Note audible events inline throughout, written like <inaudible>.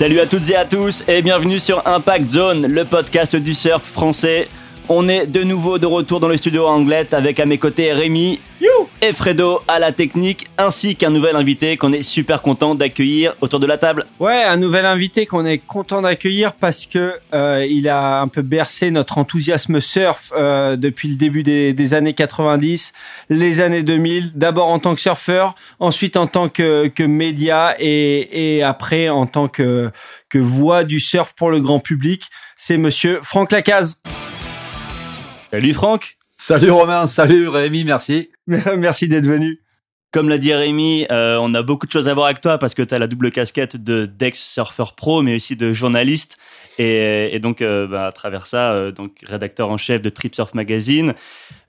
Salut à toutes et à tous et bienvenue sur Impact Zone, le podcast du surf français. On est de nouveau de retour dans le studio anglais avec à mes côtés Rémi et Fredo à la technique ainsi qu'un nouvel invité qu'on est super content d'accueillir autour de la table. Ouais, un nouvel invité qu'on est content d'accueillir parce que euh, il a un peu bercé notre enthousiasme surf euh, depuis le début des, des, années 90, les années 2000. D'abord en tant que surfeur, ensuite en tant que, que média et, et après en tant que, que voix du surf pour le grand public. C'est Monsieur Franck Lacaze. Salut Franck Salut Romain, salut Rémi, merci. <laughs> merci d'être venu. Comme l'a dit Rémi, euh, on a beaucoup de choses à voir avec toi parce que tu as la double casquette de Dex Surfer Pro, mais aussi de journaliste. Et, et donc, euh, bah, à travers ça, euh, donc rédacteur en chef de Trip Surf Magazine,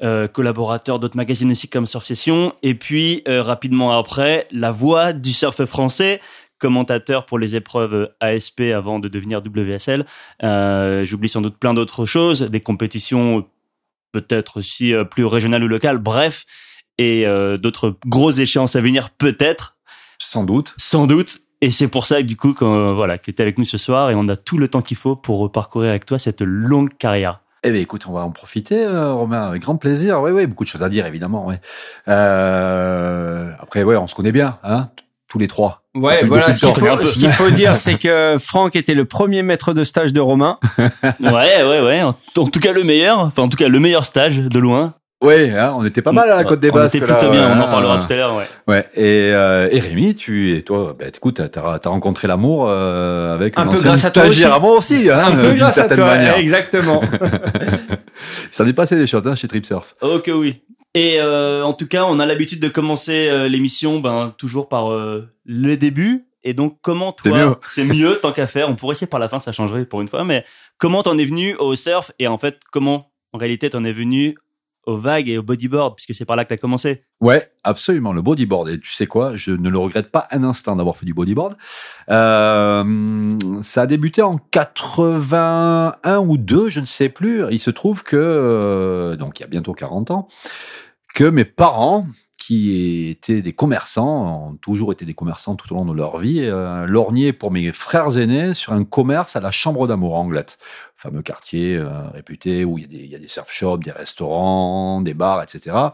euh, collaborateur d'autres magazines aussi comme Surf Session. Et puis, euh, rapidement après, la voix du surf français commentateur pour les épreuves ASP avant de devenir WSL. J'oublie sans doute plein d'autres choses, des compétitions peut-être aussi euh, plus régional ou local, bref, et euh, d'autres grosses échéances à venir peut-être. Sans doute. Sans doute. Et c'est pour ça, du coup, qu'on, voilà, que tu es avec nous ce soir et on a tout le temps qu'il faut pour parcourir avec toi cette longue carrière. Eh bien, écoute, on va en profiter, euh, Romain, avec grand plaisir. Oui, oui, beaucoup de choses à dire, évidemment. Ouais. Euh, après, ouais, on se connaît bien, hein, tous les trois. Ouais, voilà. Ce qu'il faut, ce qu'il faut dire, <laughs> c'est que Franck était le premier maître de stage de Romain. <laughs> ouais, ouais, ouais. En, en, tout cas, le meilleur. Enfin, en tout cas, le meilleur stage de loin. Oui, hein, on était pas mal à la Côte des Basques. On était plutôt là, bien, ouais, on en parlera tout à l'heure, ouais. Ouais, et, euh, et Rémi, tu et toi, bah, écoute, t'as as rencontré l'amour euh, avec un un peu ancien grâce à toi aussi. à moi aussi, hein, un peu d'une grâce à toi, manière. exactement. <laughs> Ça n'est passé des choses hein, chez Trip Surf. Ok, oui. Et euh, en tout cas, on a l'habitude de commencer euh, l'émission, ben toujours par euh, le début. Et donc, comment mieux. toi, c'est mieux tant qu'à faire? On pourrait essayer par la fin, ça changerait pour une fois. Mais comment t'en es venu au surf? Et en fait, comment en réalité t'en es venu aux vagues et au bodyboard puisque c'est par là que t'as commencé? Ouais, absolument, le bodyboard. Et tu sais quoi, je ne le regrette pas un instant d'avoir fait du bodyboard. Euh, ça a débuté en 81 ou 2, je ne sais plus. Il se trouve que, euh, donc il y a bientôt 40 ans, que mes parents, qui étaient des commerçants, ont toujours été des commerçants tout au long de leur vie, euh, lorgnaient pour mes frères aînés sur un commerce à la Chambre d'Amour Anglette, fameux quartier euh, réputé où il y, a des, des surf shops, des restaurants, des bars, etc.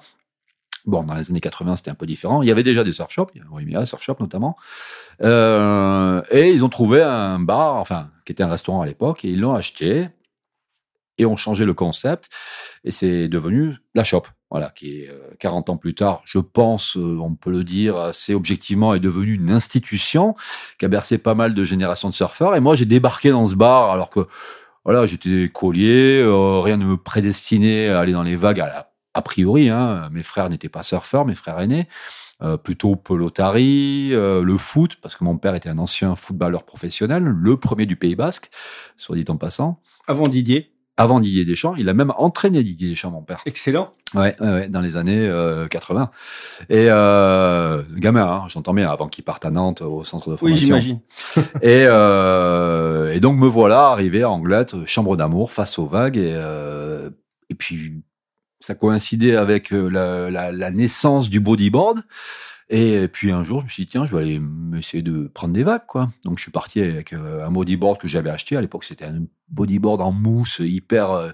Bon, dans les années 80, c'était un peu différent. Il y avait déjà des surf shops, il y avait oui, surf shop notamment. Euh, et ils ont trouvé un bar, enfin, qui était un restaurant à l'époque, et ils l'ont acheté et ont changé le concept. Et c'est devenu la shop, voilà, qui est euh, 40 ans plus tard, je pense, euh, on peut le dire assez objectivement, est devenue une institution qui a bercé pas mal de générations de surfeurs. Et moi, j'ai débarqué dans ce bar alors que, voilà, j'étais collier, euh, rien ne me prédestinait à aller dans les vagues à a priori, hein, mes frères n'étaient pas surfeurs, mes frères aînés, euh, plutôt pelotari, euh, le foot, parce que mon père était un ancien footballeur professionnel, le premier du Pays Basque, soit dit en passant. Avant Didier. Avant Didier Deschamps, il a même entraîné Didier Deschamps, mon père. Excellent. Ouais, ouais, ouais dans les années euh, 80. Et euh, gamin, hein, j'entends bien, avant qu'il parte à Nantes au centre de Oui, formation. j'imagine. <laughs> et, euh, et donc me voilà arrivé à Anglette, chambre d'amour, face aux vagues, et, euh, et puis ça coïncidait avec euh, la, la, la, naissance du bodyboard. Et puis un jour, je me suis dit, tiens, je vais aller essayer de prendre des vagues, quoi. Donc je suis parti avec euh, un bodyboard que j'avais acheté. À l'époque, c'était un bodyboard en mousse, hyper, euh,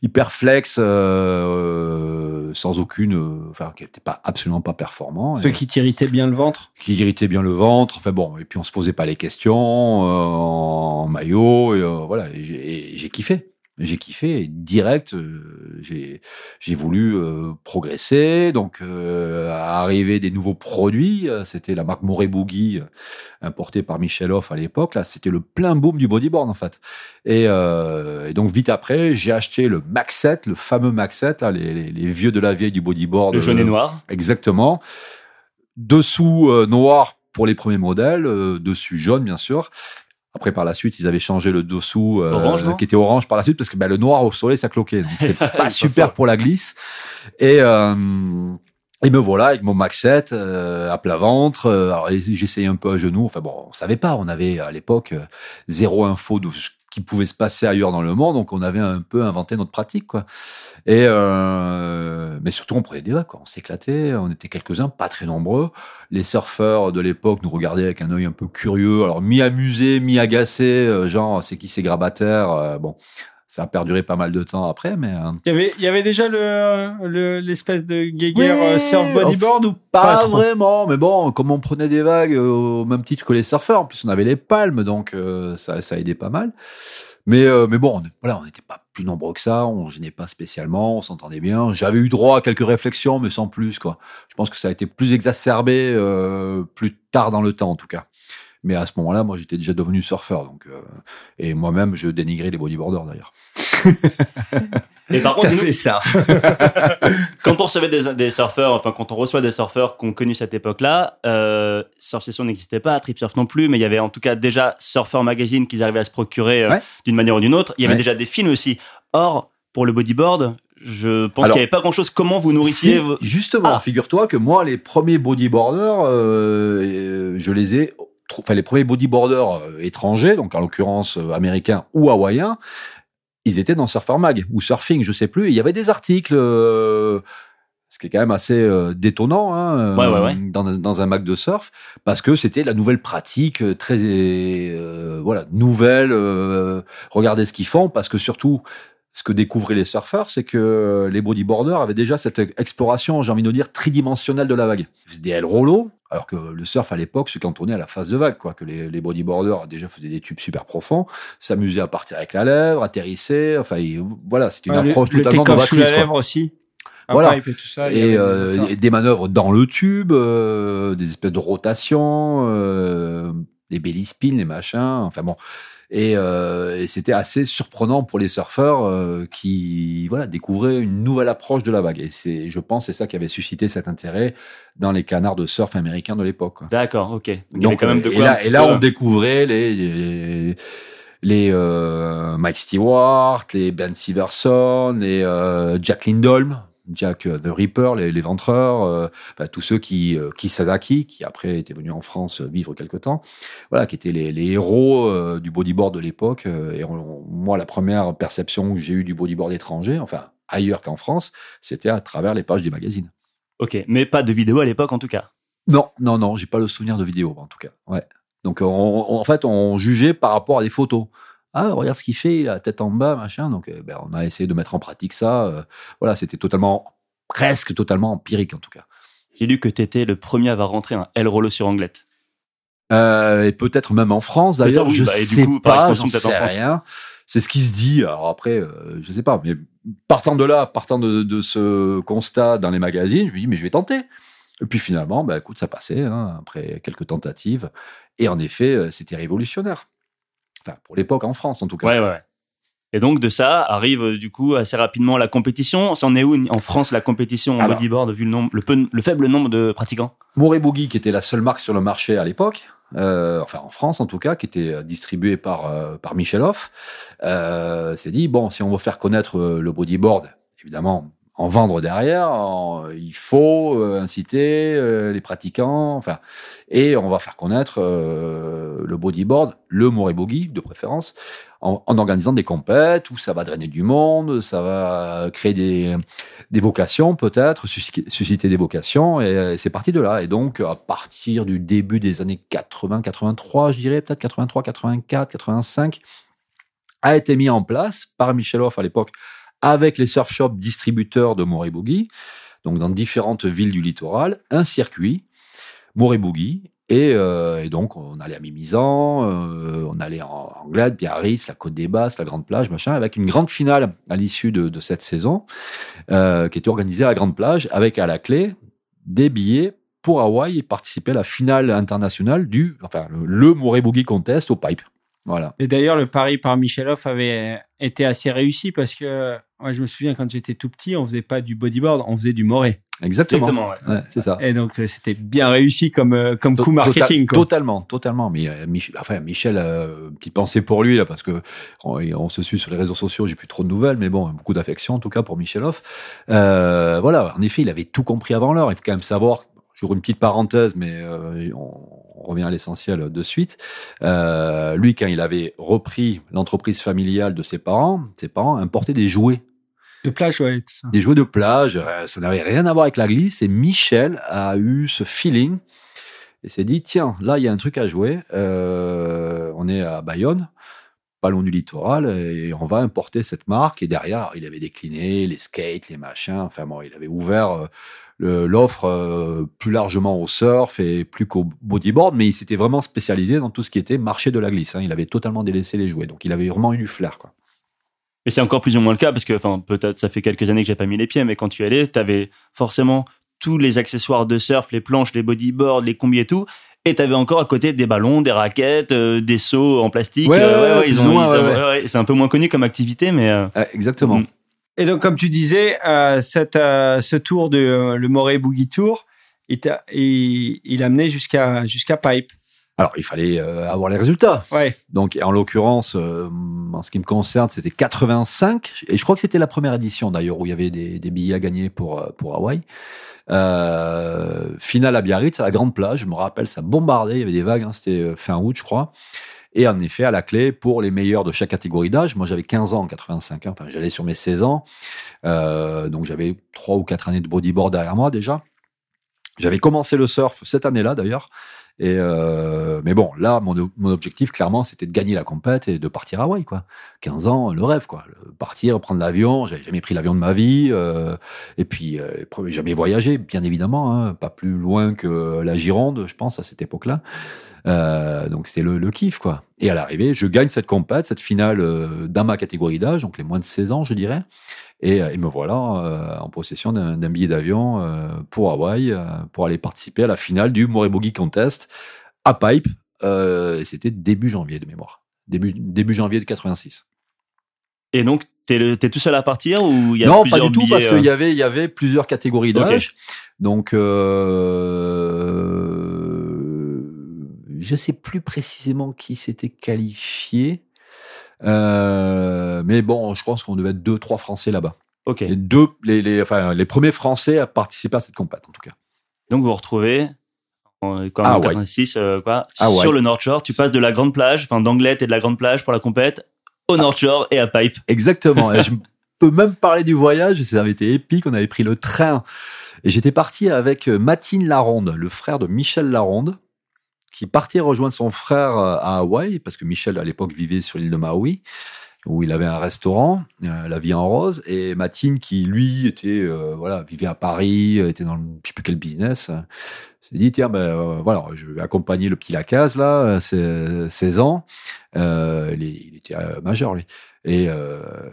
hyper flex, euh, sans aucune, euh, enfin, qui n'était pas absolument pas performant. Ceux et, qui t'irritaient bien le ventre? Qui irritaient bien le ventre. Enfin bon, et puis on se posait pas les questions euh, en maillot. Et, euh, voilà, et j'ai kiffé j'ai kiffé et direct euh, j'ai j'ai voulu euh, progresser. Donc euh, arriver des nouveaux produits euh, c'était la marque Moré Boogie importée par Michel Hoff à l'époque. Là c'était le plein boom du bodyboard en fait. Et, et donc vite après j'ai acheté le Max 7 le fameux Max 7 là les, les, les vieux de la vieille du bodyboard Le jaune et noir. exactement. Dessous noir pour les premiers modèles euh, dessus jaune bien sûr après, par la suite, ils avaient changé le dessous euh, Orange, qui était orange par la suite parce que bah, le noir au soleil, ça cloquait. Donc, c'était <laughs> pas super pour la glisse. Et, euh, et me voilà avec mon Max 7 euh, à plat ventre. Euh, alors, j'essayais un peu à genoux. Enfin bon, on savait pas. On avait à l'époque euh, zéro info de qui pouvait se passer ailleurs dans le monde, donc on avait un peu inventé notre pratique, quoi. Et euh, mais surtout, on prenait des vagues, quoi. On s'éclatait, on était quelques-uns, pas très nombreux. Les surfeurs de l'époque nous regardaient avec un œil un peu curieux, alors mi-amusé, mi-agacé, euh, genre c'est qui ces grabataires. Euh, bon, ça a perduré pas mal de temps après, mais euh, Il y avait, il y avait déjà le, le- l'espèce de Geiger Oui, euh, surf bodyboard ou pas, vraiment. Mais bon, comme on prenait des vagues euh, au même titre que les surfeurs, en plus on avait les palmes, donc euh, ça, ça aidait pas mal. Mais euh, mais bon, on, voilà, on n'était pas plus nombreux que ça, on gênait pas spécialement, on s'entendait bien. J'avais eu droit à quelques réflexions, mais sans plus quoi. Je pense que ça a été plus exacerbé euh, plus tard dans le temps en tout cas. Mais à ce moment-là, moi, j'étais déjà devenu surfeur, donc euh, et moi-même, je dénigrais les bodyboarders d'ailleurs. <laughs> Et par contre, nous, fait ça. <laughs> quand on recevait des, des surfeurs, enfin quand on reçoit des surfeurs qu'on connu cette époque-là, euh, Surf Session n'existait pas, Trip Surf non plus, mais il y avait en tout cas déjà Surfer Magazine qu'ils arrivaient à se procurer euh, Ouais. d'une manière ou d'une autre. Il y avait Ouais. déjà des films aussi. Or, pour le bodyboard, je pense Alors, qu'il n'y avait pas grand-chose. Comment vous nourrissiez Si, vos- justement, Ah. figure-toi que moi, les premiers bodyboarders, euh, je les ai, enfin les premiers bodyboarders euh, étrangers, donc en l'occurrence euh, américains ou hawaïens, ils étaient dans Surfer Mag ou Surfing, je sais plus. et Il y avait des articles, euh, ce qui est quand même assez euh, détonnant hein, Ouais, ouais, ouais. Dans, dans un mag de surf, parce que c'était la nouvelle pratique, très euh, voilà nouvelle. regardez ce qu'ils font, parce que surtout ce que découvraient les surfeurs, c'est que les bodyboarders avaient déjà cette exploration, j'ai envie de dire, tridimensionnelle de la vague. Ils faisaient des ailes rollo, alors que le surf à l'époque se cantonnait à la face de vague, quoi. Que les, les bodyboarders déjà faisaient des tubes super profonds, s'amusaient à partir avec la lèvre, atterrissaient, enfin, ils- voilà, c'est une le- approche le totalement take-off sous la novatrice, quoi. lèvre aussi. Voilà. et tout ça. Et, euh, ça. et des manœuvres dans le tube, euh, des espèces de rotation, euh, les belly spins, les machins, enfin bon. Et, euh, et c'était assez surprenant pour les surfeurs euh, qui voilà découvraient une nouvelle approche de la vague. Et c'est, je pense, c'est ça qui avait suscité cet intérêt dans les canards de surf américains de l'époque. D'accord, ok. Donc, quand même de euh, quoi. et là, et on découvrait les les, les euh, Mike Stewart, les Ben Siverson, les euh, Jack Lindholm, Jack euh, the Ripper, les, les ventreurs, euh, enfin, tous ceux qui euh, Kisazaki, qui après était venu en France vivre quelque temps, voilà, qui étaient les, les héros euh, du bodyboard de l'époque. euh, et on- moi, la première perception que j'ai eue du bodyboard étranger, enfin ailleurs qu'en France, c'était à travers les pages des magazines. Ok, mais pas de vidéo à l'époque en tout cas. Non, non, non, j'ai pas le souvenir de vidéo en tout cas. Ouais. Donc on- on- en fait, on jugeait par rapport à des photos. Ah, regarde ce qu'il fait, il a la tête en bas, machin. Donc euh, ben, on a essayé de mettre en pratique ça. euh, voilà, c'était totalement, presque totalement empirique en tout cas. J'ai lu que tu étais le premier à avoir rentré un L rollo sur Anglette. Euh, et peut-être même en France d'ailleurs, oui, je bah, sais coup, pas, j'en sais rien. C'est ce qui se dit. Alors après, euh, je sais pas. Mais partant de là, partant de, de ce constat dans les magazines, je me dis mais je vais tenter. Et puis finalement, bah écoute, ça passait hein, après quelques tentatives. Et en effet, c'était révolutionnaire. Enfin, pour l'époque en France en tout cas. Ouais, ouais, ouais. Et donc de ça arrive euh, du coup assez rapidement la compétition. C'en est où en France la compétition en Alors. bodyboard vu le nombre, le, peu- le faible nombre de pratiquants? Moray Boogie, qui était la seule marque sur le marché à l'époque, euh, enfin en France en tout cas, qui était euh, distribuée par euh, par Michel Hoff, euh, s'est dit bon, si on veut faire connaître euh, le bodyboard, évidemment en vendre derrière, en- il faut euh, inciter euh, les pratiquants, enfin, et on va faire connaître euh, le bodyboard, le Moray Boogie de préférence, en, organisant des compètes où ça va drainer du monde, ça va créer des vocations peut-être, susci- susciter des vocations, et euh, c'est parti de là. Et donc, à partir du début des années 80, 83, je dirais, peut-être 83, 84, 85, a été mis en place par Michel Hoff à l'époque, avec les surf shops distributeurs de Moray Boogie, donc dans différentes villes du littoral, un circuit, Moray Boogie, et, euh, et donc on allait à Mimizan, euh, on allait en Anglade, Biarritz, la Côte des Basses, la Grande Plage, machin, avec une grande finale à l'issue de, de cette saison, euh, qui était organisée à la Grande Plage, avec à la clé des billets pour Hawaï et participer à la finale internationale du, enfin, le, le Moray Boogie Contest au pipe. Voilà. Et d'ailleurs, le pari par Micheloff avait été assez réussi parce que moi, je me souviens quand j'étais tout petit, on faisait pas du bodyboard, on faisait du moré. Exactement. Exactement, ouais. Ouais, c'est ça. Et donc, euh, c'était bien réussi comme, euh, comme To- coup marketing. tota- quoi. Totalement, totalement. Mais euh, Mich- enfin, Michel, euh, petite pensée pour lui là, parce que on, on se suit sur les réseaux sociaux. J'ai plus trop de nouvelles, mais bon, beaucoup d'affection en tout cas pour Michel Hoff. Euh, voilà, en effet, il avait tout compris avant l'heure. Il faut quand même savoir. J'ouvre une petite parenthèse, mais euh, on, revient à l'essentiel de suite. Euh, lui, quand il avait repris l'entreprise familiale de ses parents, ses parents importaient des jouets. De plage, ouais, ça. Des jouets de plage, euh, ça n'avait rien à voir avec la glisse. Et Michel a eu ce feeling et s'est dit tiens, là, il y a un truc à jouer. Euh, on est à Bayonne pas loin du littoral, et on va importer cette marque. Et derrière, il avait décliné les skates, les machins. Enfin bon, il avait ouvert l'offre euh, plus largement au surf et plus qu'au bodyboard, mais il s'était vraiment spécialisé dans tout ce qui était marché de la glisse. Hein. Il avait totalement délaissé les jouets, donc il avait vraiment eu du flair, quoi. Et c'est encore plus ou moins le cas parce que, enfin, peut-être ça fait quelques années que j'ai pas mis les pieds, mais quand tu y allais, tu avais forcément tous les accessoires de surf, les planches, les bodyboards, les combis et tout. Et t'avais encore à côté des ballons, des raquettes, euh, des seaux en plastique. Ouais, ouais, ils ont, c'est un peu moins connu comme activité, mais euh, exactement. Et donc, comme tu disais, euh, cette, euh, ce tour de euh, le Moray Boogie Tour, il, il, il a mené jusqu'à jusqu'à Pipe. Alors, il fallait avoir les résultats. Ouais. Donc, en l'occurrence, en ce qui me concerne, c'était 85. Et je crois que c'était la première édition, d'ailleurs, où il y avait des, des billets à gagner pour, pour Hawaï. Euh, finale à Biarritz, à la grande plage, je me rappelle, ça bombardait, il y avait des vagues, hein, c'était euh, fin août, je crois. Et en effet, à la clé, pour les meilleurs de chaque catégorie d'âge, moi j'avais 15 ans en 85, hein, enfin j'allais sur mes 16 ans, euh, donc j'avais trois ou quatre années de bodyboard derrière moi déjà. J'avais commencé le surf cette année-là d'ailleurs, euh, mais bon, là, mon, objectif, clairement, c'était de gagner la compète et de partir à Hawaï, quoi. 15 ans, le rêve, quoi. partir, prendre l'avion. J'avais jamais pris l'avion de ma vie. Euh, et puis, euh, jamais voyagé, bien évidemment. Hein, pas plus loin que la Gironde, je pense, à cette époque-là. Donc, c'était le, le, kiff, quoi. Et à l'arrivée, je gagne cette compète, cette finale dans ma catégorie d'âge, donc les moins de 16 ans, je dirais. Et, euh, et me voilà euh, en possession d'un billet d'avion euh, pour Hawaï pour aller participer à la finale du Morebogi Contest à Pipe. et c'était début janvier de mémoire. Début, début janvier de 86. Et donc, t'es, es tout seul à partir ou il y a non, plusieurs pas du tout, parce euh... qu'il y avait, il y avait plusieurs catégories d'âge. Donc, euh, je sais plus précisément qui s'était qualifié. Euh, mais bon, je pense qu'on devait être deux, trois Français là-bas. Ok. Les deux, les, les, enfin, les premiers Français à participer à cette compète, en tout cas. Donc vous vous retrouvez en, quand ah, 86, ouais. euh, quoi, ah, sur ouais. le North Shore. Tu passes de la grande plage, enfin d'Anglette et de la grande plage pour la compète, au North Shore et à Pipe. Exactement. et je <laughs> peux même parler du voyage. Ça avait été épique. On avait pris le train et j'étais parti avec Matine Laronde, le frère de Michel Laronde qui partait rejoindre son frère à Hawaï, parce que Michel, à l'époque, vivait sur l'île de Maui, où il avait un restaurant, euh, La Vie en Rose, et Matine, qui, lui, était, euh, voilà, vivait à Paris, était dans le, je sais plus quel business, s'est dit, tiens, ben, euh, voilà, je vais accompagner le petit Lacaze, là, 16 ans, euh, il, il, était majeur, lui. Et,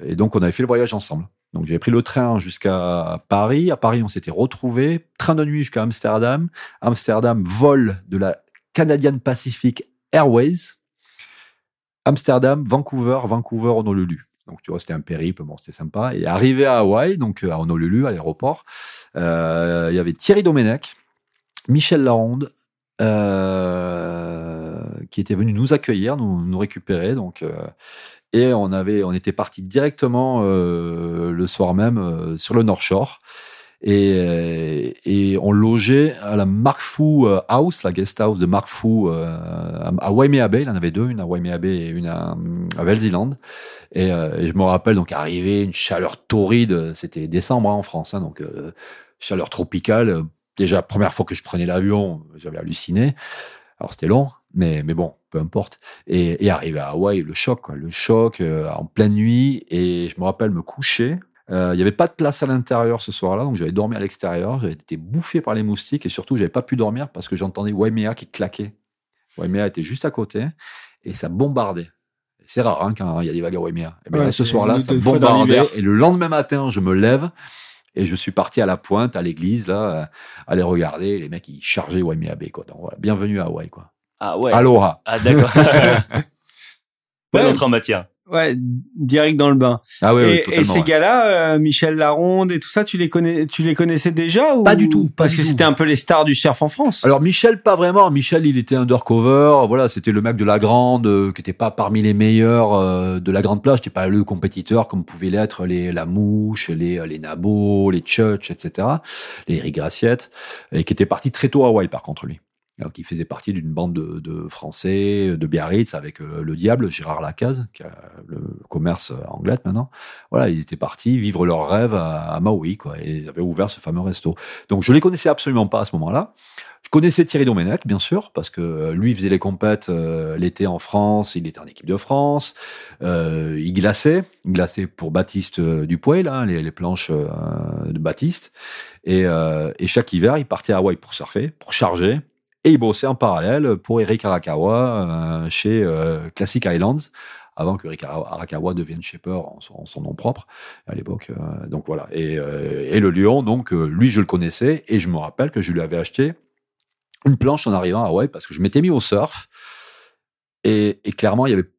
et donc, on avait fait le voyage ensemble. Donc j'avais pris le train jusqu'à Paris. À Paris, on s'était retrouvés. Train de nuit jusqu'à Amsterdam. Amsterdam, vol de la Canadian Pacific Airways, Amsterdam, Vancouver, Vancouver, Honolulu. Donc, tu vois, c'était un périple, c'était sympa. Et arrivé à Hawaï, donc à Honolulu, à l'aéroport, euh, il y avait Thierry Domenech, Michel Laronde, euh, qui était venu nous accueillir, nous, récupérer. Donc, euh, et on avait, on était parti directement le soir même sur le North Shore et, et on logeait à la Mark Fu House, la guest house de Mark Fu euh, à Waimea Bay. Il en avait deux, une à Waimea Bay et une à, à Velziland. Et, euh, et, je me rappelle donc arrivé une chaleur torride. C'était décembre hein, en France, hein, donc euh, chaleur tropicale. Déjà première fois que je prenais l'avion, j'avais halluciné. Alors c'était long, mais mais bon, peu importe. Et, et arrivé à Hawaï, le choc, quoi, le choc en pleine nuit. Et je me rappelle me coucher il euh, n'y avait pas de place à l'intérieur ce soir-là, donc j'avais dormi à l'extérieur. J'avais été bouffé par les moustiques et surtout, j'avais pas pu dormir parce que j'entendais Waimea qui claquait. Waimea était juste à côté et ça bombardait. C'est rare hein, quand il y a des vagues à Waimea. Et ben, Ouais, ce soir-là, ça bombardait. Et le lendemain matin, je me lève et je suis parti à la pointe, à l'église, là, euh, aller regarder. Les mecs, ils chargeaient Waimea Bay, quoi. Donc, voilà, bienvenue à Hawaï, quoi. Ah ouais. Aloha. Ah d'accord. <laughs> Belle entrée en matière. Ouais, direct dans le bain. Ah ouais, ouais, et, totalement. et ces ouais. gars-là, euh, Michel Laronde et tout ça, tu les connais, tu les connaissais déjà ou Pas du tout, pas Parce du que c'était un peu les stars du surf en France? Alors Michel, pas vraiment. Michel, il était undercover. Voilà, c'était le mec de la grande, euh, qui était pas parmi les meilleurs euh, de la grande plage. C'était pas le compétiteur comme pouvaient l'être les La Mouche, les les Nabo, les Church, etc. Les Eric Graciette, et qui était parti très tôt à Hawaï par contre lui. Il faisait partie d'une bande de, de Français de Biarritz avec euh, le Diable, Gérard Lacaze, qui a le commerce anglais maintenant. Voilà, ils étaient partis vivre leur rêve à, à Maui, quoi. Et ils avaient ouvert ce fameux resto. Donc, je les connaissais absolument pas à ce moment-là. Je connaissais Thierry Domenech, bien sûr, parce que euh, lui faisait les compètes euh, l'été en France, il était en équipe de France, euh, il glaçait, il glaçait pour Baptiste euh, Dupoil, là, les, les planches euh, de Baptiste, et, euh, et chaque hiver, il partait à Hawaï pour surfer, pour charger, et il bossait en parallèle pour Eric Arakawa euh, chez euh, Classic Islands, avant que Eric Arakawa devienne shaper en son, nom propre à l'époque. euh, donc voilà. Et, et le lion, donc lui, je le connaissais, et je me rappelle que je lui avais acheté une planche en arrivant à Hawaï parce que je m'étais mis au surf et, et clairement il y avait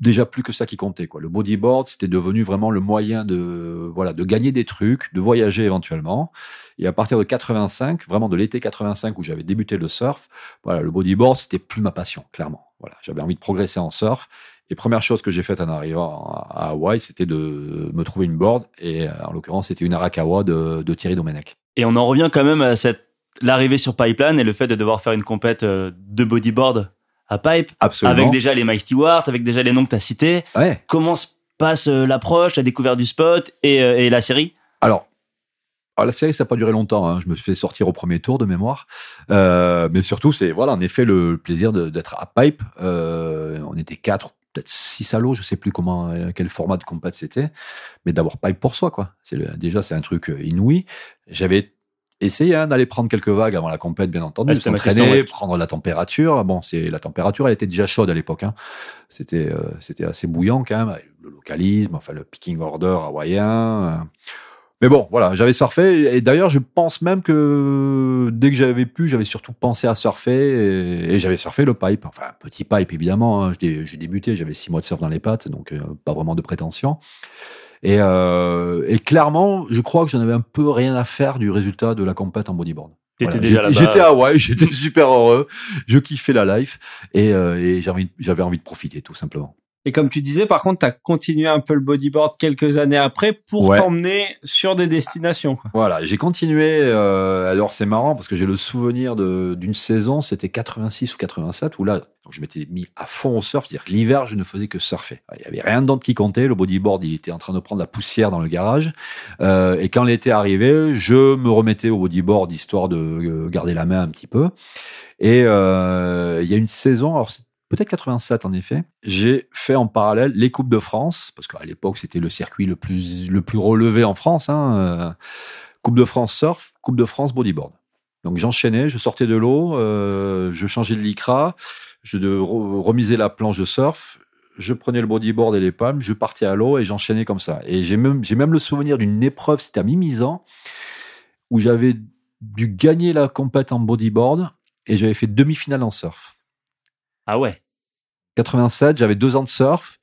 déjà plus que ça qui comptait quoi. Le bodyboard c'était devenu vraiment le moyen de voilà de gagner des trucs, de voyager éventuellement. Et à partir de 85, vraiment de l'été 85 où j'avais débuté le surf, voilà le bodyboard c'était plus ma passion clairement. Voilà, j'avais envie de progresser en surf. Et première chose que j'ai faite en arrivant à Hawaï, c'était de me trouver une board et euh, en l'occurrence c'était une Arakawa de, Thierry Domenech. Et on en revient quand même à cette l'arrivée sur Pipeline et le fait de devoir faire une compète euh, de bodyboard à Pipe Absolument. avec déjà les Mike Stewart, avec déjà les noms que tu as cités. Ouais. Comment se passe euh, l'approche, la découverte du spot et, euh, et la série? Alors, alors, la série, ça n'a pas duré longtemps. hein. Je me suis fait sortir au premier tour de mémoire. Euh, mais surtout, c'est voilà, en effet, le plaisir d'être à Pipe. Euh, on était quatre, peut-être six à l'eau. Je sais plus comment, euh, quel format de compète c'était. Mais d'avoir Pipe pour soi, quoi. C'est déjà, c'est un truc inouï. J'avais essayé hein, d'aller prendre quelques vagues avant la compète, bien entendu, ma s'entraîner, ouais. prendre la température. Bon, c'est la température, elle était déjà chaude à l'époque. Hein. C'était euh, c'était assez bouillant quand même. Le localisme, enfin le picking order hawaïen. euh. Mais bon, voilà, j'avais surfé. Et d'ailleurs, je pense même que dès que j'avais pu, j'avais surtout pensé à surfer. Et, et j'avais surfé le pipe. Enfin, un petit pipe, évidemment. hein. J'ai j'ai débuté, j'avais six mois de surf dans les pattes, donc euh, pas vraiment de prétention. Et, euh, et clairement, je crois que j'en avais un peu rien à faire du résultat de la compète en bodyboard. T'étais Voilà, déjà j'étais- à Hawaï, <laughs> j'étais super heureux. Je kiffais la life et, euh, et j'avais envie- j'avais envie de profiter, tout simplement. Et comme tu disais, par contre, tu as continué un peu le bodyboard quelques années après pour Ouais. t'emmener sur des destinations. quoi. Voilà, j'ai continué. euh, alors c'est marrant parce que j'ai le souvenir de- d'une saison, c'était 86 ou 87, où là, je m'étais mis à fond au surf. C'est-à-dire que l'hiver, je ne faisais que surfer. Il y avait rien d'autre qui comptait. Le bodyboard, il était en train de prendre la poussière dans le garage. Euh, et quand l'été arrivait, je me remettais au bodyboard histoire de euh, garder la main un petit peu. Et euh, il y a une saison, alors c'est peut-être 87 en effet, j'ai fait en parallèle les Coupes de France, parce qu'à l'époque c'était le circuit le plus, le plus relevé en France. Hein, euh, Coupe de France surf, Coupe de France bodyboard. Donc j'enchaînais, je sortais de l'eau, euh, je changeais de lycra, je remisais la planche de surf, je prenais le bodyboard et les palmes, je partais à l'eau et j'enchaînais comme ça. Et j'ai même, j'ai le souvenir d'une épreuve, c'était à Mimizan, où j'avais dû gagner la compète en bodyboard et j'avais fait demi-finale en surf. Ah ouais. 87, j'avais deux ans de surf.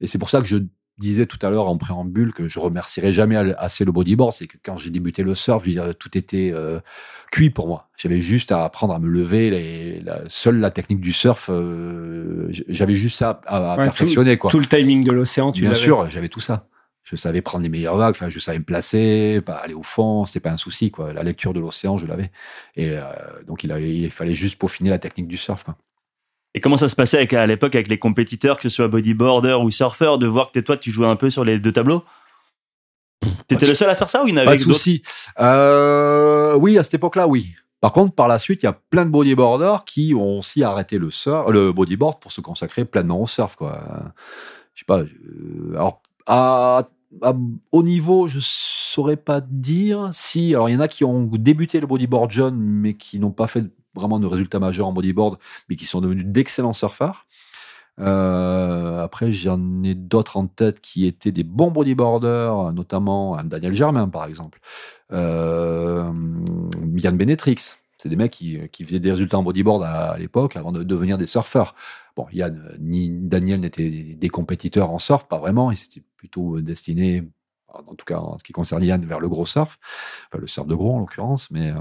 Et c'est pour ça que je disais tout à l'heure en préambule que je remercierai jamais assez le bodyboard. C'est que quand j'ai débuté le surf, je veux dire, tout était euh, cuit pour moi. J'avais juste à apprendre à me lever. Les, la, seule la technique du surf, euh, j'avais juste ça à, à Ouais, perfectionner. quoi. Tout le timing de l'océan, tu Bien sûr, j'avais tout ça. Je savais prendre les meilleures vagues, enfin, je savais me placer, pas aller au fond, c'était pas un souci, quoi. La lecture de l'océan, je l'avais. Et euh, donc, il, avait, il fallait juste peaufiner la technique du surf, quoi. Et comment ça se passait avec, à l'époque avec les compétiteurs, que ce soit bodyboarder ou surfer, de voir que toi tu jouais un peu sur les deux tableaux? T'étais pas le seul à faire ça ou il y en Pas avait de d'autres? souci. Euh, oui, à cette époque-là, oui. Par contre, par la suite, il y a plein de bodyboarders qui ont aussi arrêté le surf, le bodyboard pour se consacrer pleinement au surf, quoi. Je sais pas. euh, alors, à, à- au niveau, je saurais pas dire si. Alors, il y en a qui ont débuté le bodyboard jeune, mais qui n'ont pas fait vraiment de résultats majeurs en bodyboard, mais qui sont devenus d'excellents surfeurs. Euh, après, j'en ai d'autres en tête qui étaient des bons bodyboarders, notamment Daniel Germain, par exemple. Euh, Yann Benetrix. C'est des mecs qui, qui faisaient des résultats en bodyboard à, l'époque avant de devenir des surfeurs. Bon, Yann ni Daniel n'étaient des compétiteurs en surf, pas vraiment. Ils étaient plutôt destinés, en tout cas en ce qui concerne Yann, vers le gros surf, enfin le surf de gros en l'occurrence. Mais euh,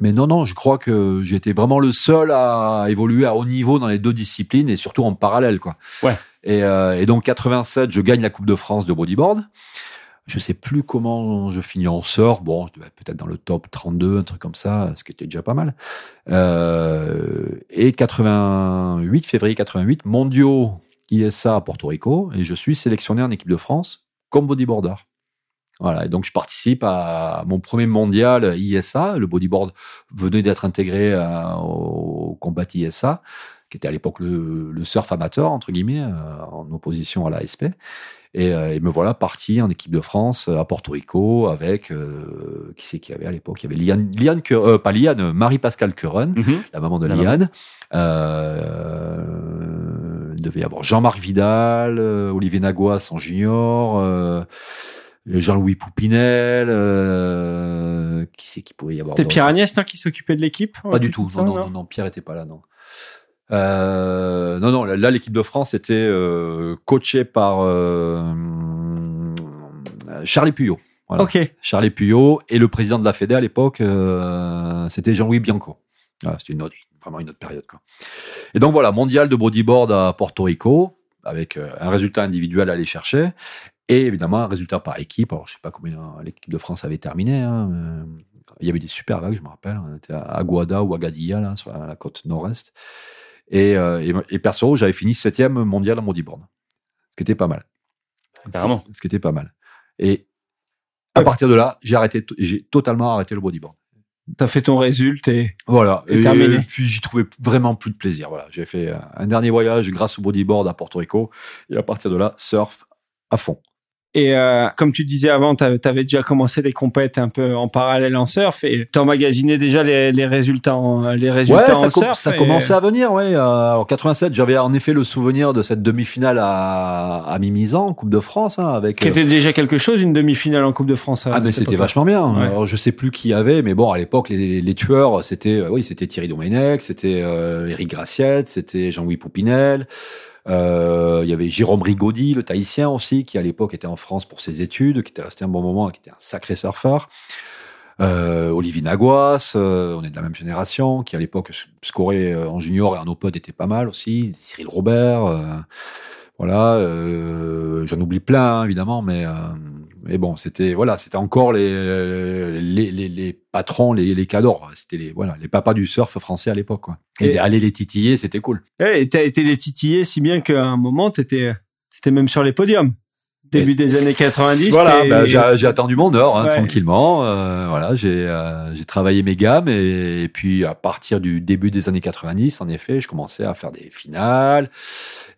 mais non, non, je crois que j'étais vraiment le seul à évoluer à haut niveau dans les deux disciplines et surtout en parallèle, quoi. Ouais. Et, euh, et donc 87, je gagne la Coupe de France de bodyboard. Je sais plus comment je finis en sort. Bon, je devais être peut-être dans le top 32, un truc comme ça, ce qui était déjà pas mal. Euh, et 88, février 88, mondiaux ISA à Porto Rico, et je suis sélectionné en équipe de France comme bodyboarder. Voilà, et donc je participe à mon premier mondial ISA. Le bodyboard venait d'être intégré euh, au combat ISA, qui était à l'époque le, le, surf amateur, entre guillemets, euh, en opposition à l'ASP. Et, euh, et, me voilà parti en équipe de France à Porto Rico avec euh, qui c'est qu'il y avait à l'époque? Il y avait Liane, Liane euh, pas Liane, Marie-Pascale Curren, mm-hmm. la maman de la Liane. Euh, il devait y avoir Jean-Marc Vidal, Olivier Nagois en junior. Jean-Louis Poupinel, qui c'est qui pouvait y avoir C'était Pierre Agnès hein, qui s'occupait de l'équipe Pas du tout, non, non, non, non, Pierre était pas là, non. Euh, non, non, là, l'équipe de France était euh, coachée par euh, Charlie Puyot. Voilà. Ok. Charlie Puyot et le président de la Fédé à l'époque, euh, c'était Jean-Louis Bianco. Voilà, c'était une autre, vraiment une autre période. Quoi. Et donc voilà, mondial de bodyboard à Porto Rico, avec euh, un résultat individuel à aller chercher, et évidemment un résultat par équipe. Alors je sais pas combien l'équipe de France avait terminé. Hein, il y avait des super vagues, je me rappelle. On était à Aguada ou Agadia, là, sur la, la côte nord-est. Et, euh, et, et, perso, j'avais fini septième mondial en bodyboard. Ce qui était pas mal. Carrément. Ce qui était pas mal. Et à partir de là, j'ai arrêté, j'ai totalement arrêté le bodyboard. T'as fait ton résultat et voilà. Et, terminé. et puis j'y trouvais vraiment plus de plaisir. Voilà, j'ai fait un dernier voyage grâce au bodyboard à Porto Rico et à partir de là, surf à fond. Et euh, comme tu disais avant, tu avais déjà commencé des compètes un peu en parallèle en surf et tu emmagasinais déjà les, les, résultats en, les résultats ouais, en ça surf. ça commençait à venir, ouais. Euh, en 87, j'avais en effet le souvenir de cette demi-finale à, à Mimizan, en Coupe de France, hein, avec. Qui était déjà quelque chose, une demi-finale en Coupe de France. Ah, mais c'était vachement bien. Ouais. Alors, je sais plus qui y avait, mais bon, à l'époque, les, les, tueurs, c'était, oui, c'était Thierry Domenech, c'était euh, Eric Graciette, c'était Jean-Louis Poupinel. Euh, il y avait Jérôme Rigaudy, le Tahitien aussi, qui à l'époque était en France pour ses études, qui était resté un bon moment, qui était un sacré surfeur. Euh, Olivier Nagois, euh, on est de la même génération, qui à l'époque scorait en junior et en open était pas mal aussi. Cyril Robert, euh, voilà, euh, j'en oublie plein hein, évidemment, mais mais bon, c'était voilà, c'était encore les les, les, les patrons, les, les cadors. C'était les voilà, les papas du surf français à l'époque. Quoi. Et, et, aller les titiller, c'était cool. Et t'as été les titiller si bien qu'à un moment, t'étais étais même sur les podiums. Début des années 90. Voilà, bah, j'ai attendu mon heure hein, ouais. tranquillement. Euh, voilà, j'ai euh, j'ai travaillé mes gammes et, et, puis à partir du début des années 90, en effet, je commençais à faire des finales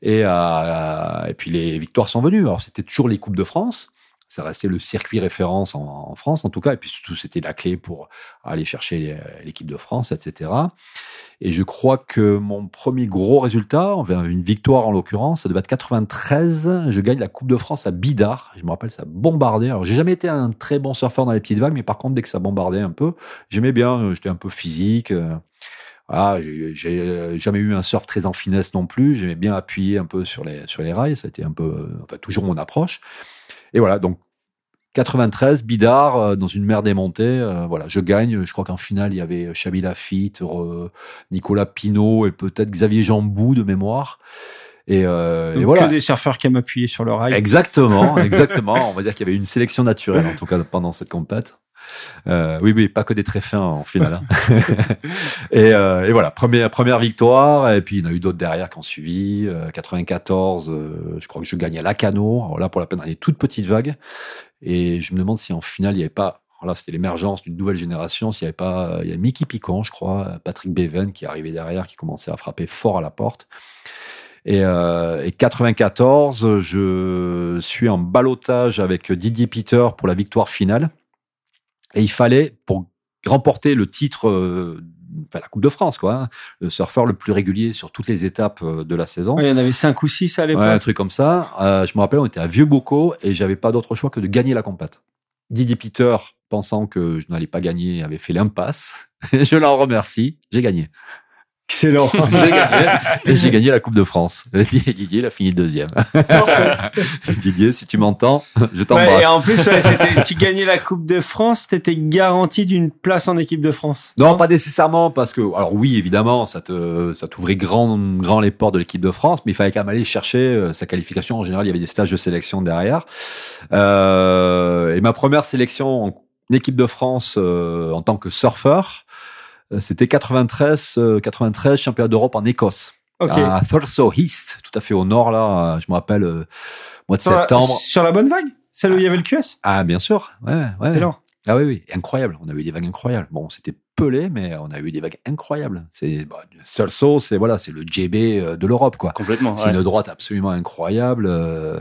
et à, et puis les victoires sont venues. Alors c'était toujours les coupes de France ça restait le circuit référence en, France en tout cas, et puis surtout c'était la clé pour aller chercher l'équipe de France, etc. Et je crois que mon premier gros résultat, une victoire en l'occurrence, ça devait être 93. Je gagne la Coupe de France à Bidart. Je me rappelle, ça bombardait. Alors j'ai jamais été un très bon surfeur dans les petites vagues, mais par contre dès que ça bombardait un peu, j'aimais bien. J'étais un peu physique. Voilà, j'ai jamais eu un surf très en finesse non plus. J'aimais bien appuyer un peu sur les sur les rails. Ça a été un peu, enfin toujours mon approche. Et voilà, donc 93, Bidart, euh, dans une mer démontée, euh, voilà, je gagne. Je crois qu'en finale, il y avait Chabi Lafitte, Nicolas Pinault et peut-être Xavier Jambou de mémoire. Et, euh, Donc et voilà. Que des surfeurs qui aiment appuyer sur le rail. Exactement, <laughs> exactement. On va dire qu'il y avait une sélection naturelle, en tout cas, pendant cette compète. Euh, oui, oui, pas que des très fins en finale. Hein. <laughs> <laughs> et, euh, et, voilà, première première victoire. Et puis il y en a eu d'autres derrière qui ont suivi. Euh, 94, je crois que je gagne à Lacano. Alors là, pour la peine, dans les toutes petites vagues. Et je me demande si en finale il n'y avait pas. Là, c'était l'émergence d'une nouvelle génération. S'il n'y avait pas, il y a Mickey Picon, je crois, Patrick Beven qui arrivait derrière, qui commençait à frapper fort à la porte. Et, euh, et 94, je suis en balotage avec Didier Peter pour la victoire finale. Et il fallait, pour remporter le titre, euh, enfin, la Coupe de France, quoi, hein, le surfeur le plus régulier sur toutes les étapes euh, de la saison. Ouais, il y en avait cinq ou six à l'époque. Ouais, un truc comme ça. Euh, je me rappelle, on était à Vieux Bocaux et j'avais pas d'autre choix que de gagner la compète. Didier Peter, pensant que je n'allais pas gagner, avait fait l'impasse. <laughs> je l'en remercie. J'ai gagné. Excellent. <laughs> j'ai gagné. Et j'ai gagné la Coupe de France. Didier, il a fini deuxième. <laughs> Didier, si tu m'entends, je t'embrasse. Ouais, et en plus, ouais, c'était- tu gagnais la Coupe de France, t'étais garanti d'une place en équipe de France. Non, pas nécessairement, parce que, alors oui, évidemment, ça te, ça t'ouvrait grand, grand les portes de l'équipe de France, mais il fallait quand même aller chercher euh, sa qualification. En général, il y avait des stages de sélection derrière. Euh, et ma première sélection en équipe de France euh, en tant que surfeur, euh, c'était 93, euh, 93 championnat d'Europe en Écosse. Ok. À Thurso East, tout à fait au nord, là, euh, je me rappelle, euh, mois de Sur la- septembre. sur la bonne vague? Celle où il y avait le QS Ah, bien sûr, ouais, ouais. Excellent. Ah oui, oui, incroyable. On a eu des vagues incroyables. Bon, c'était pelé, mais on a eu des vagues incroyables. C'est bah, saut, c'est voilà, c'est le JB euh, de l'Europe, quoi. Complètement. C'est ouais. une droite absolument incroyable euh,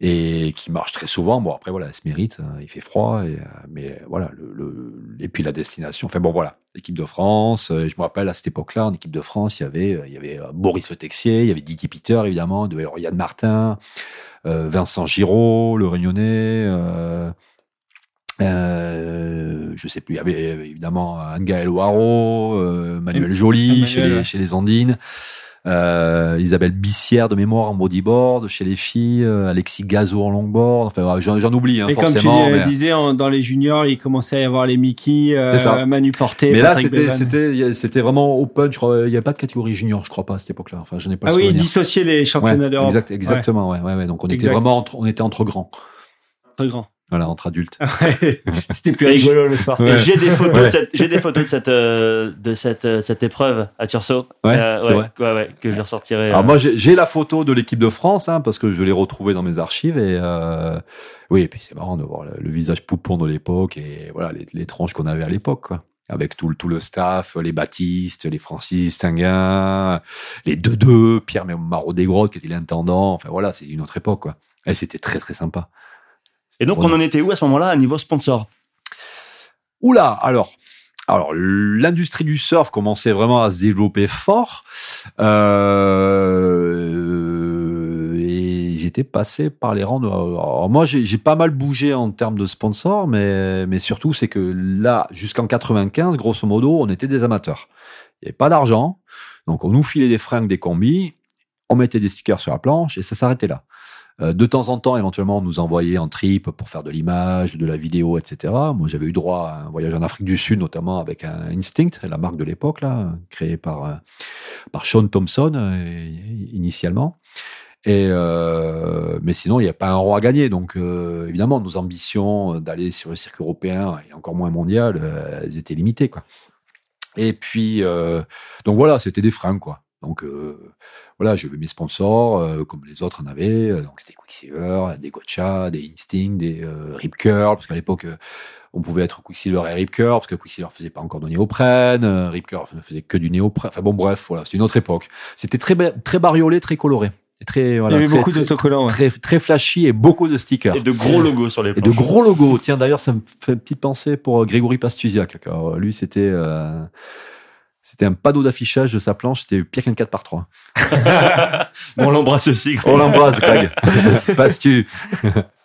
et qui marche très souvent. Bon, après voilà, elle se mérite. hein, il fait froid, et, euh, mais voilà. Le, le- et puis la destination. Enfin bon, voilà, l'équipe de France. euh, je me rappelle à cette époque-là, en équipe de France, il y avait, euh, il y avait euh, Boris Le Texier, il y avait Didier Peter évidemment, il devait y avoir Yann Martin, euh, Vincent Giraud, le Réunionnais. Euh, euh, je sais plus, il y avait euh, évidemment Angaël Waro, euh, Manuel Joly Emmanuel, chez les, chez les Andines, euh, Isabelle Bissière de mémoire en bodyboard chez les filles, euh, Alexis Gazo en longboard, enfin j'en oublie hein, Et comme tu forcément. euh, mais disais, en- dans les juniors, il commençait à y avoir les Mickey, euh. Manu Porté, mais là Patrick c'était c'était c'était vraiment open, je crois, il y avait pas de catégorie junior, je crois pas à cette époque-là. Enfin, je n'ai pas Ah oui, dissocier les Ouais, championnats d'Europe. exact, exactement, ouais. ouais, ouais. Donc on était vraiment entre, on était entre grands, Très grand. Voilà, entre adultes. <laughs> Ouais. <laughs> C'était plus rigolo le soir. Ouais. J'ai des photos Ouais. de cette, j'ai des photos de cette, euh, de cette, euh, cette épreuve à. Ouais, Euh, c'est ouais, vrai. ouais, ouais, que je ressortirai. Alors euh, moi j'ai la photo de l'équipe de France hein, parce que je l'ai retrouvée dans mes archives et euh, oui et puis c'est marrant de voir le, le visage poupon de l'époque et voilà les, les tronches qu'on avait à l'époque quoi avec tout le tout le staff les Baptiste les Francis Tinguin les deux deux Pierre Marot Desgrottes qui était l'intendant enfin voilà c'est une autre époque quoi et c'était très très sympa Et donc, on en était où à ce moment-là, à niveau sponsor? Oula, alors, alors l'industrie du surf commençait vraiment à se développer fort. Euh, et j'étais passé par les rangs de. alors moi, j'ai j'ai pas mal bougé en termes de sponsors, mais, mais surtout, c'est que là, jusqu'en 95, grosso modo, on était des amateurs. Il n'y avait pas d'argent. Donc, on nous filait des fringues, des combis, on mettait des stickers sur la planche et ça s'arrêtait là. Euh, de temps en temps, éventuellement, on nous envoyait en trip pour faire de l'image, de la vidéo, etc. Moi, j'avais eu droit à un voyage en Afrique du Sud, notamment avec un Instinct, la marque de l'époque, là, créée par, euh, par Sean Thompson, euh, initialement. Et mais sinon, il n'y a pas un roi à gagner. Donc, évidemment, nos ambitions d'aller sur le circuit européen et encore moins mondial, elles étaient limitées. Et puis, donc voilà, c'était des fringues, quoi. Donc voilà, j'avais mes sponsors, euh, comme les autres en avaient. Euh, Donc c'était Quicksilver, des Gotcha, des Instinct, des euh, Rip Curl, parce qu'à l'époque, euh, on pouvait être Quicksilver et Rip Curl, parce que Quicksilver faisait pas encore de néoprène, euh, Rip Curl ne faisait que du néoprène. Enfin bon, bref, voilà, c'est une autre époque. C'était très, très bariolé, très coloré. Et très, voilà, Il y avait très, beaucoup très, d'autocollants. ouais. très, très flashy et beaucoup de stickers. Et de gros logos sur les Et de planches. gros logos. Tiens, d'ailleurs, ça me fait une petite pensée pour Grégory Pastusiak. lui, c'était euh, c'était un panneau d'affichage de sa planche. C'était pire qu'un 4 par 3 <laughs> On l'embrasse aussi. Greg. On l'embrasse, Greg. <laughs> Pastu.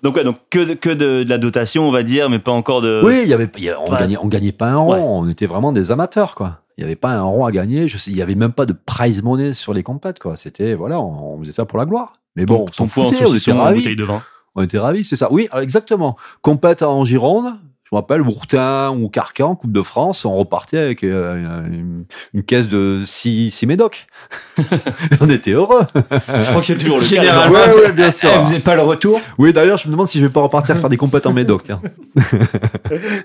Donc, ouais, donc que, de, que de, de la dotation, on va dire, mais pas encore de. Oui, il y avait, il y a- on Pas- gagnait, on gagnait pas un rond. Ouais. On était vraiment des amateurs, quoi. Il y avait pas un rond à gagner. Il y avait même pas de prize money sur les compètes, quoi. C'était, voilà, on, on faisait ça pour la gloire. Mais bon, Ton, on s'en en foutait, on était ravis. de vin. On était ravis, c'est ça. Oui, exactement. Compète en Gironde. Je me rappelle, Bourtin ou Carcan, Coupe de France, on repartait avec euh, une, une caisse de 6 six médocs. <laughs> on était heureux. Je crois que c'est toujours le cas. Généralement, Ouais, elle- ouais, bien sûr. elle faisait pas le retour. Oui, d'ailleurs, je me demande si je vais pas repartir faire des compètes en médoc, tiens.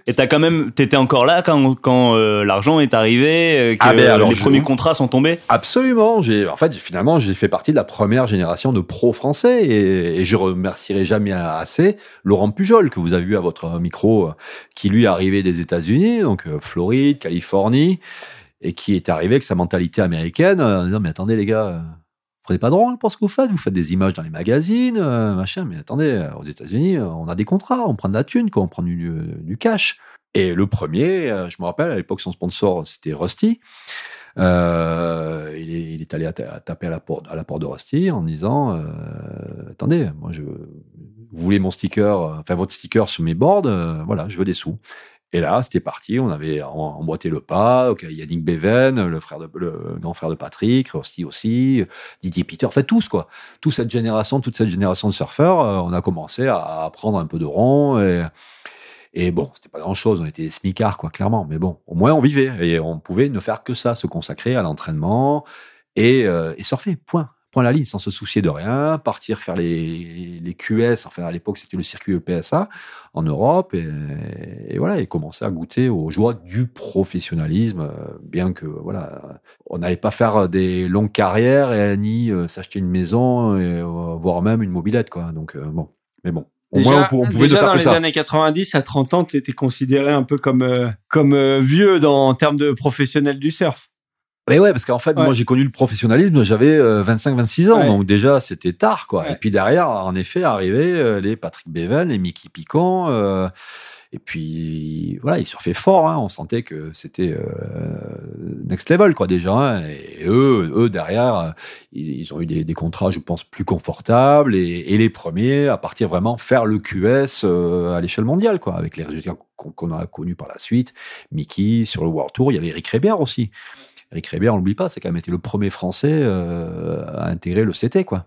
Et t'as quand même, t'étais encore là quand, quand euh, l'argent est arrivé, euh, que Ah ben, alors, les premiers contrats sont tombés? Absolument. J'ai, en fait, finalement, j'ai fait partie de la première génération de pros français et, et je remercierai jamais assez Laurent Pujol que vous avez vu à votre micro, euh, qui lui arrivé des États-Unis, donc euh, Floride, Californie, et qui est arrivé avec sa mentalité américaine, euh, en disant mais attendez les gars. euh, vous Prenez pas de rôle pour ce que vous faites, vous faites des images dans les magazines, machin, mais attendez, aux États-Unis, on a des contrats, on prend de la thune, quoi, on prend du, cash. Et le premier, je me rappelle, à l'époque, son sponsor, c'était Rusty. Il, est, il est allé à, taper à la porte, à la porte de Rusty en disant Attendez, moi, je, vous voulez mon sticker, euh, enfin votre sticker sur mes boards, euh, voilà, je veux des sous. Et là, c'était parti. On avait emboîté le pas. Okay, Yannick Beven, le frère de, le grand frère de Patrick, Rusty aussi, Didier Peter, en fait tous quoi. Toute cette génération, toute cette génération de surfeurs, euh, on a commencé à prendre un peu de rond et et bon, c'était pas grand chose, on était smicards, quoi, clairement. Mais bon, au moins on vivait et on pouvait ne faire que ça, se consacrer à l'entraînement et, euh, et surfer, point. La ligne, sans se soucier de rien, partir faire les, les QS, enfin à l'époque c'était le circuit EPSA en Europe, et, et, voilà, et commencer à goûter aux joies du professionnalisme, euh, bien que voilà, on n'allait pas faire des longues carrières et ni euh, s'acheter une maison, et, voire même une mobilette, quoi. Donc bon, mais bon, au déjà, moins, on, on pouvait déjà dans les années 90, à 30 ans, tu étais considéré un peu comme euh, comme euh, vieux dans en termes de professionnel du surf. Mais ouais, parce qu'en fait, ouais. moi, j'ai connu le professionnalisme, j'avais euh, 25-26 ans, ouais. donc déjà, c'était tard, quoi. Ouais. Et puis derrière, en effet, arrivaient euh, les Patrick Bevan, les Mickey Picon, euh, et puis voilà, ils surfaient fort. Hein, on sentait que c'était euh, next level, quoi, déjà. Hein, et eux, eux derrière, ils, ils ont eu des, des, contrats, je pense, plus confortables et, et, les premiers à partir vraiment faire le QS euh, à l'échelle mondiale, quoi, avec les résultats qu'on qu a connus par la suite. Mickey sur le World Tour, il y avait Eric Rébière aussi. Eric on l'oublie pas, c'est quand même été le premier Français euh, à intégrer le CT, quoi.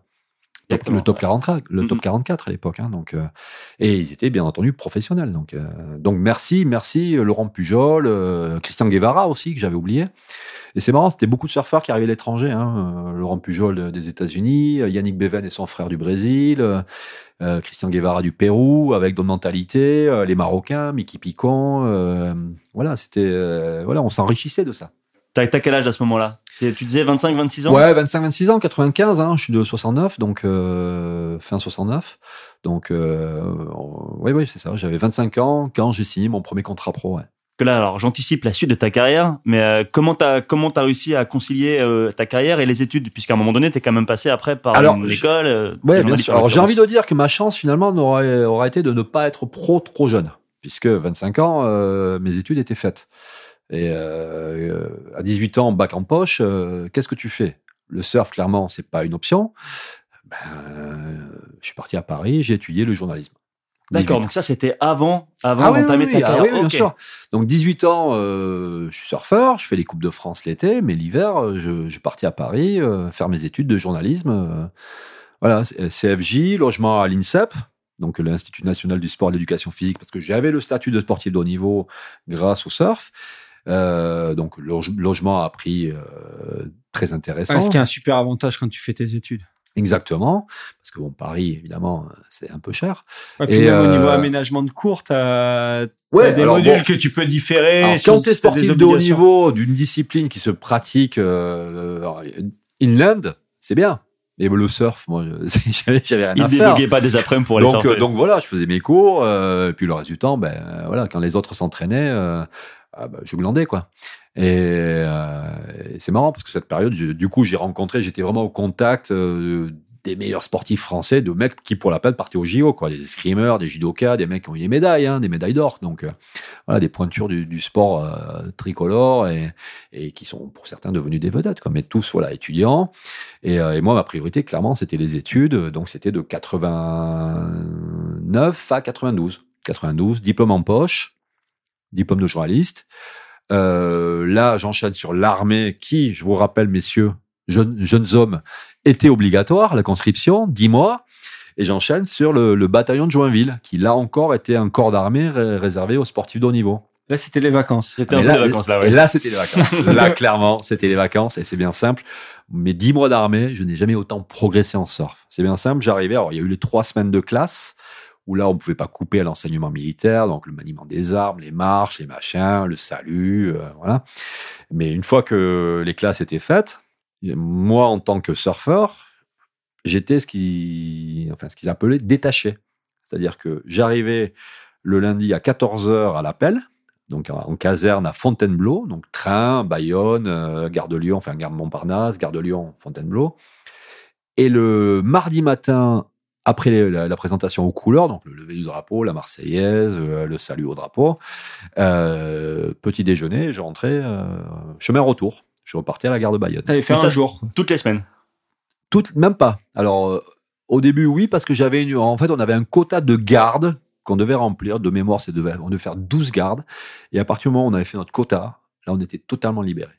Exactement, le top 44, le mm -hmm. top 44 à l'époque, hein, donc euh, et ils étaient bien entendu professionnels. Donc euh, donc merci, merci Laurent Pujol, euh, Christian Guevara aussi que j'avais oublié. Et c'est marrant, c'était beaucoup de surfeurs qui arrivaient de l'étranger. Hein, Laurent Pujol des États-Unis, Yannick Beven et son frère du Brésil. Christian Guevara du Pérou avec d'autres mentalités, les Marocains, Mickey Picon, voilà, c'était voilà, on s'enrichissait de ça. T'as quel âge à ce moment-là? Tu disais 25, 26 ans? Ouais, 25, 26 ans, 95, hein, je suis de 69, donc euh, fin 69. Donc, euh, oui, oui, c'est ça. J'avais 25 ans quand j'ai signé mon premier contrat pro. Ouais. Que là, alors, j'anticipe la suite de ta carrière, mais euh, comment t'as comment t'as réussi à concilier ta carrière et les études, puisqu'à un moment donné, t'es quand même passé après par alors, l'école. Ouais, bien sûr. Alors, j'ai envie de dire que ma chance finalement aurait, aurait été de ne pas être pro trop jeune, puisque 25 ans, mes études étaient faites. Et euh, à 18 ans, bac en poche, euh, qu'est-ce que tu fais? Le surf, clairement, c'est pas une option. Ben, je suis parti à Paris, j'ai étudié le journalisme. D'accord, donc ça c'était avant, avant ah, d'entamer oui, ta carrière. Ah, oui, okay. bien sûr. Donc 18 ans, euh, je suis surfeur, je fais les coupes de France l'été, mais l'hiver, je, je partais à Paris euh, faire mes études de journalisme. Euh, voilà, CFJ, logement à l'INSEP, donc l'Institut national du sport et de l'éducation physique, parce que j'avais le statut de sportif de haut niveau grâce au surf. Euh, donc loge, logement à prix euh, très intéressant. Ce qui est un super avantage quand tu fais tes études. Exactement, parce que bon Paris évidemment c'est un peu cher. Ouais, et même euh, au niveau aménagement de cours, t'as ouais, des modules bon, que tu peux différer. Alors, quand tu es sportif de haut niveau d'une discipline qui se pratique euh, inland, c'est bien. Mais le surf, moi, <laughs> j'avais rien Il à faire. Il pas des après pour donc, les surfer. donc voilà, je faisais mes cours, euh, et puis le reste du temps, ben voilà, quand les autres s'entraînaient, euh, ah bah, je glandais quoi. Et, euh, c'est marrant parce que cette période, du coup, j'ai rencontré, j'étais vraiment au contact euh, des meilleurs sportifs français, de mecs qui pour la peine partaient au JO, quoi, des screamers, des judokas, des mecs qui ont eu des médailles, hein, des médailles d'or. Donc euh, voilà, des pointures du, du sport euh, tricolore et, et, qui sont pour certains devenus des vedettes, quoi, mais tous voilà étudiants. Et, et moi, ma priorité, clairement, c'était les études. Donc c'était de 89 à 92. 92, diplôme en poche diplôme de journaliste. Euh, là, j'enchaîne sur l'armée qui, je vous rappelle, messieurs, jeunes, jeunes hommes, était obligatoire, la conscription, 10 mois. Et j'enchaîne sur le, le, bataillon de Joinville, qui là encore était un corps d'armée ré réservé aux sportifs de haut niveau. Là, c'était les vacances. C'était un peu les vacances, là, ouais. Et là, c'était les vacances. <laughs> là, clairement, c'était les vacances, et c'est bien simple. Mes 10 mois d'armée, je n'ai jamais autant progressé en surf. C'est bien simple, j'arrivais, alors il y a eu les trois semaines de classe, où là, on pouvait pas couper à l'enseignement militaire, donc le maniement des armes, les marches, les machins, le salut, euh, voilà. Mais une fois que les classes étaient faites, moi, en tant que surfeur, j'étais ce qui, enfin, ce qu'ils appelaient détaché. C'est-à-dire que j'arrivais le lundi à 14 heures à l'appel, donc en caserne à Fontainebleau, donc train, Bayonne, euh, Gare de Lyon, enfin Gare Montparnasse, Gare de Lyon, Fontainebleau. Et le mardi matin après les, la, la, présentation aux couleurs, donc le lever du drapeau, la Marseillaise, euh, le salut au drapeau, euh, petit déjeuner, je rentrais euh, chemin retour. Je repartais à la gare de Bayonne. T'allais faire Mais un ça- jour. Toutes les semaines. Toutes, même pas. Alors, euh, au début, oui, parce que j'avais une, en fait, on avait un quota de gardes qu'on devait remplir. De mémoire, c'est devait, on devait faire 12 gardes. Et à partir du moment où on avait fait notre quota, là, on était totalement libéré.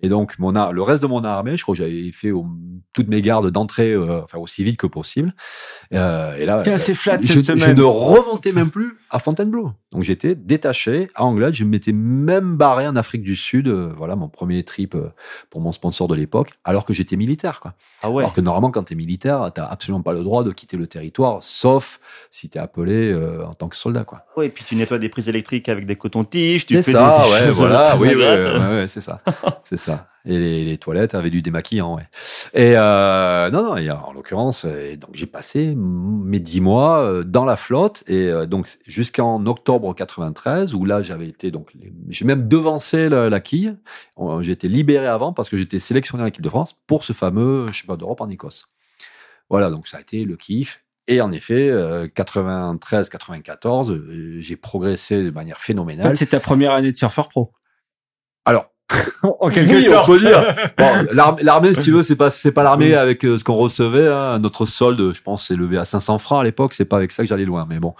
Et donc, mon le reste de mon armée, je crois que j'avais fait au- toutes mes gardes d'entrée, euh, enfin, aussi vite que possible. Euh, et là, T'es assez flat je, cette je ne remontais même plus à Fontainebleau. Donc j'étais détaché à Anglade. Je m'étais même barré en Afrique du Sud. euh, voilà mon premier trip euh, pour mon sponsor de l'époque, alors que j'étais militaire. Quoi. Ah ouais. Alors que normalement, quand tu es militaire, tu absolument pas le droit de quitter le territoire, sauf si tu es appelé euh, en tant que soldat. Quoi. Ouais, et puis tu nettoies des prises électriques avec des cotons-tiges, tu fais ça, des, des ouais, choses voilà, oui, oui, ouais, c'est ça, c'est ça. Et les, les toilettes avaient du démaquillant, ouais. Et euh, non, non, et en l'occurrence, euh, donc j'ai passé mes dix mois euh, dans la flotte et euh, donc jusqu'en octobre 93 où là j'avais été donc j'ai même devancé la, la quille. Été libéré avant parce que j'étais sélectionné en équipe de France pour ce fameux championnat d'Europe en Écosse. Voilà, donc ça a été le kiff. Et en effet, 93-94, euh, j'ai progressé de manière phénoménale. c'est ta première année de surfeur pro. <laughs> En oui, dire. <laughs> Bon, l'armée, si tu veux, c'est pas, c'est pas l'armée avec euh, ce qu'on recevait. Hein. Notre solde, je pense, s'est levé à 500 francs à l'époque. C'est pas avec ça que j'allais loin, mais bon.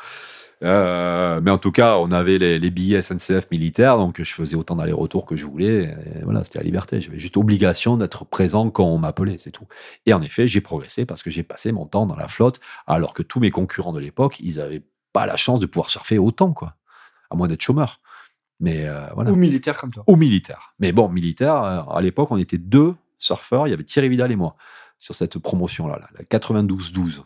Euh, mais en tout cas, on avait les, les billets SNCF militaires, donc je faisais autant d'aller-retour que je voulais. Et voilà, c'était la liberté. J'avais juste obligation d'être présent quand on m'appelait, c'est tout. Et en effet, j'ai progressé parce que j'ai passé mon temps dans la flotte, alors que tous mes concurrents de l'époque, ils avaient pas la chance de pouvoir surfer autant, quoi. À moins d'être chômeur. Mais euh, voilà Ou militaire comme toi. ou militaire. Mais bon, militaire, euh, à l'époque, on était deux surfeurs. Il y avait Thierry Vidal et moi sur cette promotion-là, là, la 92-12.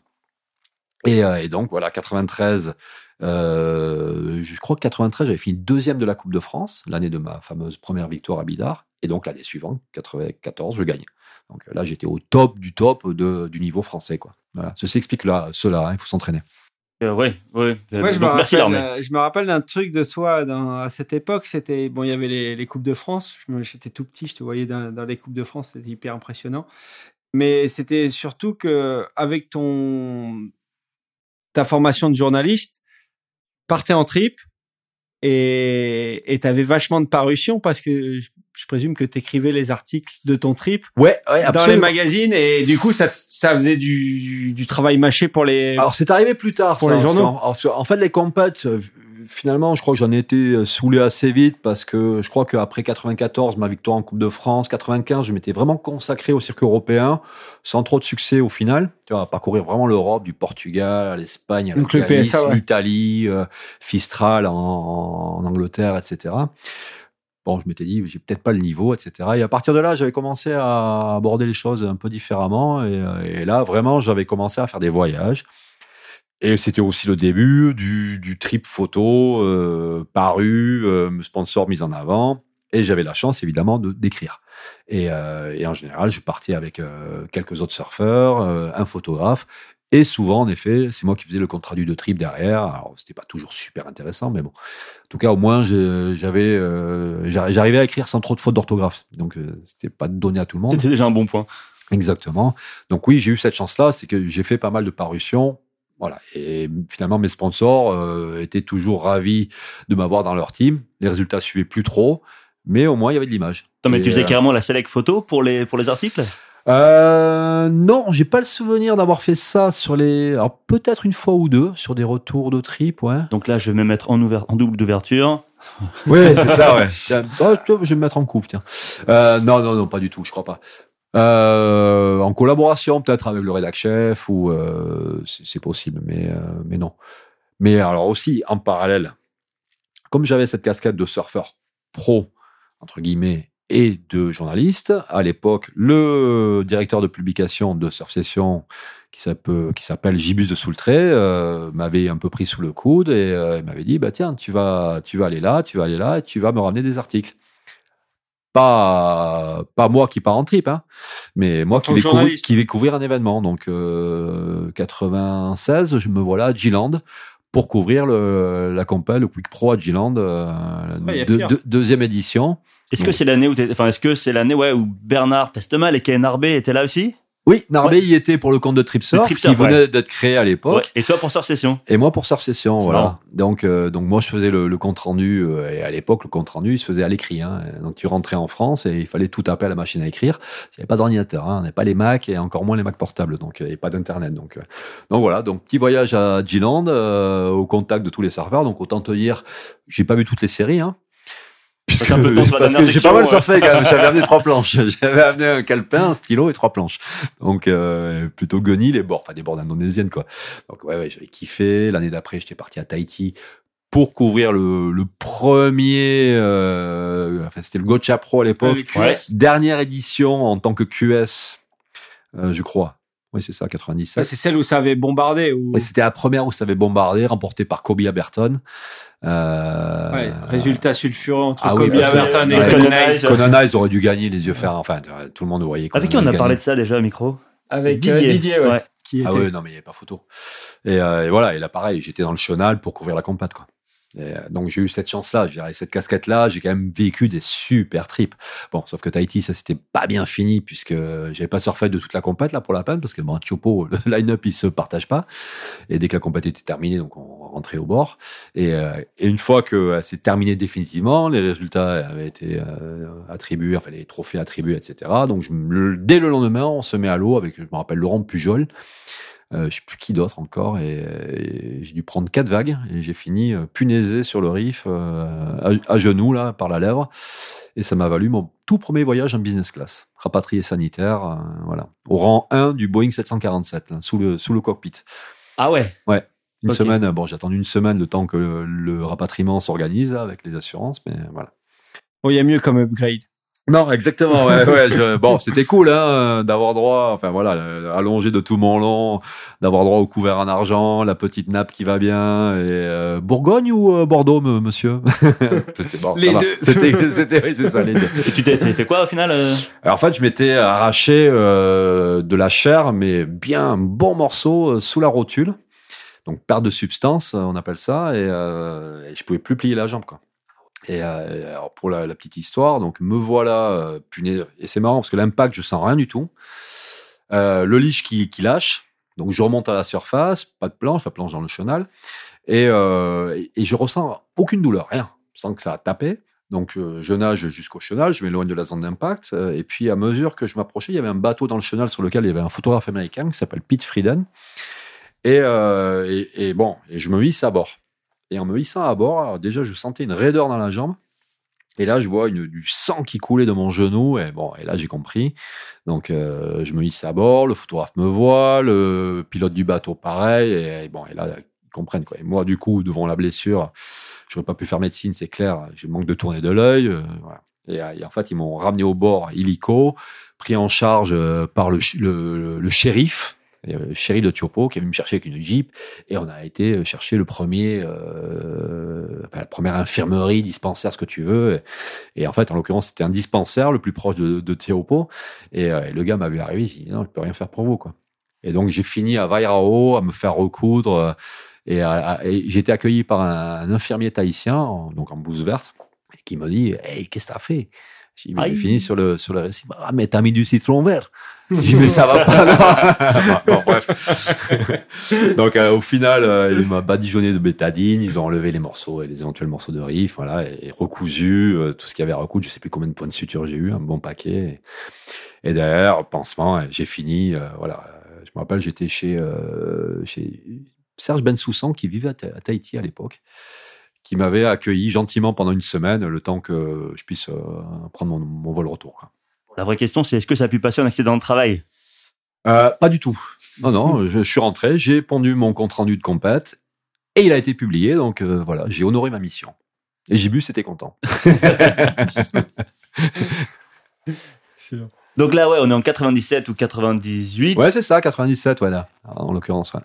Et, euh, et donc, voilà, 93, euh, je crois que 93, j'avais fini deuxième de la Coupe de France, l'année de ma fameuse première victoire à Bidart. Et donc, l'année suivante, 94, je gagne. Donc là, j'étais au top du top de, du niveau français. Quoi. Voilà. Ceci explique là, cela, hein, il faut s'entraîner. Euh, ouais, ouais. Euh, Ouais, je, me donc, merci rappelle, je me rappelle d'un truc de toi dans, à cette époque. C'était bon, il y avait les, les coupes de France. Me- J'étais tout petit, je te voyais dans, dans les coupes de France, c'était hyper impressionnant. Mais c'était surtout que avec ton ta formation de journaliste, partais en trip et tu avais vachement de parution parce que je, je présume que tu écrivais les articles de ton trip Ouais, ouais dans les magazines et du coup ça, ça faisait du, du travail mâché pour les Alors c'est arrivé plus tard Pour ça, les journaux. En, en fait, les compètes, euh, finalement, je crois que j'en ai été euh, saoulé assez vite parce que je crois qu'après 94, ma victoire en Coupe de France, 95, je m'étais vraiment consacré au circuit européen, sans trop de succès au final. Tu vois, à parcourir vraiment l'Europe, du Portugal à l'Espagne, à la Galice, ouais. l'Italie, euh, Fistral en, en Angleterre, etc. Bon, je m'étais dit, j'ai peut-être pas le niveau, etc. Et à partir de là, j'avais commencé à aborder les choses un peu différemment. Et, euh, là, vraiment, j'avais commencé à faire des voyages. Et c'était aussi le début du, trip photo euh, paru, euh, sponsor mis en avant. Et j'avais la chance, évidemment, de d'écrire. Et, en général, je partais avec quelques autres surfeurs, un photographe. Et souvent, en effet, c'est moi qui faisais le compte traduit de trip derrière. Alors, c'était pas toujours super intéressant, mais bon. En tout cas, au moins, j'avais, euh, j'arri- j'arrivais à écrire sans trop de fautes d'orthographe. Donc, euh, c'était pas donné à tout le monde. C'était déjà un bon point. Exactement. Donc oui, j'ai eu cette chance-là, c'est que j'ai fait pas mal de parutions. Voilà. Et finalement, mes sponsors euh, étaient toujours ravis de m'avoir dans leur team. Les résultats suivaient plus trop, mais au moins il y avait de l'image. Mais tu faisais euh, carrément la select photo pour les, pour les articles? Euh, non, j'ai pas le souvenir d'avoir fait ça sur les. Alors peut-être une fois ou deux sur des retours de trip, ouais. Donc là, je vais me mettre en, ouver- en double d'ouverture. Oui, <laughs> c'est ça, ouais. Oh, je vais me mettre en couve, tiens. Euh, non, non, non, pas du tout, je crois pas. Euh, en collaboration peut-être avec le rédac chef ou euh, c'est c'est possible, mais euh, mais non. Mais alors aussi en parallèle, comme j'avais cette casquette de surfeur pro entre guillemets et de journaliste, à l'époque, le directeur de publication de Surf Session qui s'appelle Gibus de Soultré euh, m'avait un peu pris sous le coude et euh, il m'avait dit bah tiens tu vas tu vas aller là tu vas aller là et tu vas me ramener des articles. Pas pas moi qui pars en trip hein mais moi qui vais, couvrir, journaliste. qui vais couvrir un événement. Donc euh, 96 je me voilà à G-Land pour couvrir le, la compète le Quick Pro à euh, a de- de- deuxième édition Est-ce que c'est l'année où, enfin, est-ce que c'est l'année ouais, où Bernard Testemal et Ken Arbé étaient là aussi? Oui, Narbé y était pour le compte de Tripsurf, qui venait d'être créé à l'époque. Ouais. Et toi pour Surf Session? Et moi pour Surf Session, voilà. marrant. Donc, euh, donc moi je faisais le, le compte rendu euh, et à l'époque le compte rendu il se faisait à l'écrit. Hein. Donc tu rentrais en France et il fallait tout taper à la machine à écrire. Il n'y avait pas d'ordinateur, hein. on n'avait pas les Mac et encore moins les Mac portables, donc et pas d'internet. Donc euh, donc voilà, donc petit voyage à G-Land euh, au contact de tous les serveurs. Donc autant te dire, j'ai pas vu toutes les séries. Hein. Un peu temps parce que j'ai pas mal surfé quand même. J'avais amené trois <laughs> planches. J'avais amené un calepin, un stylo et trois planches. Donc euh, plutôt gunny les bords, enfin des bords indonésiennes quoi. Donc ouais, ouais j'avais kiffé. L'année d'après, j'étais parti à Tahiti pour couvrir le, le premier. Euh, enfin c'était le Gotcha Pro à l'époque. Le Ouais. Dernière édition en tant que QS, euh, je crois. Oui c'est ça, Ça, 97. C'est celle où ça avait bombardé. Ou... Ouais, c'était la première où ça avait bombardé, remportée par Kobe Aberton. Euh, Ouais, résultat sulfureux entre Ah oui, Kobe que- Aberton et Conan Eyes. Conan Eyes aurait dû gagner les yeux fermés. Enfin, euh, tout le monde voyait. Avec qui on a parlé gagner. de ça déjà au micro? Avec euh, Didier, ouais, qui était. Ah ouais, non, mais il n'y avait pas photo. Et, euh, et voilà, et là, pareil, j'étais dans le chenal pour couvrir la compète, quoi. Euh, donc j'ai eu cette chance-là, je dirais, cette casquette-là, j'ai quand même vécu des super trips. Bon, sauf que Tahiti, ça s'était pas bien fini puisque j'avais pas surfé de toute la compète là pour la peine parce que bon, Chopo, <laughs> le line-up il se partage pas. Et dès que la compète était terminée, donc on rentrait au bord. Et, euh, une fois que elle s'est terminée définitivement, les résultats avaient été euh, attribués, enfin les trophées attribués, etc. Donc dès le lendemain, on se met à l'eau avec, je me rappelle Laurent Pujol. Euh, je sais plus qui d'autre encore et, et j'ai dû prendre quatre vagues et j'ai fini euh, punaisé sur le reef euh, à, à genoux là par la lèvre et ça m'a valu mon tout premier voyage en business class rapatrié sanitaire voilà au rang 1 du Boeing 747 là, sous le sous le cockpit Ah ouais? une Ok. semaine bon j'ai attendu une semaine le temps que le, le rapatriement s'organise avec les assurances mais voilà Bon, il y a mieux comme upgrade. Non, exactement. Ouais, <laughs> ouais. je- bon, c'était cool, hein, d'avoir droit, enfin voilà, euh, allongé de tout mon long, d'avoir droit au couvert en argent, la petite nappe qui va bien. Et euh, Bourgogne ou euh, Bordeaux, monsieur? <laughs> C'était bon. Les deux. C'était, c'était, oui, c'est ça, les deux. Et tu t'es fait quoi au final euh? Alors, en fait, je m'étais arraché euh, de la chair, mais bien un bon morceau euh, sous la rotule. Donc perte de substance, on appelle ça, et, euh, et je pouvais plus plier la jambe, quoi. Et euh, alors pour la, petite histoire, donc me voilà euh, punaise. Et c'est marrant parce que l'impact, je sens rien du tout. Euh, le leash qui, lâche, donc je remonte à la surface, pas de planche, la planche dans le chenal, et, et, et je ressens aucune douleur, rien. Je sens que ça a tapé. Donc je nage jusqu'au chenal, je m'éloigne de la zone d'impact, et puis à mesure que je m'approchais, il y avait un bateau dans le chenal sur lequel il y avait un photographe américain qui s'appelle Pete Frieden. Et, et bon, et je me hisse à bord. Et en me hissant à bord, déjà je sentais une raideur dans la jambe. Et là, je vois une, du sang qui coulait de mon genou. Et bon, et là, j'ai compris. Donc, euh, je me hisse à bord. Le photographe me voit. Le pilote du bateau, pareil. Et, bon, et là, ils comprennent quoi. Et moi, du coup, devant la blessure, j'aurais pas pu faire médecine, c'est clair. J'ai manque de tourner de l'œil. euh, et, en fait, ils m'ont ramené au bord illico, pris en charge euh, par le shérif. Le shérif de Tiopo qui est venu me chercher avec une jeep et on a été euh, chercher le premier euh, enfin, la première infirmerie dispensaire ce que tu veux. Et, en fait en l'occurrence c'était un dispensaire le plus proche de, de euh, et le gars m'a vu arriver il dit non je peux rien faire pour vous quoi. Et donc j'ai fini à Vairao à me faire recoudre et, j'ai été accueilli par un, infirmier tahitien en- donc en blouse verte qui me dit hey qu'est-ce que t'as fait? J'ai j'ai fini sur le sur le récit. Ah mais t'as mis du citron vert. J'ai dit mais ça va pas <laughs> Bon, bref. <laughs> Donc euh, au final, euh, il m'a badigeonné de bétadine, ils ont enlevé les morceaux et les éventuels morceaux de riff, voilà, et, et recousu euh, tout ce qu'il y avait à recoudre. Je sais plus combien de points de suture j'ai eu, un bon paquet. Et, et derrière, pansement, j'ai fini. voilà, je me rappelle, j'étais chez chez Serge Bensoussan qui vivait à Tahiti à l'époque, qui m'avait accueilli gentiment pendant une semaine, le temps que je puisse euh, prendre mon, mon vol retour. quoi. La vraie question, c'est est-ce que ça a pu passer un accident de travail? Euh, pas du tout. Non, non, <laughs> je, je suis rentré, j'ai pondu mon compte rendu de compète et il a été publié, donc euh, voilà, j'ai honoré ma mission. Et Gibus était content. <laughs> Donc là, ouais, on est en 97 ou 98. Ouais, c'est ça, 97, voilà, en l'occurrence. ouais.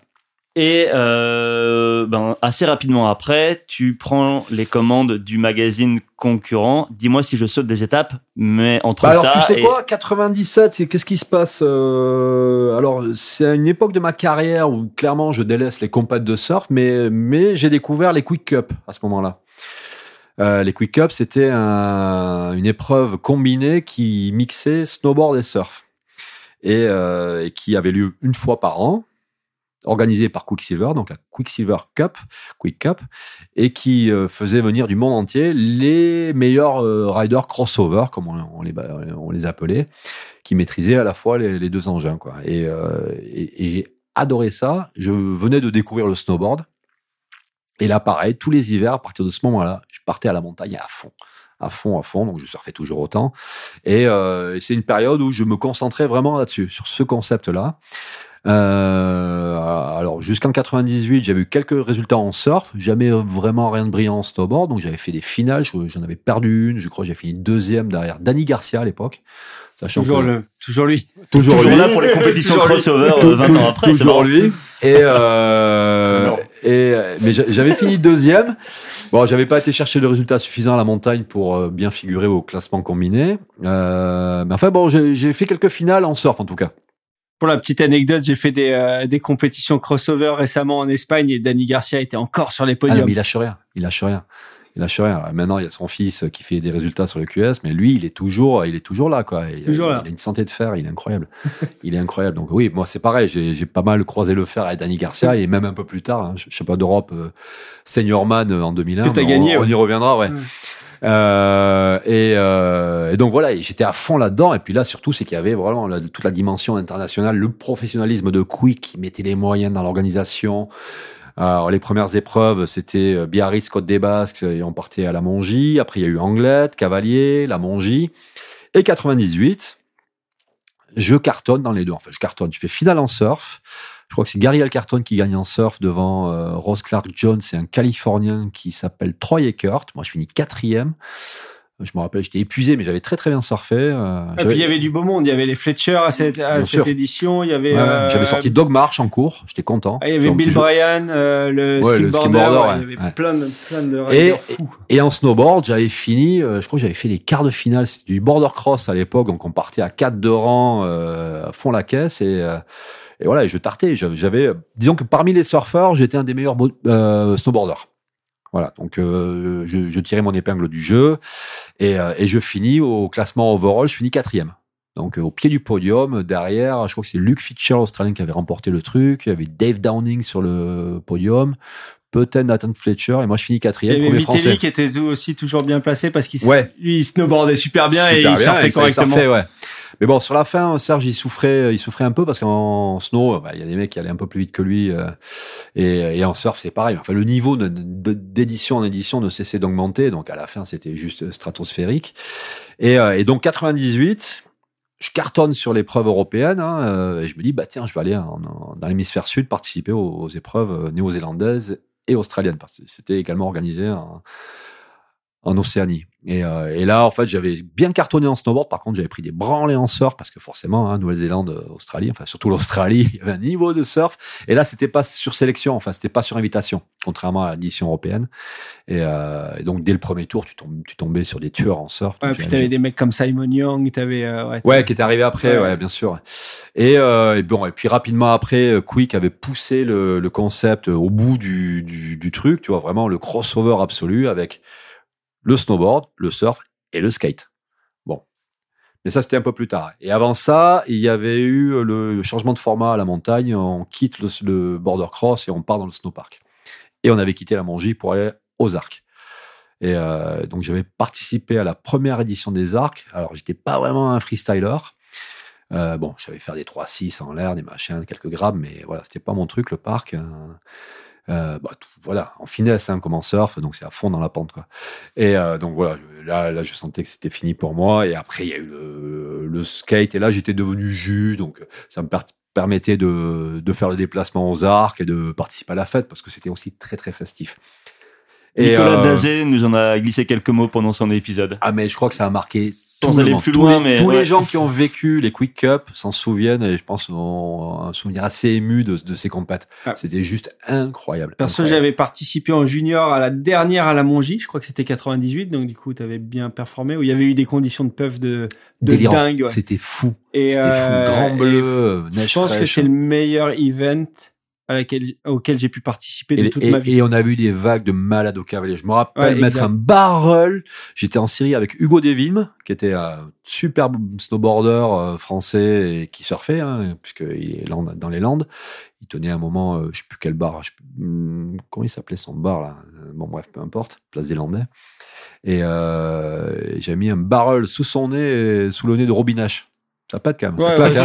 Et euh, ben, assez rapidement après, tu prends les commandes du magazine concurrent. Dis-moi si je saute des étapes, mais entre Bah alors, ça tu sais et- quoi, 97, qu'est-ce qui se passe euh, Alors, c'est une époque de ma carrière où clairement je délaisse les compètes de surf, mais, mais j'ai découvert les Quick Cup à ce moment-là. Euh, les Quick Cup, c'était un- une épreuve combinée qui mixait snowboard et surf. et, et qui avait lieu une fois par an organisé par Quicksilver, donc la Quicksilver Cup, Quick Cup, et qui euh, faisait venir du monde entier les meilleurs euh, riders crossover, comme on, les, appelait, qui maîtrisaient à la fois les, deux engins. Quoi. Et, euh, et, j'ai adoré ça. Je venais de découvrir le snowboard. Et là, pareil, tous les hivers, à partir de ce moment-là, je partais à la montagne à fond à fond, à fond, donc je surfais toujours autant. Et c'est une période où je me concentrais vraiment là-dessus, sur ce concept-là. Euh, alors jusqu'en 98, j'avais eu quelques résultats en surf, jamais vraiment rien de brillant en snowboard, donc j'avais fait des finales, j'en avais perdu une, je crois que j'ai fini deuxième derrière Danny Garcia à l'époque. Sachant toujours, le, toujours lui. Toujours, lui. là pour les <laughs> compétitions crossover 20 euh, ans après. Toujours lui. Et, euh, et mais j'avais fini deuxième. Bon, j'avais pas été chercher le résultat suffisant à la montagne pour euh, bien figurer au classement combiné. Euh, mais enfin bon, j'ai fait quelques finales en surf en tout cas. Pour la petite anecdote, j'ai fait des, euh, des compétitions crossover récemment en Espagne et Danny Garcia était encore sur les podiums. Ah mais il lâche rien, il lâche rien. Il lâche rien. maintenant, il y a son fils qui fait des résultats sur le QS, mais lui, il est toujours, il est toujours là, quoi. Il, toujours là. il a une santé de fer, il est incroyable. il est incroyable. Donc oui, moi, c'est pareil. J'ai pas mal croisé le fer avec Danny Garcia et même un peu plus tard, hein, je, sais pas d'Europe, euh, Seniorman en 2001. Que as gagné. On, y reviendra, ouais. Euh, et, euh, et, donc voilà, j'étais à fond là-dedans. Et puis là, surtout, c'est qu'il y avait vraiment toute la dimension internationale, le professionnalisme de Quick qui mettait les moyens dans l'organisation. Alors, les premières épreuves, c'était euh, Biarritz, Côte des Basques, et on partait à la Mongie. Après, il y a eu Anglette, Cavalier, la Mongie. Et 98, je cartonne dans les deux. Enfin, je cartonne. Je fais finale en surf. Je crois que c'est Gary Alcarton qui gagne en surf devant euh, Ross Clark Jones c'est un Californien qui s'appelle Troy Eckert. Moi, je finis quatrième. Je me rappelle, j'étais épuisé, mais j'avais très très bien surfé. Euh, et puis il y avait du beau monde. Il y avait les Fletcher à cette, édition. Il y avait. Euh, j'avais sorti Dog March en cours. J'étais content. Ah, il y avait Bill Bryan, euh, le, ouais, le skimboarder. il y avait plein de, plein de et, fous. Et en snowboard, j'avais fini. je crois que j'avais fait les quarts de finale. C'était du border cross à l'époque, donc on partait à 4 de rang, à fond la caisse et et voilà, je tartais. J'avais, disons que parmi les surfeurs, j'étais un des meilleurs euh, snowboarders. Voilà, donc euh, je, je, tirais mon épingle du jeu et, euh, et, je finis au classement overall, je finis quatrième. Donc au pied du podium, derrière, je crois que c'est Luke Fitcher, l'Australien, qui avait remporté le truc. Il y avait Dave Downing sur le podium peut-être Nathan Fletcher et moi je finis quatrième. Y avait Vitelli qui était aussi toujours bien placé parce qu'il ouais. lui il snowboardait super bien et il surfait correctement. ouais. Mais bon, sur la fin, Serge, il souffrait, il souffrait un peu parce qu'en snow, bah, il y a des mecs qui allaient un peu plus vite que lui, euh, et, en surf, c'est pareil. Enfin, le niveau d'édition en édition ne cessait d'augmenter, donc à la fin, c'était juste stratosphérique. Et, euh, donc 98, je cartonne sur l'épreuve européenne, hein, euh, et je me dis, bah tiens, je vais aller dans l'hémisphère sud participer aux, épreuves néo-zélandaises et australiennes, parce que c'était également organisé en, en Océanie. Et, euh, et, là, en fait, j'avais bien cartonné en snowboard. Par contre, j'avais pris des branlées en surf parce que forcément, hein, Nouvelle-Zélande, euh, Australie, enfin surtout l'Australie, <laughs> il y avait un niveau de surf. Et là, c'était pas sur sélection, enfin c'était pas sur invitation, contrairement à l'édition européenne. Et, euh, et, donc dès le premier tour, tu, tombes, tu tombais sur des tueurs en surf. Ouais, puis t'avais des mecs comme Simon Young, t'avais euh, ouais, ouais, qui était arrivé après, ouais, bien sûr. Et, euh, et, bon, et puis rapidement après, euh, Quick avait poussé le, le concept au bout du, du, du truc, tu vois, vraiment le crossover absolu avec le snowboard, le surf et le skate. Bon. Mais ça, c'était un peu plus tard. Et avant ça, il y avait eu le changement de format à la montagne. On quitte le, border cross et on part dans le snowpark. Et on avait quitté la Mongie pour aller aux arcs. Et euh, donc, j'avais participé à la première édition des arcs. Alors, j'étais pas vraiment un freestyler. Euh, bon, j'avais faire des 3-6 en l'air, des machins, quelques grammes, mais voilà, c'était pas mon truc, le parc. Hein. Euh, bah, voilà, en finesse, hein, comme en surf, donc c'est à fond dans la pente, quoi. Et euh, donc voilà, là, là, je sentais que c'était fini pour moi. Et après, il y a eu le, le skate, et là, j'étais devenu jus, donc ça me permettait de, de faire le déplacement aux arcs et de participer à la fête parce que c'était aussi très très festif. Et Nicolas euh, Dazé nous en a glissé quelques mots pendant son épisode. Ah mais je crois que ça a marqué sans aller plus loin, mais tous les gens qui ont vécu les Quick Cup s'en souviennent et je pense ont un souvenir assez ému de, de ces compètes. Ah. C'était juste incroyable. Perso, j'avais participé en junior à la dernière à la Mongie, je crois que c'était 98, donc du coup, tu avais bien performé. Où il y avait eu des conditions de puff de, de dingue. C'était fou. C'était fou. Euh, Grand bleu, Je pense que c'est le meilleur event à laquelle, auquel j'ai pu participer Et, de toute et- ma vie. et on a vu des vagues de malades au cavalier. Je me rappelle Ouais, mettre exact. un barrel. J'étais en Syrie avec Hugo Devim, qui était un superbe snowboarder euh, français et qui surfait, hein, puisqu'il est land- dans les Landes. Il tenait un moment, euh, je sais plus quel bar, je sais plus- hum, comment il s'appelait son bar là. Bon bref, peu importe, place des Landais. Et euh, j'ai mis un barrel sous son nez, sous le nez de Robinache. Ça pète quand même. ça Ouais, claque, ouais,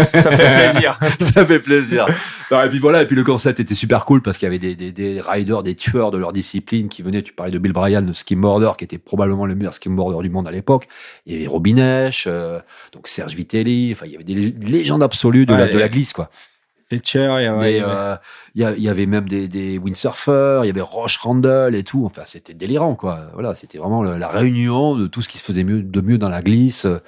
hein. <laughs> Ça fait plaisir. <laughs> ça fait plaisir. Non, et puis voilà, et puis le concept était super cool parce qu'il y avait des, des, des riders, des tueurs de leur discipline qui venaient. Tu parlais de Bill Bryan, le skimboarder, qui était probablement le meilleur skimboarder du monde à l'époque. Il y avait Robin euh, donc Serge Vitelli. Enfin, il y avait des lé- légendes absolues de, la, de la glisse, quoi. Fletcher, il ouais, euh, y, y avait même des, des windsurfers, il y avait Roche Randall et tout. Enfin, c'était délirant, quoi. Voilà, c'était vraiment la réunion de tout ce qui se faisait mieux, de mieux dans la glisse. euh,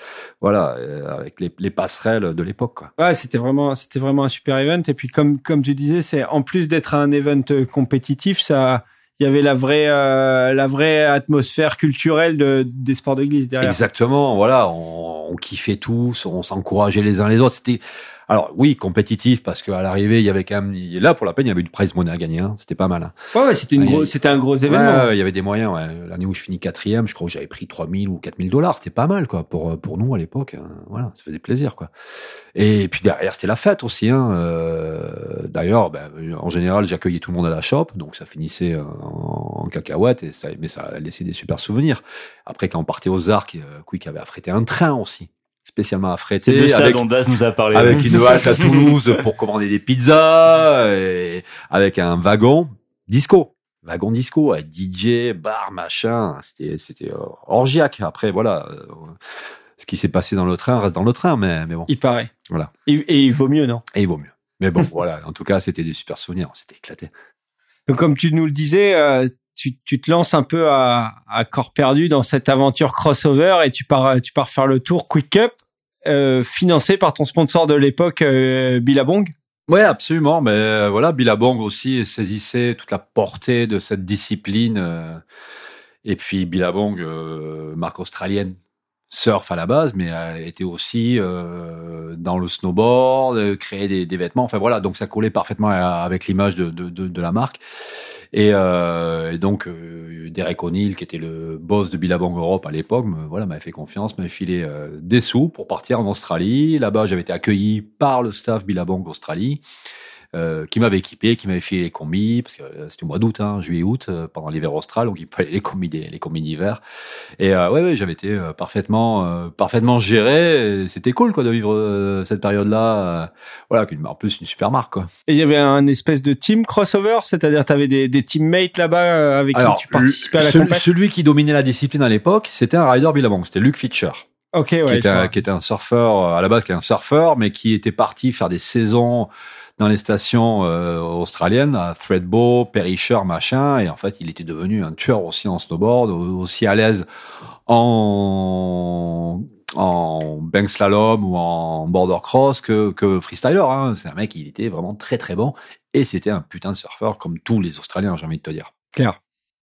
voilà, euh, avec les, les passerelles de l'époque, quoi. Ouais, c'était vraiment, c'était vraiment un super event. Et puis, comme, comme tu disais, c'est en plus d'être un event euh, compétitif, ça, il y avait la vraie, euh, la vraie atmosphère culturelle de, des sports de glisse derrière. Exactement, voilà, on, on kiffait tous, on s'encourageait les uns les autres. C'était, alors oui, compétitif parce qu'à l'arrivée, il y avait quand même, là pour la peine, il y avait une prize money à gagner, hein. c'était pas mal. Hein. Ouais, ouais, c'était une c'était un gros événement. ouais, il y avait des moyens. Ouais. L'année où je finis quatrième, je crois que j'avais pris 3000 ou 4000 dollars, c'était pas mal quoi pour pour nous à l'époque. hein. Voilà, ça faisait plaisir quoi. Et puis derrière, c'était la fête aussi. Hein. Euh, D'ailleurs, ben, en général, j'accueillais tout le monde à la shop, donc ça finissait en, en cacahuète, et ça, mais ça a laissé des super souvenirs. Après, quand on partait aux arcs, euh, Quick avait affrété un train aussi, spécialement C'est affrété, de ça avec, dont Daz nous a parlé. avec une halte à <laughs> Toulouse pour commander des pizzas, et avec un wagon disco. Wagon disco, avec DJ, bar, machin. C'était, c'était euh, orgiaque. Après, voilà. euh, ce qui s'est passé dans le train reste dans le train, mais, mais bon. Il paraît. Voilà. Et, et il vaut mieux, non? Et il vaut mieux. Mais bon, <laughs> voilà. En tout cas, c'était des super souvenirs. C'était éclaté. Donc, comme tu nous le disais, euh, tu, tu te lances un peu à, à corps perdu dans cette aventure crossover et tu pars, tu pars faire le tour Quick Cup, euh, financé par ton sponsor de l'époque, euh, Billabong. Ouais, absolument. Mais euh, voilà, Billabong aussi saisissait toute la portée de cette discipline. euh, et puis Billabong, marque australienne, surf à la base, mais était aussi dans le snowboard, créer des, vêtements. Enfin voilà, donc ça collait parfaitement avec l'image de la marque. Et, euh, donc euh, Derek O'Neill, qui était le boss de Billabong Europe à l'époque, voilà, m'avait fait confiance, m'avait filé euh, des sous pour partir en Australie. Là-bas, j'avais été accueilli par le staff Billabong Australie. Euh, qui m'avait équipé, qui m'avait filé les combis, parce que euh, c'était au mois d'août, hein, juillet-août, euh, pendant l'hiver austral, donc il fallait les combis, des, les combis d'hiver. Et euh, ouais, ouais j'avais été parfaitement, euh, parfaitement géré. C'était cool, quoi, de vivre euh, cette période-là. euh, voilà, en plus une super marque, quoi. Et il y avait un espèce de team crossover, c'est-à-dire tu avais des, des teammates là-bas avec Alors, qui tu participais à la celui, celui qui dominait la discipline à l'époque, c'était un rider Billabong, c'était Luke Fischer, Ok, qui, ouais. était je un, qui était un surfeur à la base, qui est un surfeur, mais qui était parti faire des saisons dans les stations euh, australiennes, à Threadbow, Perisher, machin, et en fait, il était devenu un tueur aussi en snowboard, au- aussi à l'aise en en bank slalom ou en border cross que, que freestyler. Hein. C'est un mec, il était vraiment très très bon, et c'était un putain de surfeur comme tous les Australiens, j'ai envie de te dire. Claire.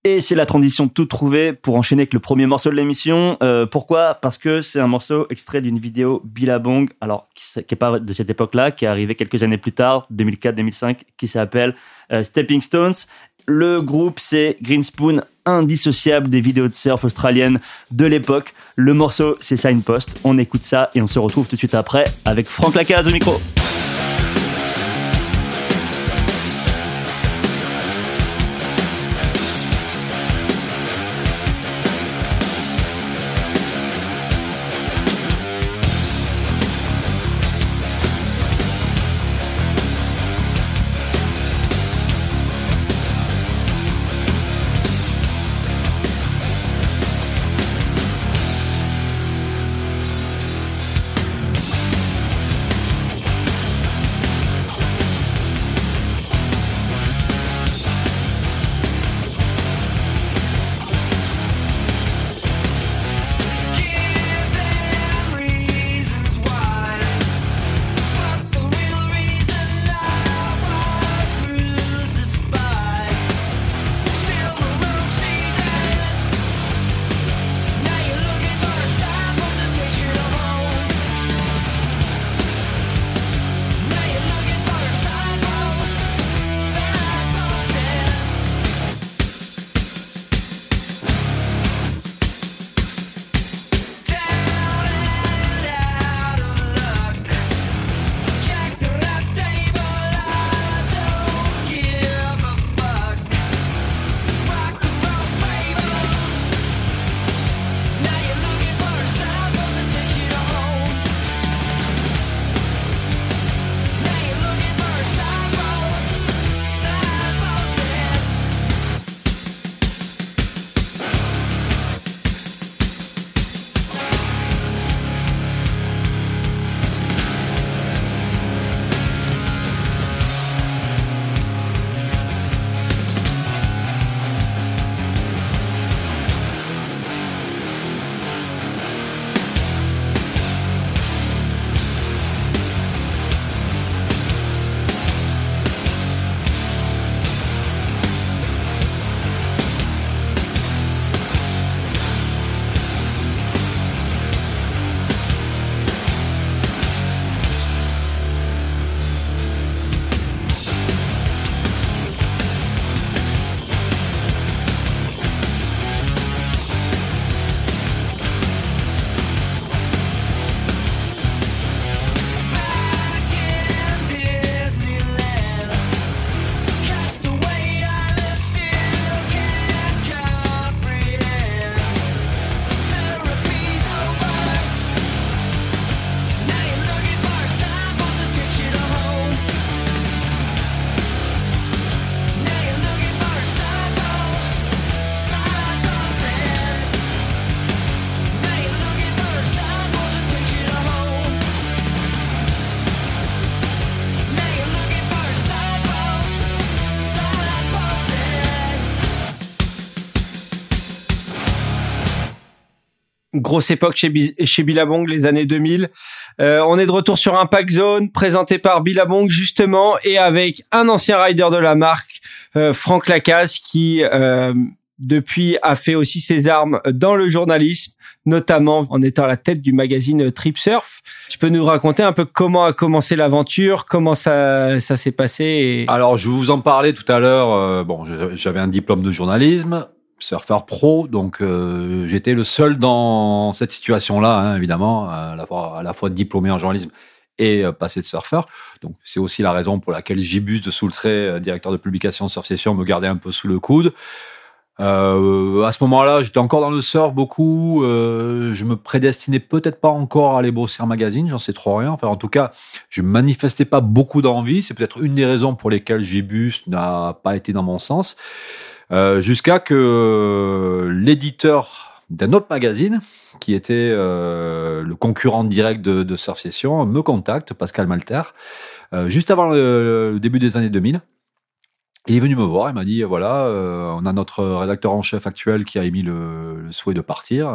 Et c'est la transition toute trouvée pour enchaîner avec le premier morceau de l'émission. Euh, pourquoi? Parce que c'est un morceau extrait d'une vidéo Billabong, alors qui, s- qui est pas de cette époque-là, qui est arrivé quelques années plus tard, 2004-2005, qui s'appelle euh, Stepping Stones. Le groupe, c'est Greenspoon, indissociable des vidéos de surf australiennes de l'époque. Le morceau, c'est Signpost. On écoute ça et on se retrouve tout de suite après avec Franck Lacaze au micro. Grosse époque chez, chez Billabong, les années 2000. Euh, on est de retour sur Impact Zone, présenté par Billabong justement, et avec un ancien rider de la marque, euh, Franck Lacasse, qui euh, depuis a fait aussi ses armes dans le journalisme, notamment en étant à la tête du magazine Trip Surf. Tu peux nous raconter un peu comment a commencé l'aventure, comment ça, ça s'est passé Alors, je vous en parlais tout à l'heure. bon, j'avais un diplôme de journalisme surfeur pro, donc euh, j'étais le seul dans cette situation-là, hein, évidemment, à la, fois, diplômé en journalisme et euh, passé de surfeur. Donc c'est aussi la raison pour laquelle Gibus de Soultray, euh, directeur de publication Surf Session, me gardait un peu sous le coude. Euh, à ce moment-là, j'étais encore dans le surf beaucoup. Euh, je me prédestinais peut-être pas encore à aller bosser en magazine, j'en sais trop rien. Enfin, en tout cas, je manifestais pas beaucoup d'envie. C'est peut-être une des raisons pour lesquelles Gibus n'a pas été dans mon sens. Euh, jusqu'à que euh, l'éditeur d'un autre magazine, qui était euh, le concurrent direct de, de Surf Session, me contacte, Pascal Malter, juste avant le, début des années 2000. Il est venu me voir, il m'a dit voilà, on a notre rédacteur en chef actuel qui a émis le, le souhait de partir.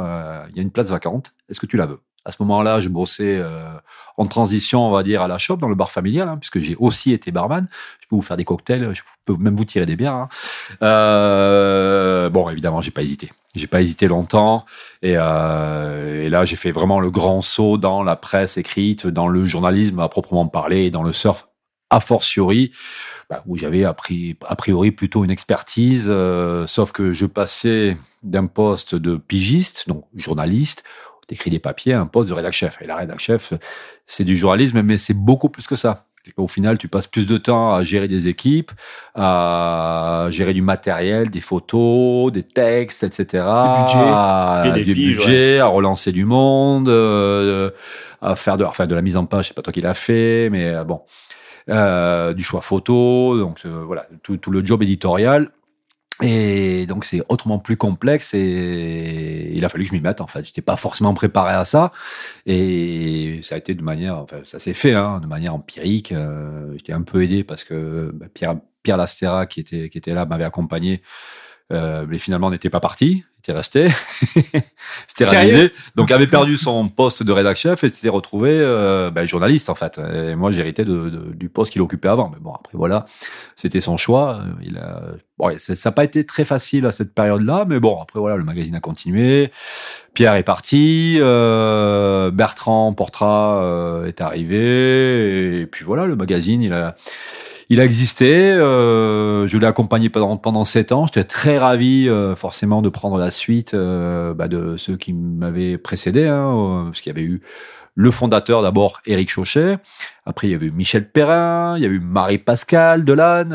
il y a une place vacante. Est-ce que tu la veux? À ce moment-là, je bossais euh, en transition, on va dire, à la shop, dans le bar familial, hein, puisque j'ai aussi été barman. Je peux vous faire des cocktails, je peux même vous tirer des bières. Hein. Euh, bon, évidemment, j'ai pas hésité. J'ai pas hésité longtemps. Et, euh, et là, j'ai fait vraiment le grand saut dans la presse écrite, dans le journalisme à proprement parler, dans le surf a fortiori, bah, où j'avais a priori plutôt une expertise, euh, sauf que je passais d'un poste de pigiste, donc journaliste, t'écris des papiers un poste de rédac chef. Et la rédac chef, c'est du journalisme, mais c'est beaucoup plus que ça. Au final, tu passes plus de temps à gérer des équipes, à gérer du matériel, des photos, des textes, etc. Budget, à, du budget, à relancer du monde, euh, à faire de, enfin, de la mise en page. C'est pas toi qui l'as fait, mais euh, bon, euh, du choix photo, donc voilà, tout, tout, le job éditorial. Et donc c'est autrement plus complexe et il a fallu que je m'y mette en fait. J'étais pas forcément préparé à ça et ça a été de manière, enfin ça s'est fait hein, de manière empirique. Euh, J'étais un peu aidé parce que bah, Pierre Pierre Lastera qui était qui était là m'avait accompagné, euh, mais finalement n'était pas parti était resté, <laughs> c'était réalisé, donc avait perdu son poste de rédac chef et s'était retrouvé euh, ben, journaliste en fait. Et moi j'héritais de, de, du poste qu'il occupait avant, mais bon après voilà, c'était son choix. Il a, bon, ça n'a pas été très facile à cette période-là, mais bon après voilà, le magazine a continué. Pierre est parti, euh, Bertrand Portra euh, est arrivé, et puis voilà, le magazine il a il a existé. Euh, je l'ai accompagné pendant pendant sept ans. J'étais très ravi, euh, forcément, de prendre la suite euh, bah, de ceux qui m'avaient précédé, hein, parce qu'il y avait eu le fondateur d'abord, Éric Chauchet. Après, il y avait eu Michel Perrin, il y a eu Marie-Pascale Delanne,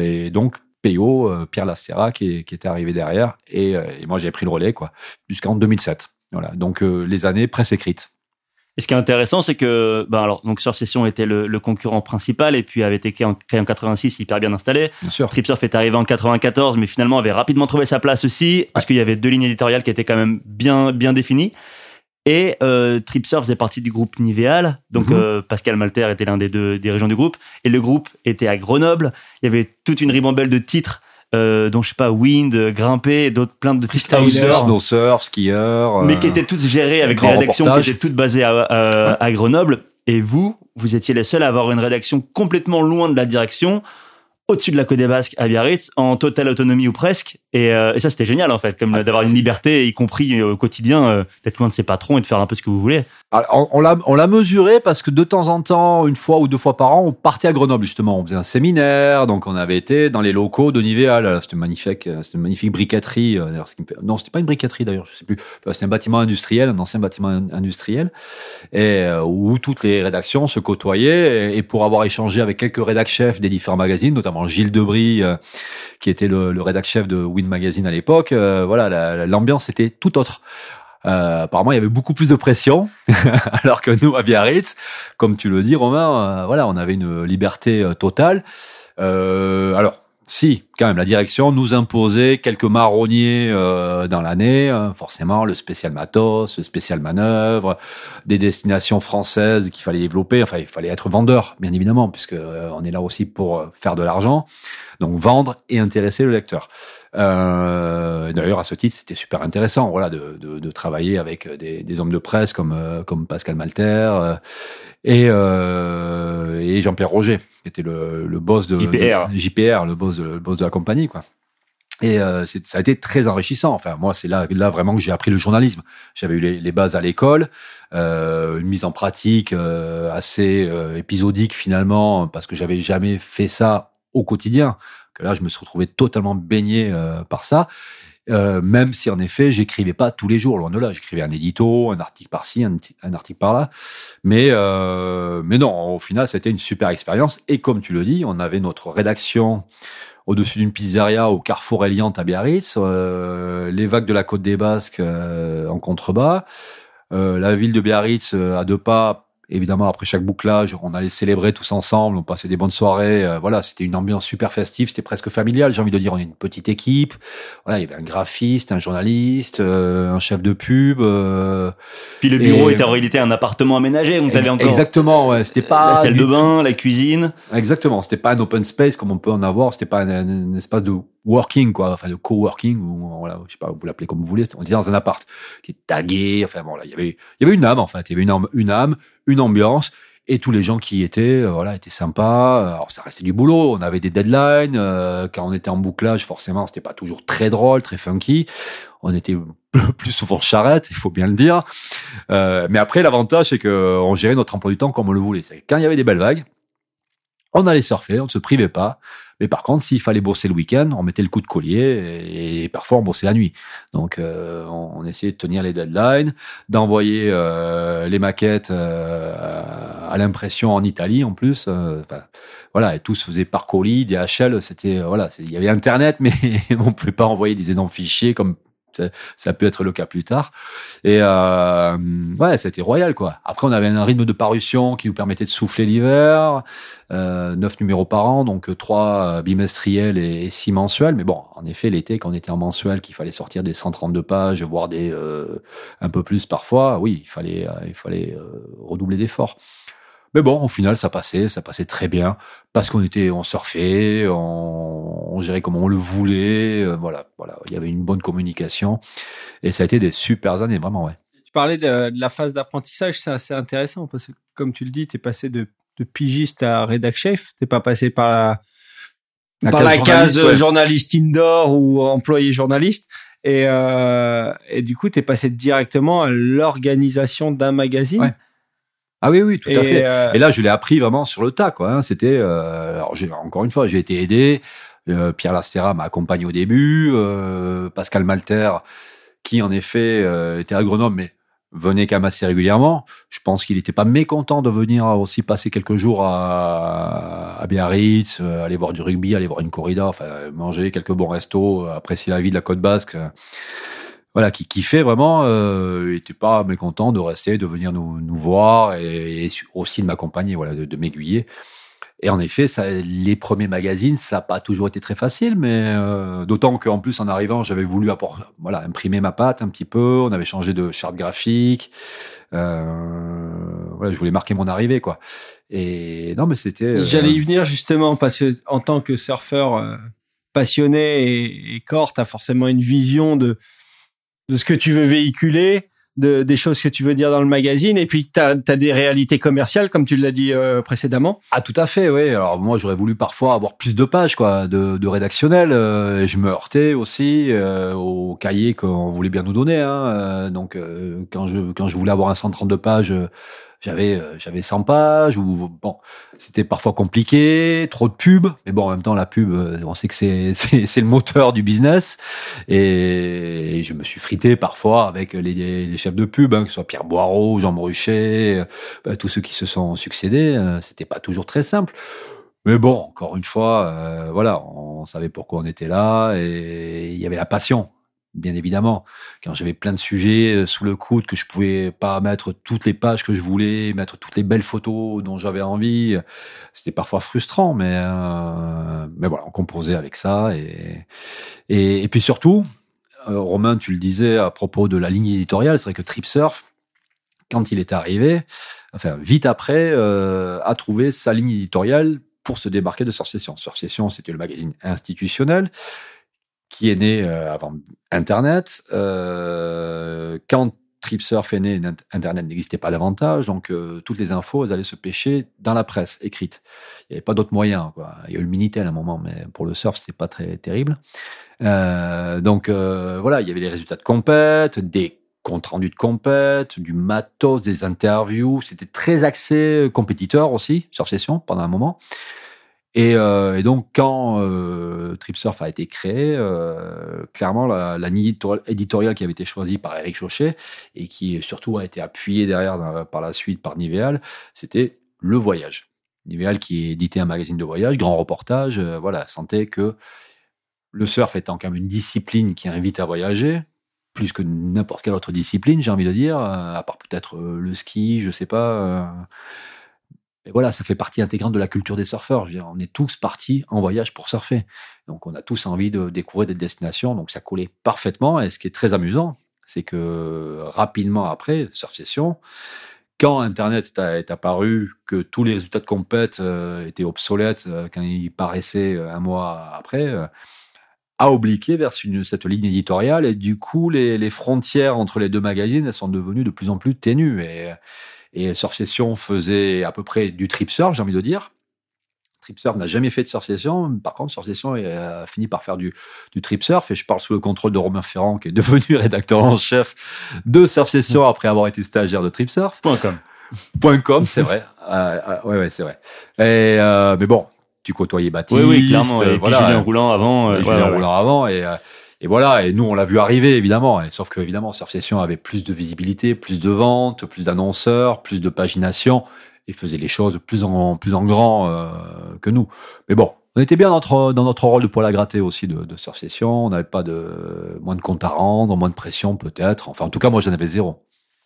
et donc Péo, Pierre Lastera qui, qui, était arrivé derrière. Et, et moi, j'ai pris le relais, quoi, jusqu'en 2007. Voilà. Donc, les années presse écrite. Et ce qui est intéressant, c'est que, ben alors, donc Surf Session était le, le, concurrent principal et puis avait été créé en, créé en 86, hyper bien installé. Bien sûr. Tripsurf est arrivé en 94, mais finalement avait rapidement trouvé sa place aussi parce qu'il y avait deux lignes éditoriales qui étaient quand même bien bien définies. Et euh, Tripsurf faisait partie du groupe Niveal, donc mhm. euh, Pascal Malter était l'un des deux dirigeants du groupe, et le groupe était à Grenoble. Il y avait toute une ribambelle de titres euh, dont je sais pas Wind, Grimper, d'autres plein de freestylers, no surf, skieurs, mais qui étaient tous gérés avec des rédactions qui étaient toutes basées à, à Grenoble. Et vous, vous étiez les seuls à avoir une rédaction complètement loin de la direction au-dessus de la Côte des Basques à Biarritz en totale autonomie ou presque et, euh, et ça c'était génial en fait comme ah, d'avoir une liberté y compris euh, au quotidien euh, d'être loin de ses patrons et de faire un peu ce que vous voulez. Alors, on l'a on l'a mesuré parce que de temps en temps une fois ou deux fois par an on partait à Grenoble justement. On faisait un séminaire donc on avait été dans les locaux de Nivéal c'était magnifique c'était une magnifique briqueterie ce qui me fait... non c'était pas une briqueterie d'ailleurs je sais plus. C'était un bâtiment industriel un ancien bâtiment industriel et où toutes les rédactions se côtoyaient et, pour avoir échangé avec quelques rédacteurs chefs des différents magazines notamment Gilles Debris, qui était le, le rédacteur chef de Win Magazine à l'époque. Euh, voilà, l'ambiance était tout autre. Euh, apparemment, il y avait beaucoup plus de pression, <laughs> alors que nous, à Biarritz, comme tu le dis, Romain, voilà, on avait une liberté totale. alors, si, quand même, la direction nous imposait quelques marronniers euh, dans l'année, hein, forcément, le spécial matos, le spécial manœuvre, des destinations françaises qu'il fallait développer. Enfin, il fallait être vendeur, bien évidemment, puisque euh, on est là aussi pour euh, faire de l'argent. Donc, vendre et intéresser le lecteur. Euh, D'ailleurs, à ce titre, c'était super intéressant, voilà, de, de, de travailler avec des, des, hommes de presse comme euh, comme Pascal Malter euh, et, euh, et Jean-Pierre Roger, qui était le, le boss de JPR, de, JPR, le boss de, le boss de la compagnie, quoi. Et euh, ça a été très enrichissant. Enfin, moi, c'est là, là vraiment que j'ai appris le journalisme. J'avais eu les, les bases à l'école, euh, une mise en pratique euh, assez épisodique finalement, parce que j'avais jamais fait ça au quotidien. Là, je me suis retrouvé totalement baigné euh, par ça. Euh, même si en effet, j'écrivais pas tous les jours, loin de là. J'écrivais un édito, un article par-ci, un, article par-là. Mais, euh, mais non, au final, c'était une super expérience. Et comme tu le dis, on avait notre rédaction au-dessus d'une pizzeria au carrefour Eliante à Biarritz, les vagues de la côte des Basques en contrebas, la ville de Biarritz à deux pas Évidemment, après chaque bouclage, on allait célébrer tous ensemble, on passait des bonnes soirées. Euh, voilà, c'était une ambiance super festive, c'était presque familial. J'ai envie de dire, on est une petite équipe. Voilà, il y avait un graphiste, un journaliste, euh, un chef de pub. Euh, Puis le bureau et... était en réalité un appartement aménagé, donc t'avais encore. Exactement, ouais. C'était pas la salle de bain, la cuisine. Exactement, c'était pas un open space comme on peut en avoir. C'était pas un, un, un espace de working quoi. Enfin de coworking ou voilà je sais pas vous l'appelez comme vous voulez. On était dans un appart qui est tagué. Enfin bon là il y avait il y avait une âme en fait. Il y avait une âme une âme une ambiance. Et tous les gens qui y étaient euh, voilà étaient sympas. Alors ça restait du boulot. On avait des deadlines. Euh, quand on était en bouclage forcément c'était pas toujours très drôle très funky. On était <laughs> plus souvent charrette il faut bien le dire. Euh, mais après l'avantage c'est que on gérait notre emploi du temps comme on le voulait. C'est quand il y avait des belles vagues on allait surfer on ne se privait pas mais par contre, s'il fallait bosser le week-end, on mettait le coup de collier et, parfois on bossait la nuit. Donc, euh, on, on, essayait de tenir les deadlines, d'envoyer euh, les maquettes euh, à l'impression en Italie en plus. Euh, voilà, et tout se faisait par colis, DHL. C'était voilà, il y avait Internet, <laughs> mais on pouvait pas envoyer des énormes fichiers comme ça, peut être le cas plus tard. Et euh, ouais, c'était royal quoi. Après, on avait un rythme de parution qui nous permettait de souffler l'hiver, euh, neuf numéros par an, donc trois bimestriels et, six mensuels. Mais bon, en effet, l'été, quand on était en mensuel, qu'il fallait sortir des 132 pages, voire des euh, un peu plus parfois, oui, il fallait, il fallait redoubler d'efforts. Mais bon, au final, ça passait, ça passait très bien parce qu'on était, on surfait, on, on, gérait comme on le voulait. Euh, voilà, voilà, il y avait une bonne communication et ça a été des super années, vraiment, ouais. Tu parlais de, de la phase d'apprentissage, c'est assez intéressant parce que, comme tu le dis, tu es passé de, de, pigiste à rédac chef. T'es pas passé par la, la par la case ouais. journaliste indoor ou employé journaliste. Et, euh, et du coup, tu es passé directement à l'organisation d'un magazine. Ouais. Ah oui, oui, tout et à fait. Euh... Et là, je l'ai appris vraiment sur le tas, quoi. Hein. C'était, euh, alors encore une fois, j'ai été aidé. Euh, Pierre Lastera m'a accompagné au début. Euh, Pascal Malter, qui en effet était à Grenoble, mais venait quand même assez régulièrement. Je pense qu'il n'était pas mécontent de venir aussi passer quelques jours à, à Biarritz, aller voir du rugby, aller voir une corrida, enfin manger quelques bons restos, apprécier la vie de la côte basque voilà, qui kiffait vraiment, euh, était pas mécontent de rester, de venir nous, nous voir et, aussi de m'accompagner, voilà, de, de m'aiguiller. Et en effet, ça, les premiers magazines, ça n'a pas toujours été très facile, mais euh, d'autant qu'en plus, en arrivant, j'avais voulu apporter, voilà, imprimer ma patte un petit peu. On avait changé de charte graphique. Euh, voilà, je voulais marquer mon arrivée, quoi. Et non, mais c'était. Euh, J'allais y venir justement parce que en tant que surfeur euh, passionné et, et corps, t'as forcément une vision de de ce que tu veux véhiculer, de, des choses que tu veux dire dans le magazine, et puis tu as, des réalités commerciales, comme tu l'as dit euh, précédemment. Ah, tout à fait, oui. Alors moi, j'aurais voulu parfois avoir plus de pages, quoi, de, de rédactionnel. Euh, je me heurtais aussi euh, au cahier qu'on voulait bien nous donner. Hein. donc, quand je quand je voulais avoir un 132 pages j'avais j'avais 100 pages ou bon c'était parfois compliqué trop de pubs mais bon en même temps la pub on sait que <laughs> c'est c'est le moteur du business. Et, je me suis frité parfois avec les, les chefs de pub hein, que ce soit Pierre Boireau Jean Moruchet bah, tous ceux qui se sont succédés c'était pas toujours très simple. Mais bon encore une fois euh, voilà on savait pourquoi on était là et il y avait la passion bien évidemment. Quand j'avais plein de sujets euh, sous le coude, que je pouvais pas mettre toutes les pages que je voulais, mettre toutes les belles photos dont j'avais envie, c'était parfois frustrant, mais euh, mais voilà, on composait avec ça et et, puis surtout, euh, Romain, tu le disais à propos de la ligne éditoriale, c'est vrai que Tripsurf, quand il est arrivé, enfin vite après, a trouvé sa ligne éditoriale pour se débarquer de Surf Session. Surf Session, c'était le magazine institutionnel qui est né euh, avant Internet. Euh, quand TripSurf est né, Internet n'existait pas davantage, donc euh, toutes les infos, elles allaient se pêcher dans la presse écrite. Il n'y avait pas d'autres moyens. Il y a eu le Minitel à un moment, mais pour le surf, c'était pas très terrible. Donc voilà, il y avait les résultats de compète, des comptes rendus de compète, du matos, des interviews. C'était très axé compétiteur aussi, sur session pendant un moment. Et, euh, et, donc, quand euh, TripSurf a été créé, euh, clairement, la, ligne éditoriale qui avait été choisie par Eric Chauchet et qui surtout a été appuyée derrière par la suite par Niveal, c'était le voyage. Niveal qui éditait un magazine de voyage, grand reportage, voilà, sentait que le surf étant quand même une discipline qui invite à voyager, plus que n'importe quelle autre discipline, j'ai envie de dire, à part peut-être le ski, je sais pas et voilà, ça fait partie intégrante de la culture des surfeurs. on est tous partis en voyage pour surfer. Donc, on a tous envie de découvrir des destinations. Donc, ça collait parfaitement. Et ce qui est très amusant, c'est que rapidement après, Surf Session, quand Internet est apparu, que tous les résultats de compète euh, étaient obsolètes euh, quand ils paraissaient euh, un mois après, a obliqué vers cette ligne éditoriale. Et du coup, les, les, frontières entre les deux magazines elles sont devenues de plus en plus ténues. Et, et Surf Session faisait à peu près du trip surf, j'ai envie de dire. Trip surf n'a jamais fait de surf session. Par contre, surf session a fini par faire du, du trip surf. Et je parle sous le contrôle de Romain Ferrand, qui est devenu <laughs> rédacteur en chef de surf session après avoir été stagiaire de trip surf. .com. .com, c'est vrai. <laughs> Euh, euh, ouais, ouais, c'est vrai. Et, euh, mais bon, tu côtoyais Baptiste. Oui, oui, clairement. Et voilà, Julien Roulant avant. Euh, Julien Roulant avant. Et, euh, et voilà, et nous, on l'a vu arriver, évidemment. Et, sauf que, évidemment, Surf Session avait plus de visibilité, plus de ventes, plus d'annonceurs, plus de pagination, et faisait les choses plus en, plus en grand euh, que nous. Mais bon, on était bien dans notre, dans notre rôle de poil à gratter aussi de, de Surf Session. On n'avait pas de moins de compte à rendre, moins de pression peut-être. Enfin, en tout cas, moi, j'en avais zéro.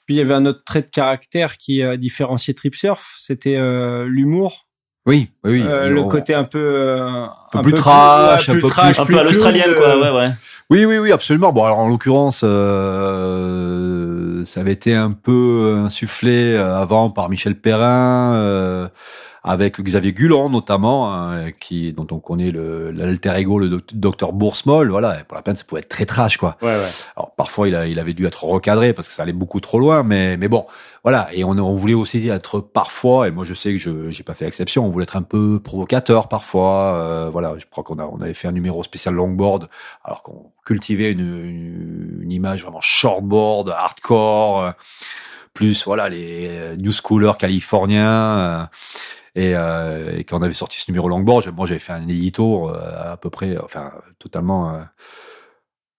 Puis il y avait un autre trait de caractère qui a différencié Trip Surf, c'était euh, l'humour oui, oui, oui. Euh, le côté un peu, euh, un, peu plus trash, un peu plus, un peu à l'australienne, quoi. Ouais, ouais. Oui, oui, oui, absolument. Bon, alors en l'occurrence, euh, ça avait été un peu insufflé euh, avant par Michel Perrin. Euh, avec Xavier Gulan notamment, hein, qui dont on connaît le l'alter ego, le docteur Boursmol. Voilà, pour la peine, ça pouvait être très trash, quoi. Ouais, ouais. Alors parfois, il, a, il avait dû être recadré parce que ça allait beaucoup trop loin, mais mais bon, voilà. Et on, on voulait aussi être parfois, et moi je sais que je j'ai pas fait exception, on voulait être un peu provocateur parfois. Euh, voilà, je crois qu'on a on avait fait un numéro spécial longboard, alors qu'on cultivait une, une, une, image vraiment shortboard, hardcore. Euh, plus voilà les new schoolers californiens euh, et, euh, et, quand on avait sorti ce numéro longboard, moi j'avais fait un édito euh, à peu près, enfin totalement euh,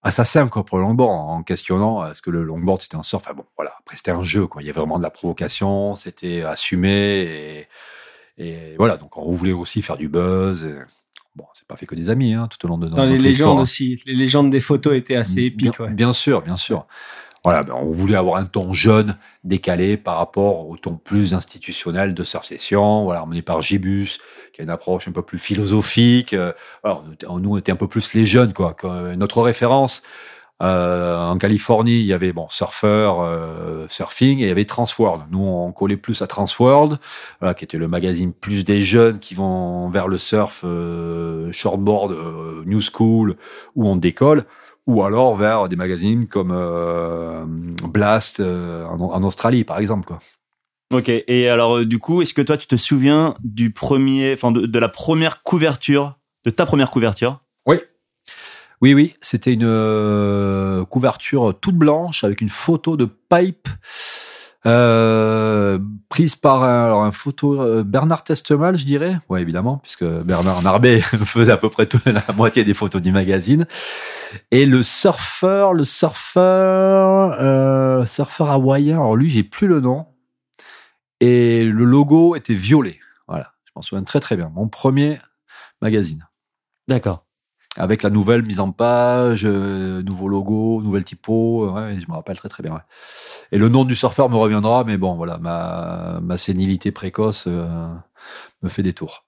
assassin quoi pour le longboard en questionnant est-ce que le longboard c'était un surf. Enfin bon, voilà. Après c'était un jeu quoi. Il y avait vraiment de la provocation, c'était assumé et, et, voilà. Donc on voulait aussi faire du buzz. Et, bon, c'est pas fait que des amis hein, tout au long de Dans les légendes aussi. Les légendes des photos étaient assez épiques. Bien, ouais. bien sûr, bien sûr voilà, ben on voulait avoir un ton jeune, décalé par rapport au ton plus institutionnel de Surf Session. Voilà, emmené par Gibus, qui a une approche un peu plus philosophique. Euh, alors, nous, on était un peu plus les jeunes, quoi. Notre référence, euh, en Californie, il y avait bon surfer, euh, surfing, et il y avait Transworld. Nous, on collait plus à Transworld, voilà, qui était le magazine plus des jeunes qui vont vers le surf, euh, shortboard, euh, new school, où on décolle ou alors vers des magazines comme euh, Blast euh, en, en, Australie, par exemple. Quoi. Ok. Et alors, euh, du coup, est-ce que toi, tu te souviens du premier, enfin, de, de, la première couverture, de ta première couverture? Oui. Oui, oui. C'était une couverture toute blanche avec une photo de pipe. Euh, prise par un, alors un photo euh, Bernard Testemal, je dirais. Ouais, évidemment, puisque Bernard Narbet <laughs> faisait à peu près toute la moitié des photos du magazine. Et le surfeur, le surfeur, euh, surfeur hawaïen. Alors lui, j'ai plus le nom. Et le logo était violet. Voilà, je m'en souviens très très bien. Mon premier magazine. D'accord avec la nouvelle mise en page, euh, nouveau logo, nouvelle typo. Euh, je me rappelle très très bien. Et le nom du surfeur me reviendra, mais bon, voilà, ma, ma sénilité précoce euh, me fait des tours.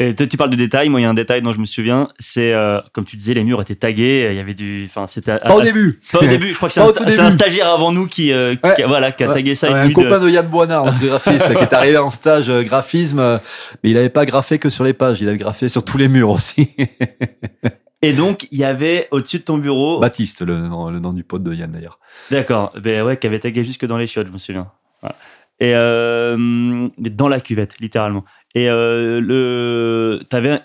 Et tu parles de détails. Moi, il y a un détail dont je me souviens. C'est euh, comme tu disais, les murs étaient tagués. Il y avait du. Enfin, c'était. Pas au début. Pas au <laughs> début. Je crois que c'est un, un, stagiaire avant nous qui, euh, ouais. qui voilà, qui a tagué ça. Ouais, un copain de... de Yann Boinard, <laughs> notre graphiste, qui est arrivé en stage euh, graphisme, mais il n'avait pas graffé que sur les pages. Il avait graffé sur tous les murs aussi. <laughs> Et donc, il y avait au-dessus de ton bureau. Baptiste, le, nom- le nom du pote de Yann d'ailleurs. D'accord. Ben ouais, qui avait tagué jusque dans les chiottes, je me souviens. Voilà. Et euh, dans la cuvette, littéralement. Et euh, le, t'avais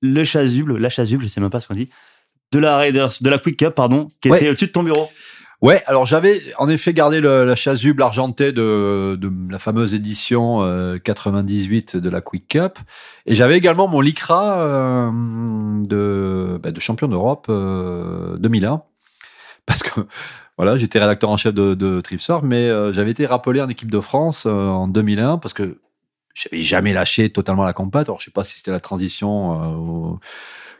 le chasuble, la chasuble, je sais même pas ce qu'on dit, de la Raiders, de la Quick Cup, pardon, qui Ouais. était au-dessus de ton bureau. Ouais, alors j'avais en effet gardé le- la chasuble argentée de, de la fameuse édition euh, 98 de la Quick Cup, et j'avais également mon Lycra euh, de, bah, de champion d'Europe euh, 2001, parce que voilà, j'étais rédacteur en chef de, de Tripsurf, mais euh, j'avais été rappelé en équipe de France euh, en 2001 parce que j'avais jamais lâché totalement la compète. Alors je sais pas si c'était la transition euh,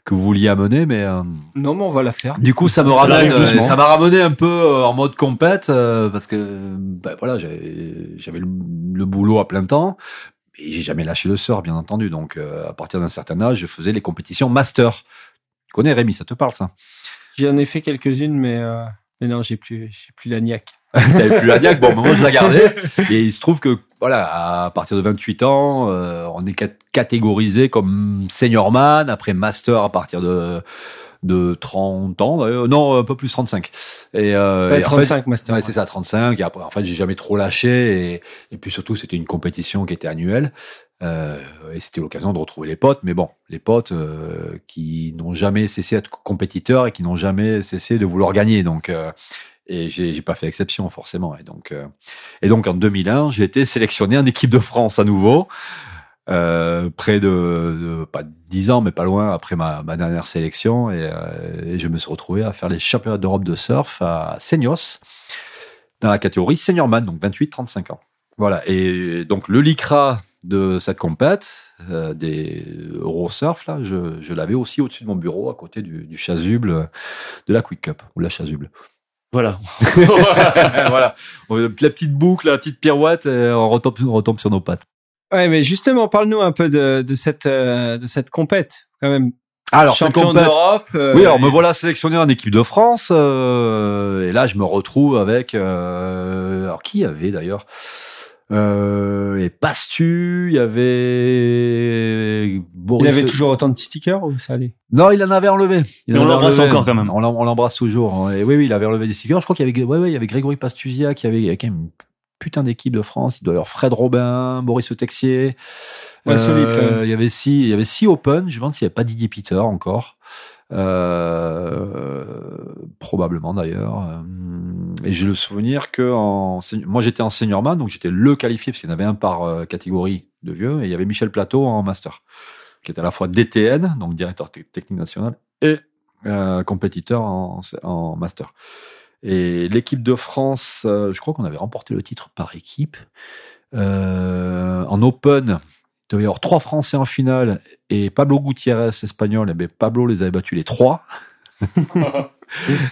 que vous vouliez amener, mais euh, Non, mais on va la faire. du coup, ça me ramène, euh, ça m'a ramené un peu euh, en mode compète euh, parce que ben voilà, j'avais j'avais le, le boulot à plein temps et j'ai jamais lâché le sort, bien entendu. Donc, euh, à partir d'un certain âge, je faisais les compétitions master. Tu connais Rémi, ça te parle ça? J'en ai fait quelques-unes, mais, euh, mais non, j'ai plus, j'ai plus la niaque. <laughs> T'avais plus la niaque, bon, moi je la gardais. <laughs> Et il se trouve que, voilà, à partir de 28 ans, euh, on est cat- catégorisé comme seniorman, après master à partir de de 30 ans, non, un peu plus 35. Et, euh, Ouais, et en fait, 35 master. Ouais, c'est ça, 35. Et après, en fait, j'ai jamais trop lâché. Et, et puis surtout, c'était une compétition qui était annuelle. Euh, et c'était l'occasion de retrouver les potes. Mais bon, les potes euh, qui n'ont jamais cessé d'être compétiteurs et qui n'ont jamais cessé de vouloir gagner. Donc, et j'ai pas fait exception forcément. Et donc, et donc en 2001, j'ai été sélectionné en équipe de France à nouveau. Euh, près de, de- pas 10 ans mais pas loin après ma, ma dernière sélection. Et, euh, et je me suis retrouvé à faire les championnats d'Europe de surf à Seignos dans la catégorie seniorman donc 28-35 ans. Voilà. Et donc le lycra de cette compète euh, des Eurosurf là je, je l'avais aussi au-dessus de mon bureau à côté du, du chasuble de la Quick Cup ou la chasuble Voilà. <laughs> <laughs> voilà. La petite boucle la petite pirouette et on retombe, on retombe sur nos pattes Ouais, mais justement, parle-nous un peu de, de cette, euh, de cette compète, quand même. alors Champion d'Europe. euh, Oui, alors me voilà sélectionné en équipe de France. euh, et là, je me retrouve avec... Euh, alors, qui y avait d'ailleurs? Euh, Et Pastu, il y avait... Boris... Il avait toujours autant de petits stickers ou ça allait? Non, il en avait enlevé. Il Mais en on l'embrasse encore quand même. On l'em- on l'embrasse toujours. Et oui, oui, il avait enlevé des stickers. Je crois qu'il y avait, ouais, ouais, il y avait Grégory Pastuzia qui avait, il y avait quand même putain d'équipe de France. Il doit y avoir Fred Robin, Boris Texier. Ouais, même. il y avait six, il y avait six Open. Je me demande s'il n'y avait pas Didier Peter encore. Euh, probablement d'ailleurs. Euh, Et j'ai le souvenir que en, moi j'étais en seniorman, donc j'étais le qualifié parce qu'il y en avait un par euh, catégorie de vieux, et il y avait Michel Plateau en master, qui était à la fois DTN, donc directeur te- technique national, et euh, compétiteur en, en master. Et l'équipe de France, euh, je crois qu'on avait remporté le titre par équipe. Euh, en Open, il devait y avoir trois Français en finale et Pablo Gutiérrez, espagnol, et ben Pablo les avait battus les trois. <laughs>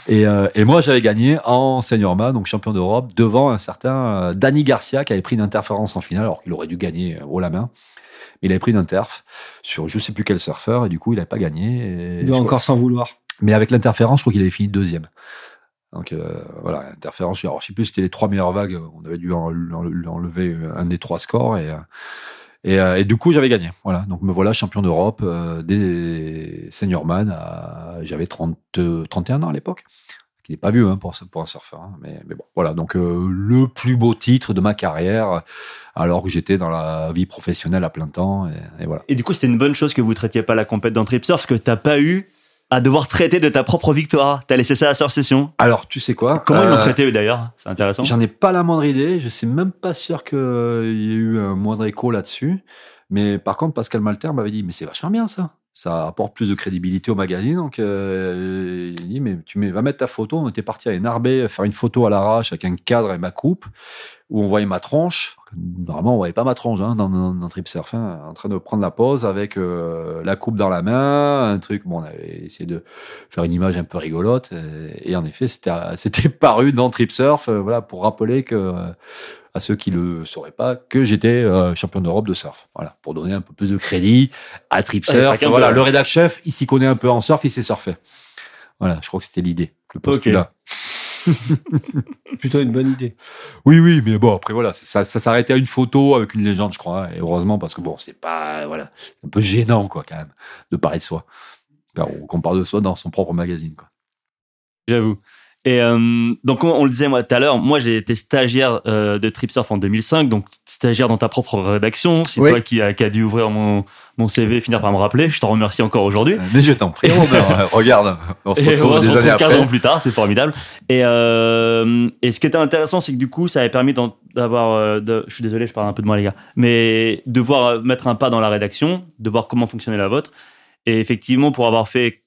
et, euh, et moi, j'avais gagné en seniorman, donc champion d'Europe, devant un certain Danny Garcia qui avait pris une interférence en finale, alors qu'il aurait dû gagner haut la main. Mais il avait pris une interf sur je sais plus quel surfeur, et du coup, il n'avait pas gagné. Et Il doit encore s'en vouloir. mais avec l'interférence, je crois qu'il avait fini deuxième. Donc euh, voilà, interférence. Alors, je sais plus, si c'était les trois meilleures vagues. On avait dû en- en- enlever un des trois scores et euh, euh, et du coup j'avais gagné. Voilà, donc me voilà champion d'Europe des seniorman. à- J'avais 30, euh, 31 ans à l'époque. Qui n'est pas vieux hein, pour, un surfeur, hein, mais, bon, voilà. Donc le plus beau titre de ma carrière, alors que j'étais dans la vie professionnelle à plein temps, et, voilà. Et du coup, c'était une bonne chose que vous traitiez pas la compète dans Trip Surf, que t'as pas eu à devoir traiter de ta propre victoire. T'as laissé ça à Surf Session. Alors tu sais quoi Comment ils l'ont Euh, traité eux d'ailleurs? C'est intéressant. J'en ai pas la moindre idée. Je suis même pas sûr qu'il y ait eu un moindre écho là-dessus. Mais par contre, Pascal Malter m'avait dit, mais c'est vachement bien ça. Ça apporte plus de crédibilité au magazine. Donc, euh, il dit, mais tu mets, va mettre ta photo. On était parti à Narbé faire une photo à l'arrache avec un cadre et ma coupe, où on voyait ma tronche. Normalement, on voyait pas ma tronche hein, dans, dans, dans Trip Surf, hein, en train de prendre la pose avec euh, la coupe dans la main, un truc. Bon, on avait essayé de faire une image un peu rigolote. Et, et en effet, c'était <laughs> c'était paru dans Trip Surf, euh, voilà, pour rappeler que euh, à ceux qui le sauraient pas que j'étais euh, champion d'Europe de surf. Voilà, pour donner un peu plus de crédit à Trip Ouais, Surf. pas qu'un voilà, le rédac chef, il s'y connaît un peu en surf, il sait surfer. Voilà, je crois que c'était l'idée, le postulat. <laughs> Plutôt une bonne idée. Oui, oui, mais bon, après voilà, ça, ça s'arrêtait à une photo avec une légende, je crois. Et heureusement, parce que bon, c'est pas, voilà, c'est un peu gênant, quoi, quand même, de parler de soi. qu'on parle de soi dans son propre magazine. Quoi. J'avoue. Et euh, donc on, le disait moi tout à l'heure, moi j'ai été stagiaire euh, de Tripsurf en 2005, donc stagiaire dans ta propre rédaction. C'est toi qui a, qui a dû ouvrir mon, mon CV et finir par me rappeler. Je t'en remercie encore aujourd'hui. Euh, mais je t'en prie. <laughs> regarde, on se retrouve, on se retrouve 15 ans plus tard, c'est formidable. Et, euh, et ce qui était intéressant, c'est que du coup, ça avait permis d'avoir, euh, je suis désolé, je parle un peu de moi les gars, mais de voir mettre un pas dans la rédaction, de voir comment fonctionnait la vôtre. Et effectivement, pour avoir fait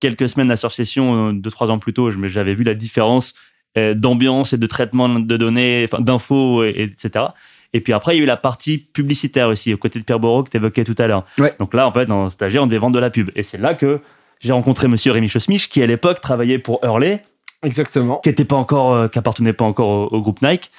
quelques semaines à Session, euh, deux trois ans plus tôt, j'avais vu la différence euh, d'ambiance et de traitement de données, enfin d'infos, etc. Et puis après, il y a eu la partie publicitaire aussi, aux côtés de Pierre Boreau que tu évoquais tout à l'heure. Donc là, en fait, dans stagiaire, on devait vendre de la pub. Et c'est là que j'ai rencontré monsieur Rémi Chosmich, qui à l'époque travaillait pour Hurley. Exactement. Qui était pas encore, euh, qui appartenait pas encore au groupe Nike.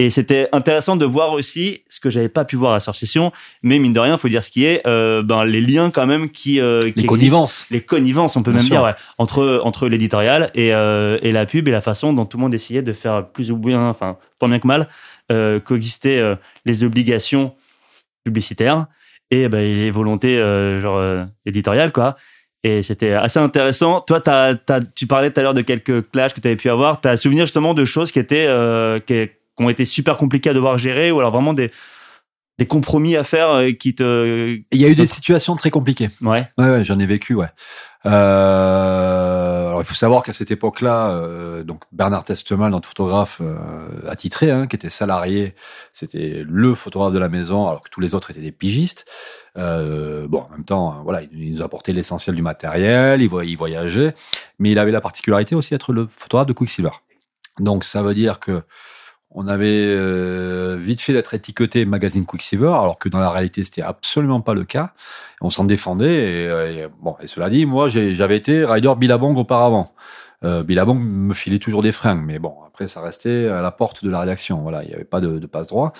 Et c'était intéressant de voir aussi ce que j'avais pas pu voir à Session, mais mine de rien, faut dire ce qui est, euh, ben les liens quand même qui, euh, les connivences, les connivences, on peut même dire ouais, entre entre l'éditorial et euh, et la pub et la façon dont tout le monde essayait de faire plus ou bien, enfin pas bien que mal, euh, coexister euh, les obligations publicitaires et ben les volontés euh, genre éditoriales quoi. Et c'était assez intéressant. Toi, t'as, t'as, tu parlais tout à l'heure de quelques clashs que tu avais pu avoir. Tu as souvenir justement de choses qui étaient, euh, qui, qui ont été super compliqués à devoir gérer ou alors vraiment des des compromis à faire euh, qui te. Il y a eu des situations très compliquées. Ouais. Ouais, ouais j'en ai vécu, ouais. Euh, alors il faut savoir qu'à cette époque-là, euh, donc Bernard Testemal, notre photographe euh, attitré, hein, qui était salarié, c'était le photographe de la maison, alors que tous les autres étaient des pigistes. Euh, bon, en même temps, hein, voilà, il nous apportait l'essentiel du matériel, il, il voyageait, mais il avait la particularité aussi d'être le photographe de Quicksilver. Donc ça veut dire que on avait euh, vite fait d'être étiqueté magazine Quicksilver, alors que dans la réalité, c'était absolument pas le cas. On s'en défendait. Et, euh, bon, et cela dit, moi, j'avais été rider Billabong auparavant. Euh, Billabong me filait toujours des freins, mais bon, après, ça restait à la porte de la rédaction. Voilà, il n'y avait pas de, de passe droit.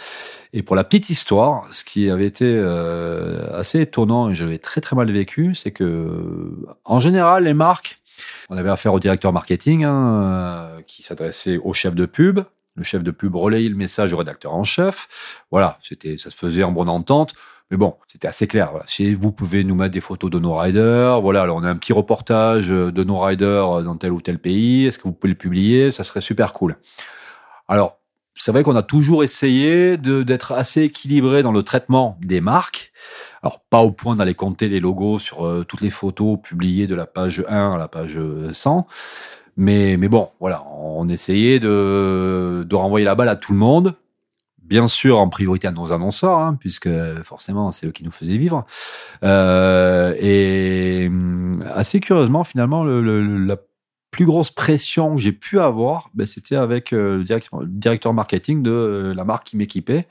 Et pour la petite histoire, ce qui avait été euh, assez étonnant et j'avais très très mal vécu, c'est que en général, les marques, on avait affaire au directeur marketing hein, qui s'adressait au chef de pub, le chef de pub relayait le message au rédacteur en chef. Voilà, c'était, ça se faisait en bonne entente. Mais bon, c'était assez clair. Si vous pouvez nous mettre des photos de nos riders, voilà, alors on a un petit reportage de nos riders dans tel ou tel pays. Est-ce que vous pouvez le publier? Ça serait super cool. Alors, c'est vrai qu'on a toujours essayé d'être assez équilibré dans le traitement des marques. Alors, pas au point d'aller compter les logos sur euh, toutes les photos publiées de la page 1 à la page 100. Mais, bon, voilà, on essayait de, de renvoyer la balle à tout le monde. Bien sûr, en priorité à nos annonceurs, hein, puisque forcément, c'est eux qui nous faisaient vivre. Euh, et assez curieusement, finalement, le, le, la plus grosse pression que j'ai pu avoir, ben, c'était avec euh, le directeur, directeur marketing de euh, la marque qui m'équipait,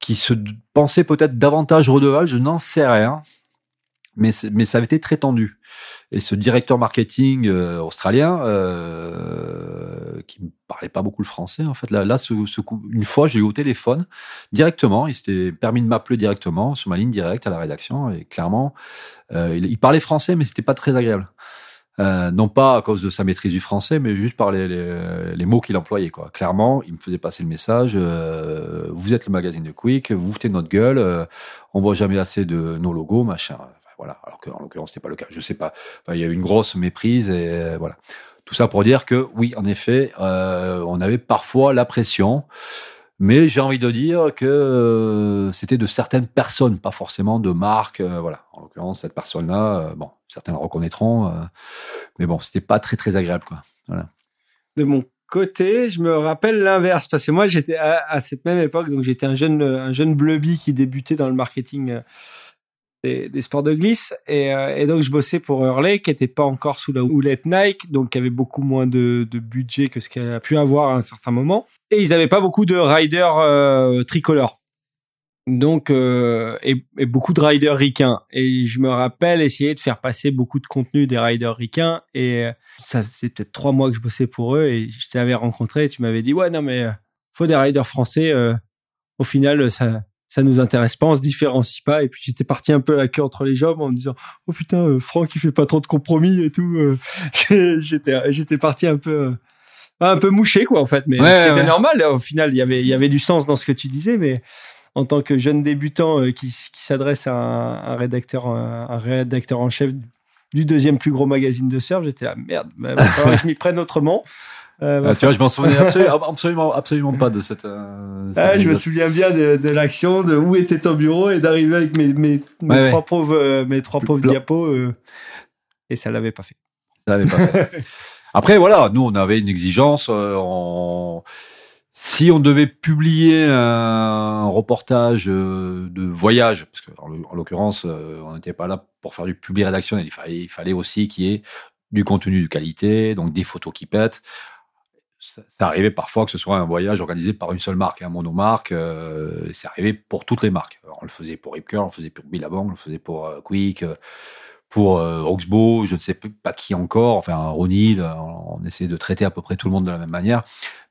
qui se pensait peut-être davantage redevable, je n'en sais rien, mais, mais ça avait été très tendu. Et ce directeur marketing euh, australien, euh, qui ne parlait pas beaucoup le français, en fait, là, là ce, coup, une fois, j'ai eu au téléphone directement. Il s'était permis de m'appeler directement sur ma ligne directe à la rédaction. Et clairement, euh, il, il, parlait français, mais c'était pas très agréable. Euh, non pas à cause de sa maîtrise du français, mais juste par les, les, les mots qu'il employait. Quoi. Clairement, il me faisait passer le message euh, vous êtes le magazine de Quick, vous foutez notre gueule, euh, on voit jamais assez de nos logos, machin. Voilà. Alors qu'en l'occurrence, c'était pas le cas. Je sais pas. Il y a eu une grosse méprise et euh, voilà. Tout ça pour dire que oui, en effet, euh, on avait parfois la pression. Mais j'ai envie de dire que euh, c'était de certaines personnes, pas forcément de marques. Voilà. En l'occurrence, cette personne-là, bon, certains la reconnaîtront, mais bon, c'était pas très très agréable, quoi. Voilà. De mon côté, je me rappelle l'inverse parce que moi, j'étais à, cette même époque, donc j'étais un jeune un jeune qui débutait dans le marketing des, des, sports de glisse. Et, euh, et, donc je bossais pour Hurley qui était pas encore sous la houlette Nike donc qui avait beaucoup moins de, de budget que ce qu'elle a pu avoir à un certain moment. Et ils avaient pas beaucoup de riders euh, tricolores. Donc euh, et, et, beaucoup de riders ricains. Et je me rappelle essayer de faire passer beaucoup de contenu des riders ricains. Et euh, ça c'est peut-être trois mois que je bossais pour eux et je t'avais rencontré et tu m'avais dit ouais non mais euh, faut des riders français au final ça ça nous intéresse pas, on se différencie pas. Et puis j'étais parti un peu la queue entre les jambes en me disant oh putain euh, Franck il fait pas trop de compromis et tout. Euh. <laughs> j'étais j'étais parti un peu euh, un peu mouché quoi en fait, mais c'était normal. Au final il y avait il y avait du sens dans ce que tu disais, mais en tant que jeune débutant qui, qui s'adresse à un, rédacteur un, rédacteur en chef du deuxième plus gros magazine de surf. J'étais là, merde, bah, que je m'y prenne autrement. Euh, bah, tu vois, je m'en souvenais <laughs> absolument, absolument, absolument pas de cette. Euh, cette ah, je me souviens bien de, de l'action, de où était ton bureau et d'arriver avec mes, mes, mes Ouais, trois pauvres, euh, mes trois pauvres diapos. euh, et ça l'avait pas fait. Ça l'avait pas fait. <laughs> Après, voilà, nous, on avait une exigence. on- Si on devait publier un reportage de voyage, parce que en l'oc- en l'occurrence, on n'était pas là pour faire du public rédactionnel, il fallait, il fallait aussi qu'il y ait du contenu de qualité, donc des photos qui pètent. Ça, arrivait parfois que ce soit un voyage organisé par une seule marque, un monomarque. Euh, c'est arrivé pour toutes les marques. On le faisait pour Rip Curl, on le faisait pour Billabong, on le faisait pour euh, Quick, euh, pour euh, Oxbow, je ne sais pas qui encore, enfin Ronil, on, on essayait de traiter à peu près tout le monde de la même manière,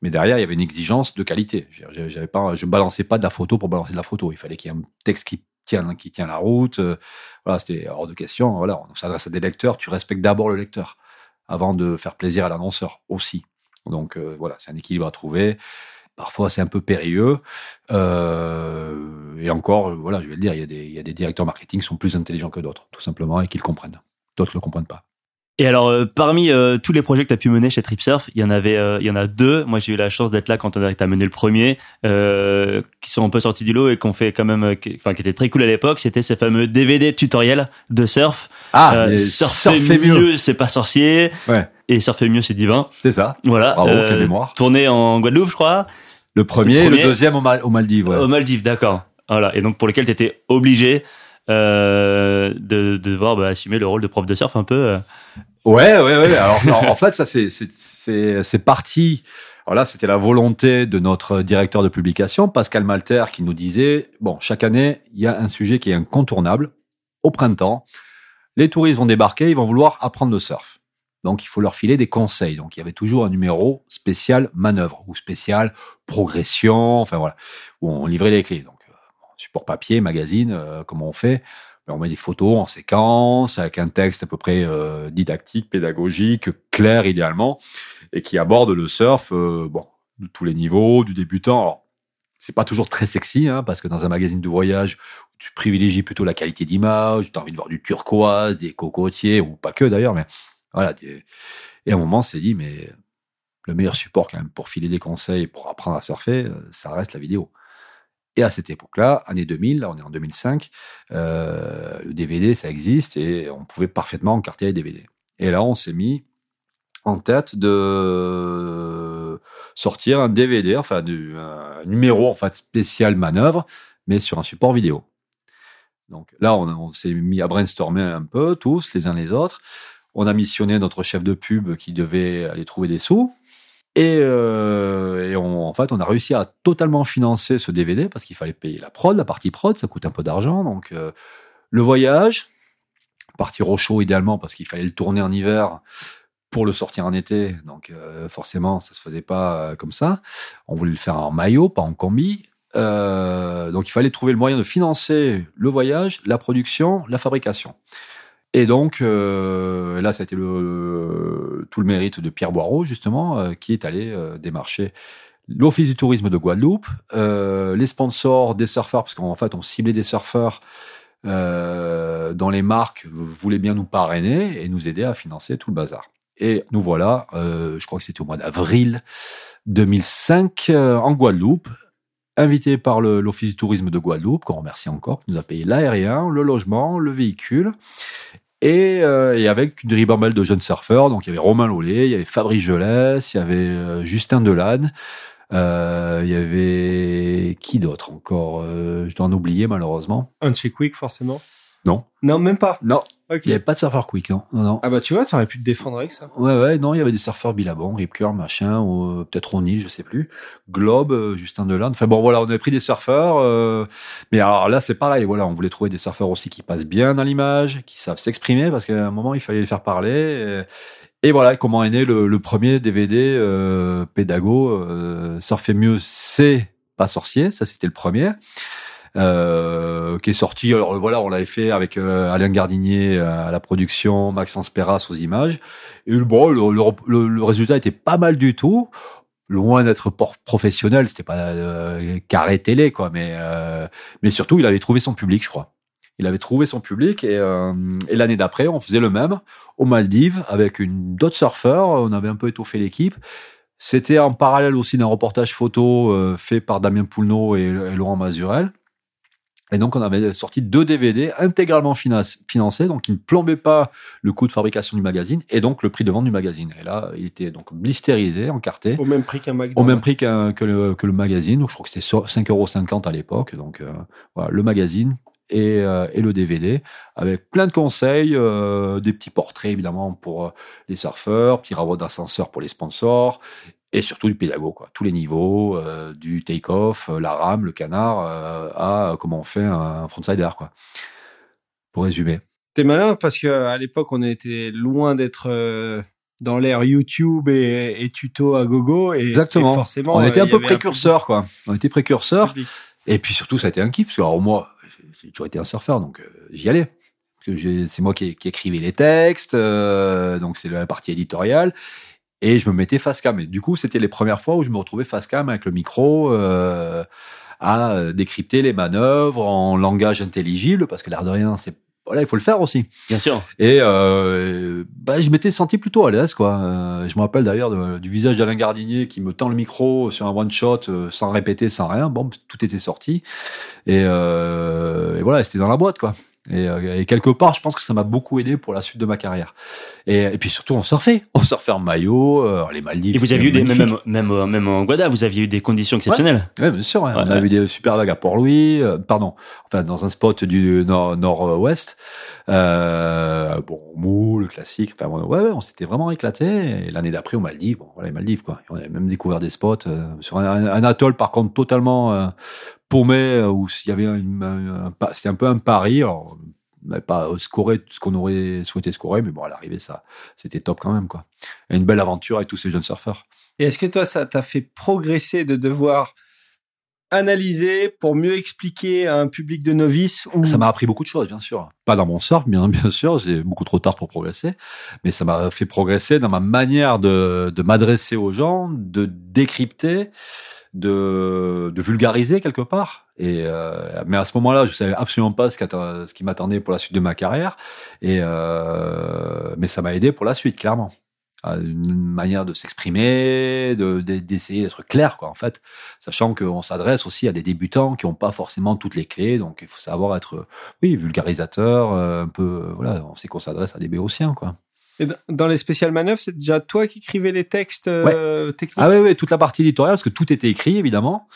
mais derrière il y avait une exigence de qualité. J'avais pas, je balançais pas de la photo pour balancer de la photo. Il fallait qu'il y ait un texte qui tient, qui tient la route. euh, voilà, c'était hors de question. Voilà, on s'adresse à des lecteurs, tu respectes d'abord le lecteur avant de faire plaisir à l'annonceur aussi. Donc euh, voilà, c'est un équilibre à trouver. Parfois, c'est un peu périlleux. Euh, et encore, euh, voilà, je vais le dire, il y, a des, il y a des directeurs marketing qui sont plus intelligents que d'autres, tout simplement, et qui le comprennent. D'autres ne le comprennent pas. Et alors, euh, parmi euh, tous les projets que tu as pu mener chez TripSurf, il y en avait, euh, il y en a deux. Moi, j'ai eu la chance d'être là quand on a t'as mené le premier, qui sont un peu sortis du lot et qu'on fait quand même, qui, enfin, qui étaient très cool à l'époque. C'était ces fameux DVD tutoriels de surf. Ah, surfer surfer mieux, c'est pas sorcier. Ouais. Et surfer mieux, c'est divin. C'est ça. Voilà. Bravo, Euh, quelle mémoire. Tourné en Guadeloupe, je crois. Le premier, Le le, deuxième au, Mal- aux Maldives. ouais. Aux Maldives, d'accord. Voilà. Et donc pour lesquels tu étais obligé euh, de, de devoir bah, assumer le rôle de prof de surf un peu. euh. Ouais, ouais, ouais. Alors, non, en fait, ça, c'est, c'est, c'est, c'est parti. Alors là, c'était la volonté de notre directeur de publication, Pascal Malter, qui nous disait, bon, chaque année, il y a un sujet qui est incontournable. Au printemps, les touristes vont débarquer, ils vont vouloir apprendre le surf. Donc, il faut leur filer des conseils. Donc, il y avait toujours un numéro spécial manœuvre ou spécial progression, enfin voilà, où on livrait les clés. Donc, euh, support papier, magazine, euh, comment on fait? Ben, On met des photos en séquence, avec un texte à peu près euh, didactique, pédagogique, clair idéalement, et qui aborde le surf, euh, bon, de tous les niveaux, du débutant. Alors, c'est pas toujours très sexy, hein, parce que dans un magazine de voyage, tu privilégies plutôt la qualité d'image, tu as envie de voir du turquoise, des cocotiers, ou pas que d'ailleurs, mais voilà. Et à un moment, on s'est dit, mais le meilleur support quand même pour filer des conseils, pour apprendre à surfer, euh, ça reste la vidéo. Et à cette époque-là, année 2000, là on est en 2005, euh, le DVD ça existe et on pouvait parfaitement encarter les DVD. Et là on s'est mis en tête de sortir un DVD, enfin un numéro en fait spécial manœuvre, mais sur un support vidéo. Donc là on s'est mis à brainstormer un peu tous les uns les autres. On a missionné notre chef de pub qui devait aller trouver des sous. Et, euh, en fait, on a réussi à totalement financer ce DVD parce qu'il fallait payer la prod, la partie prod, ça coûte un peu d'argent. Donc, euh, le voyage, partir au idéalement parce qu'il fallait le tourner en hiver pour le sortir en été. Donc, euh, forcément, ça se faisait pas comme ça. On voulait le faire en maillot, pas en combi. Donc, il fallait trouver le moyen de financer le voyage, la production, la fabrication. Et donc, euh, là, ça a été tout le mérite de Pierre Boireau, justement, euh, qui est allé euh, démarcher l'Office du tourisme de Guadeloupe, les sponsors des surfeurs, parce qu'en fait, on ciblait des surfeurs dont les marques voulaient bien nous parrainer et nous aider à financer tout le bazar. Et nous voilà, je crois que c'était au mois d'avril 2005, euh, en Guadeloupe, invité par l'Office du tourisme de Guadeloupe, qu'on remercie encore, qui nous a payé l'aérien, le logement, le véhicule, et, euh, et avec une ribambelle de jeunes surfeurs. Donc il y avait Romain Lollet, il y avait Fabrice Gelès, il y avait euh, Justin Delane, euh, il y avait qui d'autre encore Euh, Je dois en oublier malheureusement. Quick, forcément. Non. Non, même pas. Non, Ok. il n'y avait pas de surfeur quick, non. non, non. Ah bah tu vois, t'aurais pu te défendre avec ça. Ouais, ouais, non, il y avait des surfeurs Billabong, Rip Curl, machin, ou euh, peut-être Ronil, je sais plus. Globe, euh, Justin Delane. Enfin bon, voilà, on avait pris des surfeurs. euh, mais alors là, c'est pareil, voilà, on voulait trouver des surfeurs aussi qui passent bien dans l'image, qui savent s'exprimer, parce qu'à un moment, il fallait les faire parler. Et, et voilà, comment est né le, le premier DVD euh, pédago, euh, Surfer mieux, c'est pas sorcier, ça c'était le premier. Euh, qui est sorti. Alors voilà, on l'avait fait avec euh, Alain Gardinier euh, à la production, Maxence Perras aux images. Et bon, le, le, le- résultat était pas mal du tout. Loin d'être professionnel, c'était pas euh, carré télé, quoi. Mais, euh, mais surtout, il avait trouvé son public, je crois. Il avait trouvé son public et, euh, et l'année d'après, on faisait le même aux Maldives avec une d'autres surfeurs. On avait un peu étoffé l'équipe. C'était en parallèle aussi d'un reportage photo euh, fait par Damien Poulneau et Laurent Mazurel. Et donc, on avait sorti deux DVD intégralement financés, donc qui ne plombaient pas le coût de fabrication du magazine et donc le prix de vente du magazine. Et là, il était donc blisterisé, encarté, Au même prix qu'un McDo. au même prix qu'un- que, le, que le magazine. Donc, je crois que c'était so- 5,50 euros à l'époque. Donc, euh, voilà, le magazine et, euh, et le DVD avec plein de conseils, euh, des petits portraits évidemment pour euh, les surfeurs, petits travaux d'ascenseur pour les sponsors et surtout du pédago, quoi. Tous les niveaux, euh, du take-off, euh, la rame, le canard, euh, à comment on fait un frontsider, quoi. Pour résumer. T'es malin parce que à l'époque, on était loin d'être euh, dans l'ère YouTube et, et tuto à gogo. Et, Exactement. et forcément, on était un peu avait précurseurs, quoi. On était précurseurs. public. Et puis surtout, ça a été un kiff, parce que alors moi, j'ai toujours été un surfeur, donc j'y allais. C'est moi qui, qui écrivais les textes, euh, donc c'est la partie éditoriale. Et je me mettais face cam. Et du coup, c'était les premières fois où je me retrouvais face cam avec le micro euh, à euh, décrypter les manœuvres en langage intelligible, parce que l'air de rien, c'est voilà, il faut le faire aussi. Bien sûr. Et euh, bah, je m'étais senti plutôt à l'aise, quoi. Euh, je me rappelle d'ailleurs du visage d'Alain Gardinier qui me tend le micro sur un one shot euh, sans répéter, sans rien. Bon, tout était sorti. Et, euh, et voilà, c'était dans la boîte, quoi. Et, euh, et quelque part, je pense que ça m'a beaucoup aidé pour la suite de ma carrière. Et, et puis surtout, on surfait. <laughs> On surfait en maillot, euh, les Maldives. Et vous aviez eu des, même, même, même, même en Guada, vous aviez eu des conditions exceptionnelles. Ouais, bien sûr. ouais. Ouais, on a eu des super vagues à Port-Louis, euh, pardon, enfin dans un spot du nord- nord-ouest. Euh, bon, mou, le classique. Enfin, ouais, ouais, on s'était vraiment éclaté. Et l'année d'après, aux Maldives, bon, voilà, les Maldives, quoi. On avait même découvert des spots euh, sur un, un atoll, par contre, totalement euh, paumé, euh, où il y avait une, un, un c'était un peu un pari. Alors, on n'avait pas scoré tout ce qu'on aurait souhaité scorer, mais bon, à l'arrivée, ça, c'était top quand même, quoi. Et une belle aventure avec tous ces jeunes surfeurs. Et est-ce que toi, ça t'a fait progresser de devoir analyser pour mieux expliquer à un public de novices ou Ça m'a appris beaucoup de choses, bien sûr. Pas dans mon surf, bien, <laughs> bien sûr, c'est beaucoup trop tard pour progresser, mais ça m'a fait progresser dans ma manière de, de m'adresser aux gens, de décrypter, de, de vulgariser quelque part. Et euh, mais à ce moment-là, je savais absolument pas ce, ce qui m'attendait pour la suite de ma carrière. Et euh, mais ça m'a aidé pour la suite, clairement. Une manière de s'exprimer, de, de- d'essayer d'être clair, quoi, en fait sachant qu'on s'adresse aussi à des débutants qui n'ont pas forcément toutes les clés, donc il faut savoir être, oui, vulgarisateur, euh, un peu, voilà, on sait qu'on s'adresse à des béotiens, quoi. Et dans- les spéciales manœuvres, c'est déjà toi qui écrivais les textes euh, techniques? Ah oui, oui, toute la partie éditoriale, parce que tout était écrit, évidemment.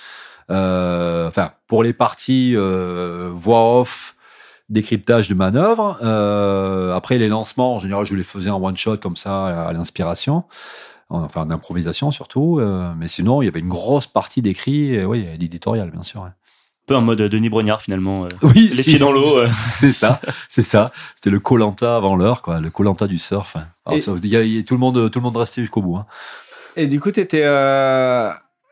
Euh, enfin, pour les parties euh, voix off, décryptage de manœuvres. Après, les lancements, en général, je les faisais en one shot comme ça, à l'inspiration. Enfin, en improvisation surtout. Mais sinon, il y avait une grosse partie d'écrit, euh, oui, et d'éditorial, bien sûr. ouais. Un peu en mode Denis Brognard finalement. euh. Oui, Les pieds dans l'eau, euh. <laughs> C'est ça, c'est ça. C'était le Colanta avant l'heure, quoi. Le Colanta du surf. Alors, Et- ça, il y a- il y a- tout le monde, tout le monde restait jusqu'au bout. Hein. Et du coup, t'étais euh,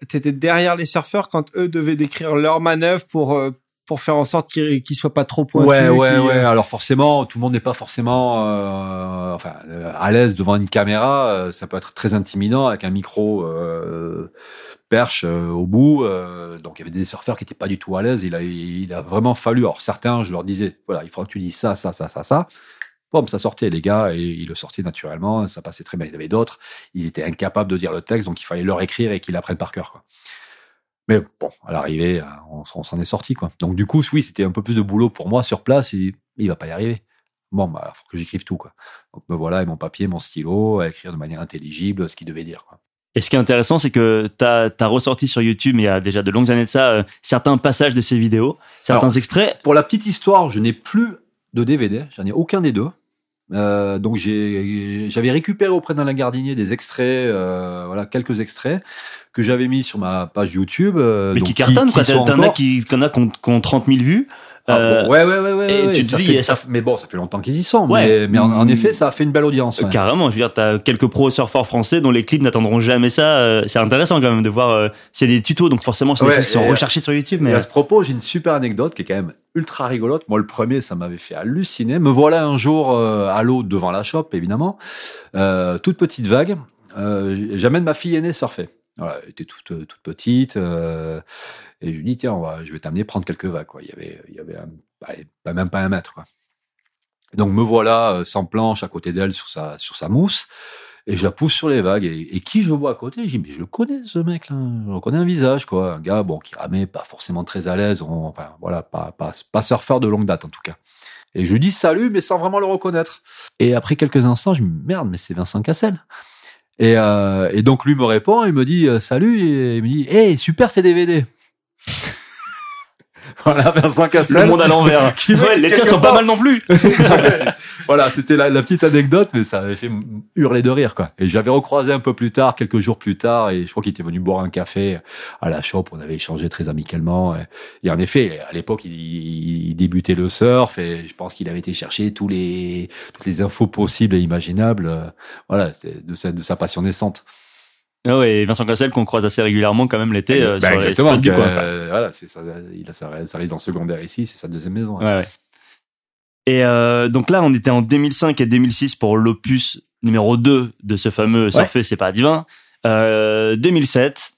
t'étais derrière les surfeurs quand eux devaient décrire leur manœuvre pour euh, pour faire en sorte qu'ils qu'ils soient pas trop pointus. Ouais, ouais, ouais. euh, Alors forcément, tout le monde n'est pas forcément, euh, enfin, euh, à l'aise devant une caméra. euh, ça peut être très intimidant avec un micro euh, euh, au bout. euh, donc il y avait des surfeurs qui étaient pas du tout à l'aise. Il a, il a vraiment fallu. Alors certains, je leur disais, voilà, il faudra que tu dises ça, ça, ça, ça, ça. Bon, ça sortait les gars et ils le sortaient naturellement. Ça passait très bien. Il y avait d'autres, ils étaient incapables de dire le texte, donc il fallait leur écrire et qu'ils l'apprennent par cœur, quoi. Mais bon, à l'arrivée, euh, on, on s'en est sorti, quoi. Donc du coup, oui, c'était un peu plus de boulot pour moi sur place. Et il va pas y arriver. Bon, bah, faut que j'écrive tout, quoi. Donc me voilà, et mon papier, mon stylo, à écrire de manière intelligible ce qu'il devait dire, quoi. Et ce qui est intéressant, c'est que tu as, ressorti sur YouTube, il y a déjà de longues années de ça, euh, certains passages de ces vidéos, certains Alors, extraits. Pour la petite histoire, je n'ai plus de DVD, j'en ai aucun des deux. Euh, donc j'avais récupéré auprès d'Alain Gardinier des extraits, euh, voilà quelques extraits que j'avais mis sur ma page YouTube. euh, mais donc qui cartonnent, quoi. T'en as qui, qui ont, qui ont 30 000 vues. Ah, Euh, bon, ouais, ouais, ouais, ouais. et ouais, tu te dis, fait- ça- ça- mais bon, ça fait longtemps qu'ils y sont. Ouais. Mais, mais en, en effet, ça a fait une belle audience. ouais. Carrément, je veux dire, t'as quelques pros surfeurs français dont les clips n'attendront jamais ça. euh, c'est intéressant quand même de voir. Euh, c'est des tutos, donc forcément, c'est des choses qui sont recherchées sur YouTube. Mais à ce propos, j'ai une super anecdote qui est quand même ultra rigolote. Moi, le premier, ça m'avait fait halluciner. Me voilà un jour euh, à l'eau devant la shop, évidemment, euh, toute petite vague. Euh, J'amène ma fille aînée surfer. Voilà, elle était toute, toute petite. euh, et je lui dis, tiens, on va, je vais t'amener prendre quelques vagues. Quoi. Il, y avait, il y avait même pas un mètre. Quoi. donc me voilà sans planche à côté d'elle sur sa, sur sa mousse. Et je la pousse sur les vagues. Et, qui je vois à côté Je dis, mais je le connais, ce mec-là. Je reconnais un visage, quoi. Un gars, bon, qui ramait, pas forcément très à l'aise. Enfin, voilà, pas, pas, surfeur de longue date, en tout cas. Et je lui dis salut, mais sans vraiment le reconnaître. Et après quelques instants, je me dis, merde, mais c'est Vincent Cassel. Et, euh, donc lui me répond, il me dit euh, salut, et il me dit, hey, super tes DVD. <laughs> voilà, Vincent Cassel. Le monde à l'envers. <laughs> ouais, les tiens sont pas mal non plus. <laughs> voilà, c'était la, petite anecdote, mais ça avait fait hurler de rire, quoi. Et j'avais recroisé un peu plus tard, quelques jours plus tard, et je crois qu'il était venu boire un café à la shop. On avait échangé très amicalement. Et, en effet, à l'époque, il, débutait le surf, et je pense qu'il avait été chercher tous les, toutes les infos possibles et imaginables. Voilà, de sa, de sa passion naissante. Ah ouais, Vincent Cassel qu'on croise assez régulièrement quand même l'été euh, bah, sur les spots du coin. Euh, voilà, ça, il a sa, sa résidence secondaire ici, c'est sa deuxième maison. Ouais, ouais. Et euh, donc là, on était en 2005 et 2006 pour l'opus numéro 2 de ce fameux Surfer, c'est pas divin. Euh, 2007,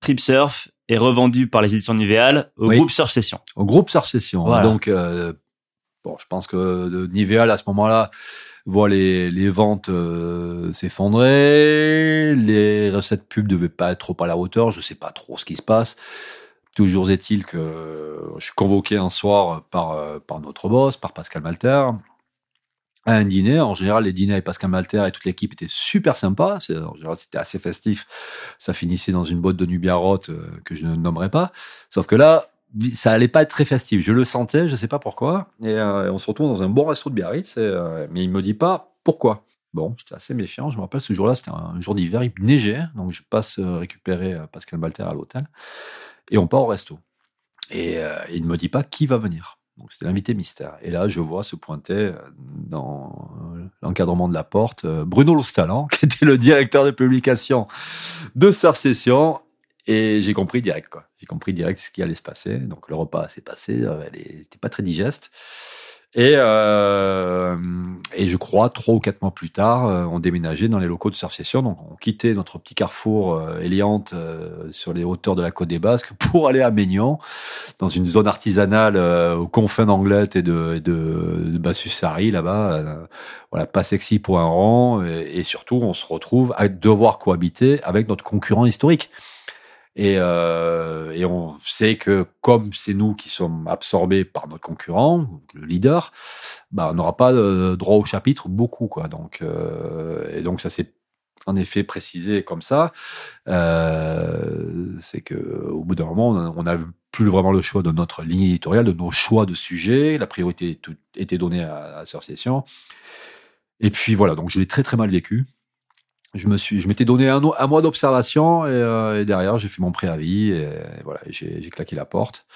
Trip Surf est revendu par les éditions Nivéal au groupe Surf Session. Au groupe Surf Session. Donc, euh, bon, je pense que Nivéal à ce moment-là voit les, les ventes euh, s'effondrer, les recettes pub devaient pas être trop à la hauteur, je sais pas trop ce qui se passe. Toujours est-il que je suis convoqué un soir par, par notre boss, par Pascal Malter, à un dîner. En général, les dîners avec Pascal Malter et toute l'équipe étaient super sympas. En général, c'était assez festif. Ça finissait dans une boîte de bien euh, que je ne nommerai pas. Sauf que là, ça allait pas être très festif. Je le sentais, je sais pas pourquoi. Et euh, on se retrouve dans un bon resto de Biarritz, euh, mais il me dit pas pourquoi. Bon, j'étais assez méfiant. Je me rappelle ce jour-là, c'était un jour d'hiver, il neigeait, donc je passe récupérer Pascal Malter à l'hôtel et on part au resto. Et euh, il ne me dit pas qui va venir. Donc c'était l'invité mystère. Et là, je vois se pointer euh, dans l'encadrement de la porte euh, Bruno Lostalan, <laughs> qui était le directeur de publication de Sœur Session. Et j'ai compris direct, quoi. J'ai compris direct ce qui allait se passer. Donc le repas s'est passé, c'était pas très digeste. Et, euh, et je crois, trois ou quatre mois plus tard, euh, on déménageait dans les locaux de Surf. Donc, on quittait notre petit carrefour euh, Eliante euh, sur les hauteurs de la côte des Basques <laughs> pour aller à Maignan, dans une zone artisanale euh, aux confins d'Anglette et de, de, de Bassus-Sari, là-bas. voilà, pas sexy pour un rang. Et, surtout, on se retrouve à devoir cohabiter avec notre concurrent historique. Et, euh, et, on sait que comme c'est nous qui sommes absorbés par notre concurrent, le leader, bah, on n'aura pas droit au chapitre beaucoup. Quoi. Donc, euh, et donc ça s'est en effet précisé comme ça. Euh, c'est que au bout d'un moment, on n'a plus vraiment le choix de notre ligne éditoriale, de nos choix de sujets. La priorité était donnée à, à Session. Et puis voilà, donc je l'ai très très mal vécu je me suis, je m'étais donné un, mois d'observation et, euh, et, derrière j'ai fait mon préavis et, voilà, j'ai, claqué la porte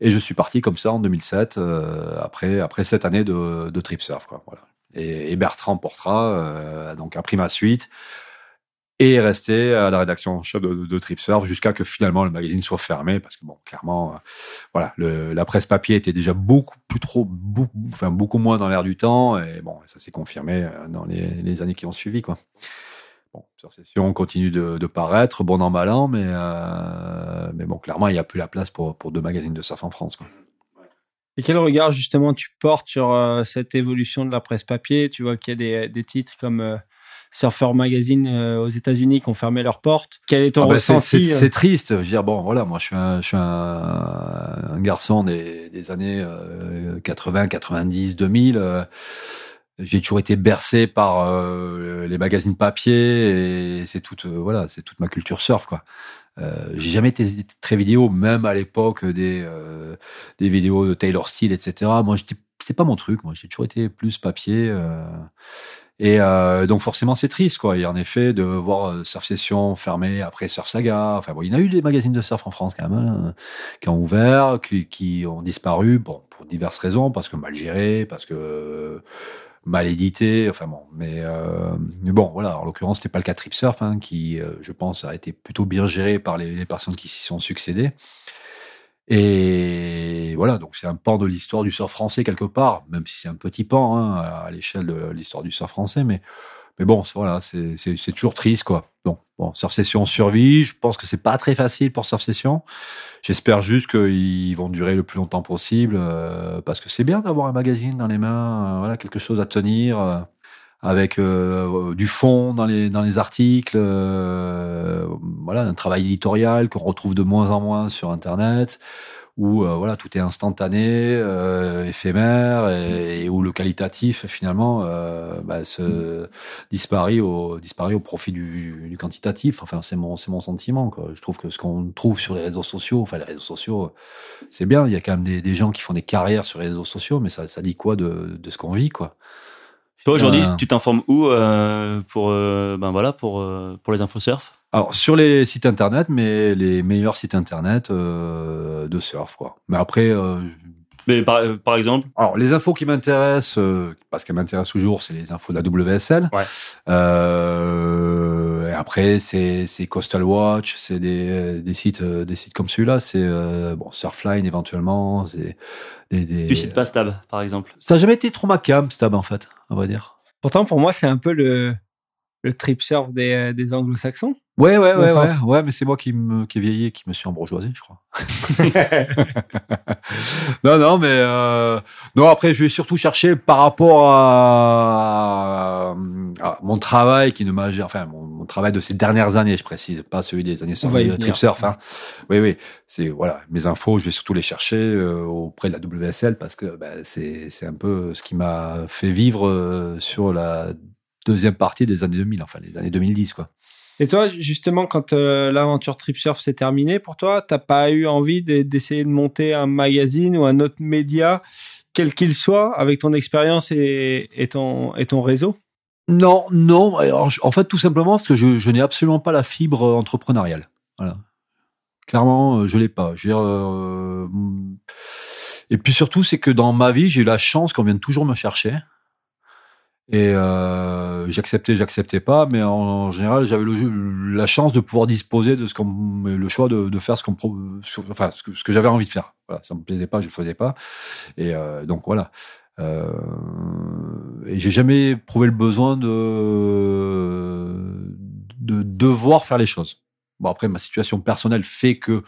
et je suis parti comme ça en 2007 euh, après après cette année de, de trip surf quoi. Et, Bertrand Portra euh, donc a pris ma suite et est resté à la rédaction chef de, de, de Trip jusqu'à que finalement le magazine soit fermé parce que bon clairement voilà la presse papier était déjà beaucoup plus trop enfin beaucoup moins dans l'air du temps et bon ça s'est confirmé dans les, les années qui ont suivi quoi. Bon, sur Session continue de, de, paraître, bon an, mal an, mais, euh, mais bon, clairement, il n'y a plus la place pour, pour deux magazines de surf en France. Quoi. Et quel regard, justement, tu portes sur euh, cette évolution de la presse papier? Tu vois qu'il y a des, des titres comme euh, Surfer Magazine euh, aux États-Unis qui ont fermé leurs portes. Quel est ton ah ben, ressenti C'est triste. Je veux dire, bon, voilà, moi, je suis un, je suis un, un garçon des, des années 80, 90, 2000 j'ai toujours été bercé par euh, les magazines papier et c'est toute euh, voilà c'est toute ma culture surf quoi. Euh, j'ai jamais été très vidéo même à l'époque des euh, des vidéos de Taylor Steele etc moi c'est pas mon truc moi. J'ai toujours été plus papier et donc forcément c'est triste quoi. Et en effet de voir Surf Session fermé après Surf Saga. Enfin bon il y en a eu des magazines de surf en France quand même hein, qui ont ouvert qui, qui ont disparu bon pour diverses raisons parce que mal géré parce que mal édité, enfin bon, mais, euh, mais bon, voilà, en l'occurrence, c'était pas le cas Trip Surf, hein, qui, euh, je pense, a été plutôt bien géré par les, les personnes qui s'y sont succédées. Et voilà, donc c'est un pan de l'histoire du surf français quelque part, même si c'est un petit pan hein, à l'échelle de l'histoire du surf français, mais mais bon, voilà, c'est toujours triste quoi. Bon, bon, Surf Session survit. Je pense que c'est pas très facile pour Surf Session. J'espère juste qu'ils vont durer le plus longtemps possible euh, parce que c'est bien d'avoir un magazine dans les mains, euh, voilà, quelque chose à tenir. euh, avec du fond dans les dans les articles, voilà un travail éditorial qu'on retrouve de moins en moins sur internet, où euh, voilà tout est instantané, euh, éphémère et, et où le qualitatif finalement euh, bah, se disparaît au disparaît au profit du, du quantitatif. Enfin c'est mon c'est mon sentiment quoi. Je trouve que ce qu'on trouve sur les réseaux sociaux, enfin les réseaux sociaux, c'est bien. Il y a quand même des, des gens qui font des carrières sur les réseaux sociaux, mais ça ça dit quoi de de ce qu'on vit quoi? Toi aujourd'hui, Euh. tu t'informes où euh, pour euh, ben voilà pour pour les infos surf Alors sur les sites internet, mais les meilleurs sites internet de surf quoi. Mais après, Mais par, par exemple, alors les infos qui m'intéressent, parce qu'elles m'intéressent toujours, c'est les infos de la WSL. Ouais. Euh, après c'est c'est Coastal Watch, c'est des des sites euh, des sites comme celui-là, c'est euh, bon Surfline éventuellement, c'est des, des... tu cites pas Stab, par exemple. Ça a jamais été trop ma cam, Stab en fait, on va dire. Pourtant, pour moi, c'est un peu le, le trip surf des, euh, des anglo-saxons. Ouais, ouais, ouais, le ouais, ouais, mais c'est moi qui me, qui ai vieilli et qui me suis embourgeoisé, je crois. <laughs> non, non, mais euh, non. Après, je vais surtout chercher par rapport à, à mon travail qui ne m'a, enfin, mon, mon travail de ces dernières années, je précise, pas celui des années de venir. trip surf. Hein. Oui, oui, c'est voilà, mes infos, je vais surtout les chercher euh, auprès de la WSL parce que bah, c'est c'est un peu ce qui m'a fait vivre euh, sur la deuxième partie des années 2000, enfin les années 2010, quoi. Et toi, justement, quand euh, l'aventure trip surf s'est terminée pour toi, t'as pas eu envie de- d'essayer de monter un magazine ou un autre média, quel qu'il soit, avec ton expérience et, et ton, et ton réseau? Non, non. Alors, en fait, tout simplement parce que je, je n'ai absolument pas la fibre euh, entrepreneuriale. Voilà. Clairement, euh, je l'ai pas. Je veux dire, euh, Et puis surtout, c'est que dans ma vie, j'ai eu la chance qu'on vienne toujours me chercher. Et euh, j'acceptais, j'acceptais pas, mais en, général, j'avais la chance de pouvoir disposer de ce qu'on, le choix de, de faire ce qu'on, enfin, ce que, ce que j'avais envie de faire. Voilà, ça me plaisait pas, je le faisais pas. Et euh, donc voilà. Euh, et j'ai jamais éprouvé le besoin de de devoir faire les choses. Bon après ma situation personnelle fait que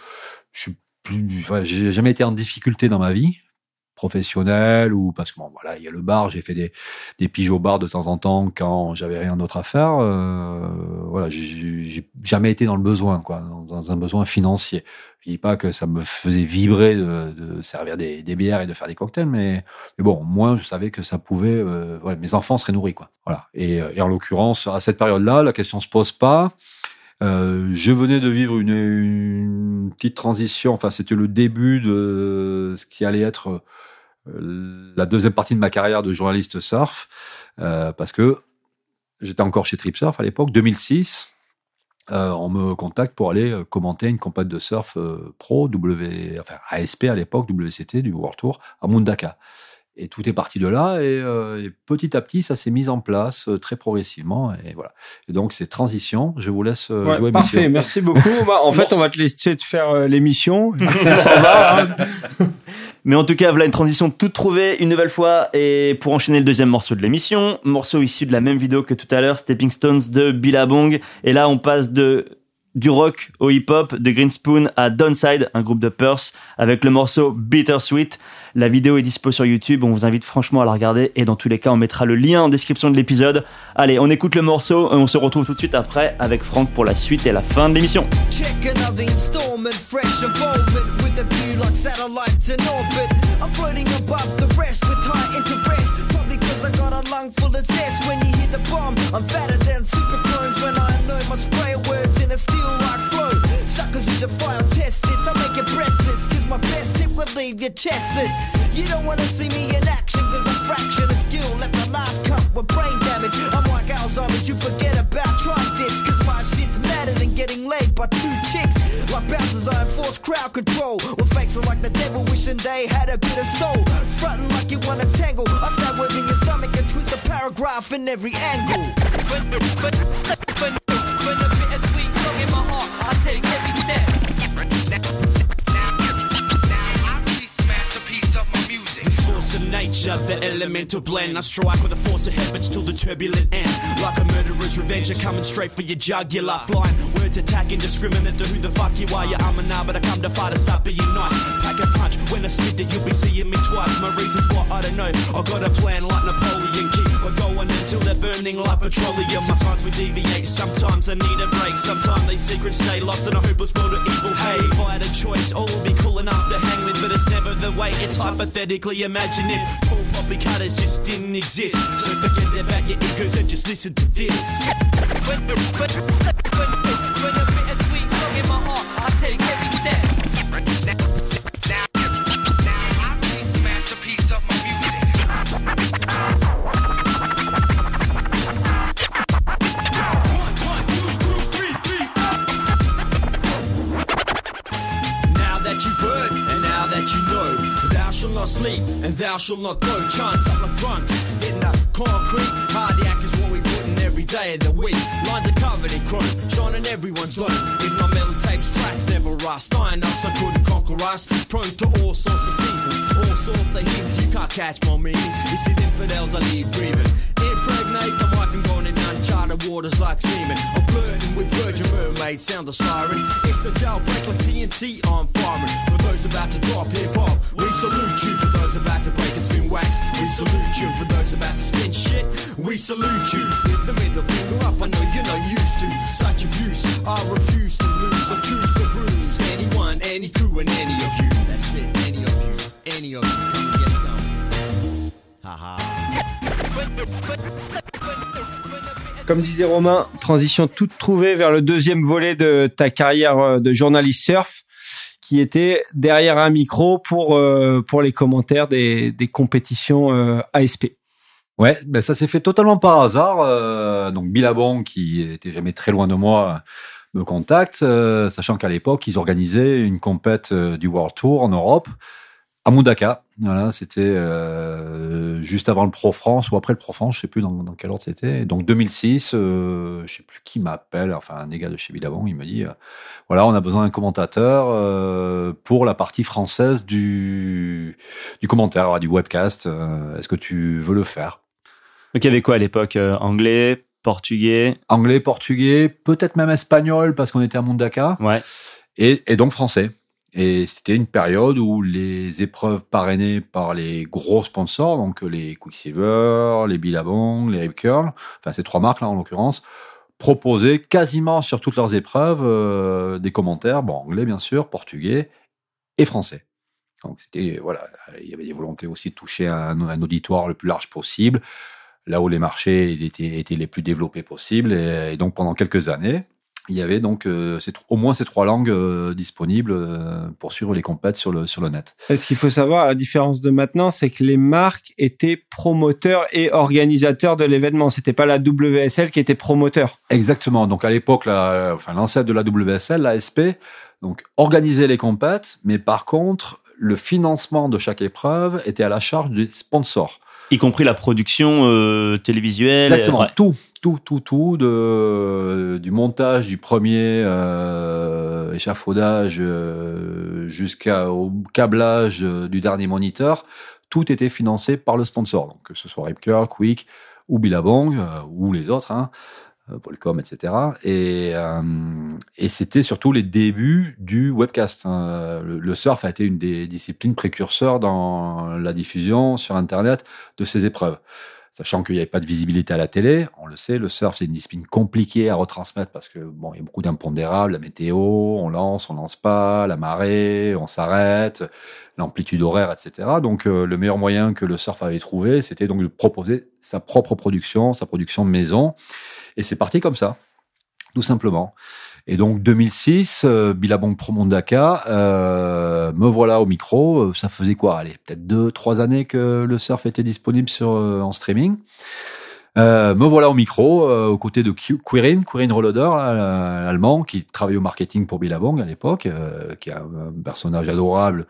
je suis plus, enfin, j'ai jamais été en difficulté dans ma vie professionnelle ou parce que bon voilà il y a le bar j'ai fait des des piges au bar de temps en temps quand j'avais rien d'autre à faire euh, voilà j'ai- jamais été dans le besoin quoi dans, un besoin financier je dis pas que ça me faisait vibrer de, de servir des, des bières et de faire des cocktails mais mais bon, moi, je savais que ça pouvait, euh, voilà, mes enfants seraient nourris, quoi. Voilà. Et, et en l'occurrence, à cette période-là, la question se pose pas. Euh, je venais de vivre une, une petite transition. Enfin, c'était le début de ce qui allait être la deuxième partie de ma carrière de journaliste surf, euh, parce que j'étais encore chez Trip Surf à l'époque, 2006. Euh, on me contacte pour aller euh, commenter une compète de surf euh, pro W, enfin ASP à l'époque WCT du World Tour à Mundaka. Et tout est parti de là, et, euh, et petit à petit, ça s'est mis en place euh, très progressivement, et voilà. Et donc, c'est transition. Je vous laisse euh, Ouais, jouer. Parfait, merci beaucoup. Bah, en <laughs> fait, on va te laisser te faire euh, l'émission. <laughs> On s'en va. hein. <laughs> Mais en tout cas, voilà une transition toute trouvée une nouvelle fois et pour enchaîner le deuxième morceau de l'émission, morceau issu de la même vidéo que tout à l'heure, Stepping Stones de Billabong. Et là, on passe de du rock au hip-hop, de Green Spoon à Downside, un groupe de Perth, avec le morceau Bittersweet. La vidéo est dispo sur YouTube, on vous invite franchement à la regarder et dans tous les cas, on mettra le lien en description de l'épisode. Allez, on écoute le morceau et on se retrouve tout de suite après avec Franck pour la suite et la fin de l'émission. Like satellites in orbit. I'm floating above the rest with high interest. Probably cause I got a lung full of zest when you hear the bomb. I'm fatter than super clones when I know my spray words in a steel like flow. Suckers who defy or test this, I make it breathless. Cause my best tip will leave you chestless. You don't wanna see me in action, cause a fraction of skill left the last cut with brain damage. I'm like Alzheimer's, you forget about try this, cause my shit's madder than getting laid by two chicks. Crowd control. With fakes are like the devil wishing they had a bit of soul. Frontin' like you wanna tangle. I stab in your stomach and twist a paragraph in every angle. When, when, when, when, when a bittersweet song in my heart, I take every The nature, that elemental blend. I strike with the force of heavens till the turbulent end. Like a murderer's revenge, I'm coming straight for your jugular. Flying words attack indiscriminate to who the fuck you are. Yeah, I'm a now, but I come to fight to stop being nice. Pack a punch when I it, you'll be seeing me twice. My reasons why I don't know. I got a plan like Napoleon. On going until they're burning like petroleum. Sometimes we deviate, sometimes I need a break. Sometimes these secrets stay lost in a hopeless world of evil. hate. if I had a choice, all would be cool enough to hang with, but it's never the way. It's hypothetically imagine if tall poppy cutters just didn't exist. So forget about your egos and just listen to this. Sleep, and thou shalt not go. Chunks up like drunks in the concrete. Cardiac is what we put in every day of the week. Lines are covered in chrome, shining everyone's low. If my metal tapes tracks never rust, iron ox I couldn't conquer us. Prone to all sorts of seasons, all sorts of heaves. You can't catch my meaning. You see, infidels I leave breathing. Impregnate the mic and going in uncharted waters like semen. I'm flirting with Virgin Mermaid, sound the siren. It's a jailbreak like TNT on firing. For those about to drop hip hop, we salute you. For those about to break and spin wax, we salute you. For those about to spin shit, we salute you. With the middle finger up, I know you're not used to such abuse. I refuse to lose, I choose to bruise anyone, any crew, and any of you. That's it, any of you, any of you. Come and get some. Haha. Comme disait Romain, transition toute trouvée vers le deuxième volet de ta carrière euh, de journaliste surf, qui était derrière un micro pour euh, pour les commentaires des, des compétitions euh, ASP. Ouais, ben ça s'est fait totalement par hasard. donc Billabong, qui était jamais très loin de moi, me contacte, sachant qu'à l'époque, ils organisaient une compète du World Tour en Europe à Mundaka. Voilà, c'était euh, juste avant le Pro France ou après le Pro France, je sais plus dans, dans quel ordre c'était. Donc 2006, euh, je sais plus qui m'appelle, enfin un des gars de chez Billabong, il me dit euh, voilà, on a besoin d'un commentateur euh, pour la partie française du du commentaire, du webcast. Est-ce que tu veux le faire? Donc il y avait quoi à l'époque Anglais, portugais? Anglais, portugais, peut-être même espagnol parce qu'on était à Mundaka, Ouais. et, et donc français. Et c'était une période où les épreuves parrainées par les gros sponsors, donc les Quicksilver, les Billabong, les Rip Curl, enfin ces trois marques là en l'occurrence, proposaient quasiment sur toutes leurs épreuves euh, des commentaires, bon anglais bien sûr, portugais et français. Donc c'était voilà, il y avait des volontés aussi de toucher un, auditoire le plus large possible, là où les marchés étaient, les plus développés possibles. Et donc pendant quelques années, il y avait donc euh, ces, au moins ces trois langues euh, disponibles euh, pour suivre les compètes sur le sur le net. Et Ce qu'il faut savoir, à la différence de maintenant, c'est que les marques étaient promoteurs et organisateurs de l'événement. C'était pas la WSL qui était promoteur. Exactement. Donc à l'époque, la- enfin l'ancêtre de la WSL, l'ASP, donc organisait les compètes, mais par contre le financement de chaque épreuve était à la charge des sponsors. Y compris la production euh, télévisuelle. Exactement, Ouais. tout, tout, tout, tout, de, du montage du premier euh, échafaudage euh, jusqu'au câblage euh, du dernier moniteur, tout était financé par le sponsor. Donc que ce soit Rip Curl, Quick ou Billabong ou les autres, hein, Volcom, etc. Et, et c'était surtout les débuts du webcast. hein. Le surf a été une des disciplines précurseurs dans la diffusion sur Internet de ces épreuves sachant qu'il n'y avait pas de visibilité à la télé. On le sait, le surf, c'est une discipline compliquée à retransmettre parce que bon, il y a beaucoup d'impondérables, la météo, on lance, on lance pas, la marée, on s'arrête, l'amplitude horaire, etc. Donc, euh, le meilleur moyen que le surf avait trouvé, c'était donc de proposer sa propre production, sa production maison. Et c'est parti comme ça, tout simplement. Et donc 2006, euh, Billabong Pro Mondaka, euh, me voilà au micro. Euh, Ça faisait quoi? Allez, peut-être deux, trois années que le surf était disponible sur euh, en streaming. Me voilà au micro, aux côtés de Quirin, Quirin Roloder, là, l'allemand, qui travaillait au marketing pour Billabong à l'époque, qui est un, personnage adorable,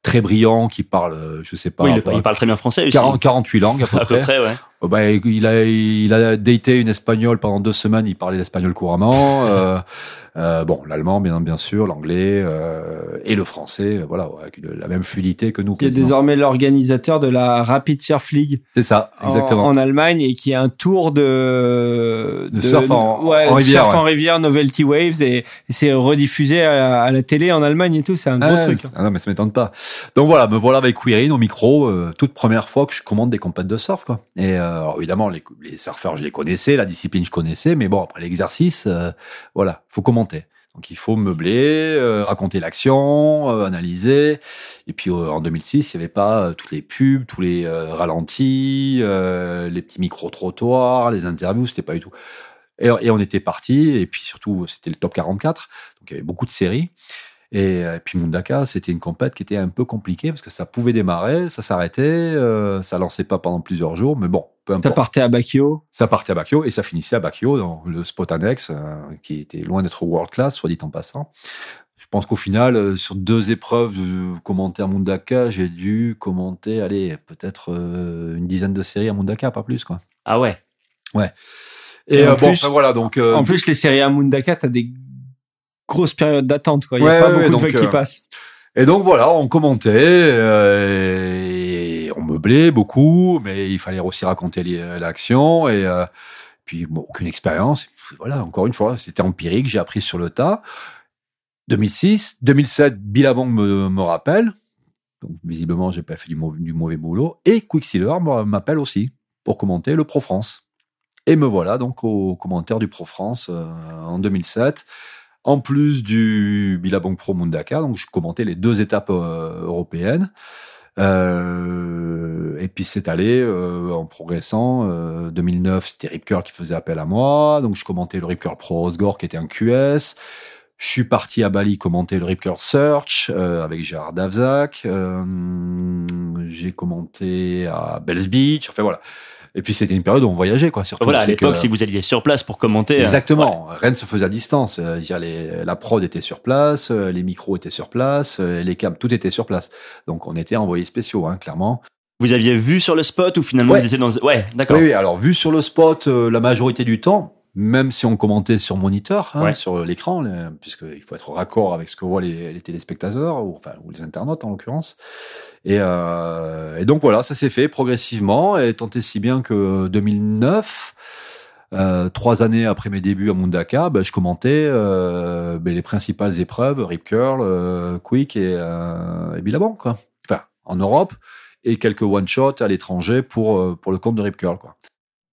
très brillant, qui parle, je sais pas, oui, il, parle très bien français aussi. 40 48 langues à peu <laughs> à peu près, ouais. Oh, bah, il a il a daté une espagnole pendant deux semaines. Il parlait l'espagnol couramment. <laughs> euh, euh, bon, l'allemand bien bien sûr, l'anglais euh, et le français. euh, Voilà, avec une- la même fluidité que nous. Qui est désormais l'organisateur de la Rapid Surf League C'est ça, en- exactement. En, Allemagne et qui est un tour de, De surf en- ouais, en de rivière, surf ouais. en rivière, Novelty Waves et, et c'est rediffusé à, la- à la télé en Allemagne et tout. C'est un gros Ah, truc. c'est- ah non, mais ça m'étonne pas. Donc voilà, me voilà avec Quirin au micro, euh, toute première fois que je commande des compètes de surf, quoi. Et alors, évidemment, les, surfeurs, je les connaissais, la discipline, je connaissais, mais bon, après l'exercice, euh, voilà, faut commenter. Donc il faut meubler, euh, raconter l'action, euh, analyser. Et puis euh, en 2006, il n'y avait pas euh, toutes les pubs, tous les euh, ralentis, euh, les petits micro-trottoirs, les interviews, c'était pas du tout. Et, et on était parti, et puis surtout, c'était le top 44, donc il y avait beaucoup de séries. Et, euh, puis Mundaka, c'était une compète qui était un peu compliquée parce que ça pouvait démarrer, ça s'arrêtait, euh, ça lançait pas pendant plusieurs jours, mais bon, peu Ça importe. partait à Bakio. Ça partait à Bakio et ça finissait à Bakio dans le spot annexe, euh, qui était loin d'être world class, soit dit en passant. Je pense qu'au final, euh, sur deux épreuves de commentaire Mundaka, j'ai dû commenter, allez, peut-être euh, une dizaine de séries à Mundaka, pas plus, quoi. Ah ouais. Et, Et en euh, bon, plus- enfin, voilà, donc. euh, En plus, les séries à Mundaka, t'as des grosses périodes d'attente. Il y Ouais, a pas ouais, beaucoup donc, de vagues qui euh, passent. Et donc voilà, on commentait, euh, et on meublait beaucoup, mais il fallait aussi raconter les- l'action et euh, puis bon, aucune expérience. Voilà, encore une fois, c'était empirique, j'ai appris sur le tas. 2006, 2007, Billabong me, me rappelle. Donc visiblement, j'ai pas fait du, mau- du mauvais boulot. Et Quicksilver m'appelle aussi pour commenter le Pro France. Et me voilà donc au commentaire du Pro France euh, en 2007 en plus du Billabong Pro Mundaka, donc je commentais les deux étapes euh, européennes. Euh, et puis c'est allé euh, en progressant. Euh, 2009, c'était Rip Curl qui faisait appel à moi, donc je commentais le Rip Curl Pro Osgore qui était un QS. Je suis parti à Bali commenter le Rip Curl Search avec Gérard Davzac. J'ai commenté à Bells Beach. Enfin voilà. Et puis c'était une période où on voyageait quoi. Surtout Voilà, à l'époque, que- si vous alliez sur place pour commenter. euh, Exactement. Rien ne se faisait à distance. Euh, les- la prod était sur place, euh, les micros étaient sur place, euh, les câbles, tout était sur place. Donc on était envoyés spéciaux, hein, clairement. Vous aviez vu sur le spot ou finalement Ouais. vous étiez dans. Ouais, d'accord. Oui, oui, alors vu sur le spot, euh, la majorité du temps, même si on commentait sur moniteur, hein, Ouais. sur l'écran, puisqu'il faut être raccord avec ce que voient les, les téléspectateurs, ou, enfin, ou les internautes en l'occurrence. Et, euh, et donc voilà, ça s'est fait progressivement, et tant et si bien que 2009, euh, trois années après mes débuts à Mundaka, ben, je commentais euh, ben, les principales épreuves, Rip Curl, Quick et, et Billabong, quoi. Enfin, en Europe, et quelques one-shots à l'étranger pour, pour le compte de Rip Curl, quoi.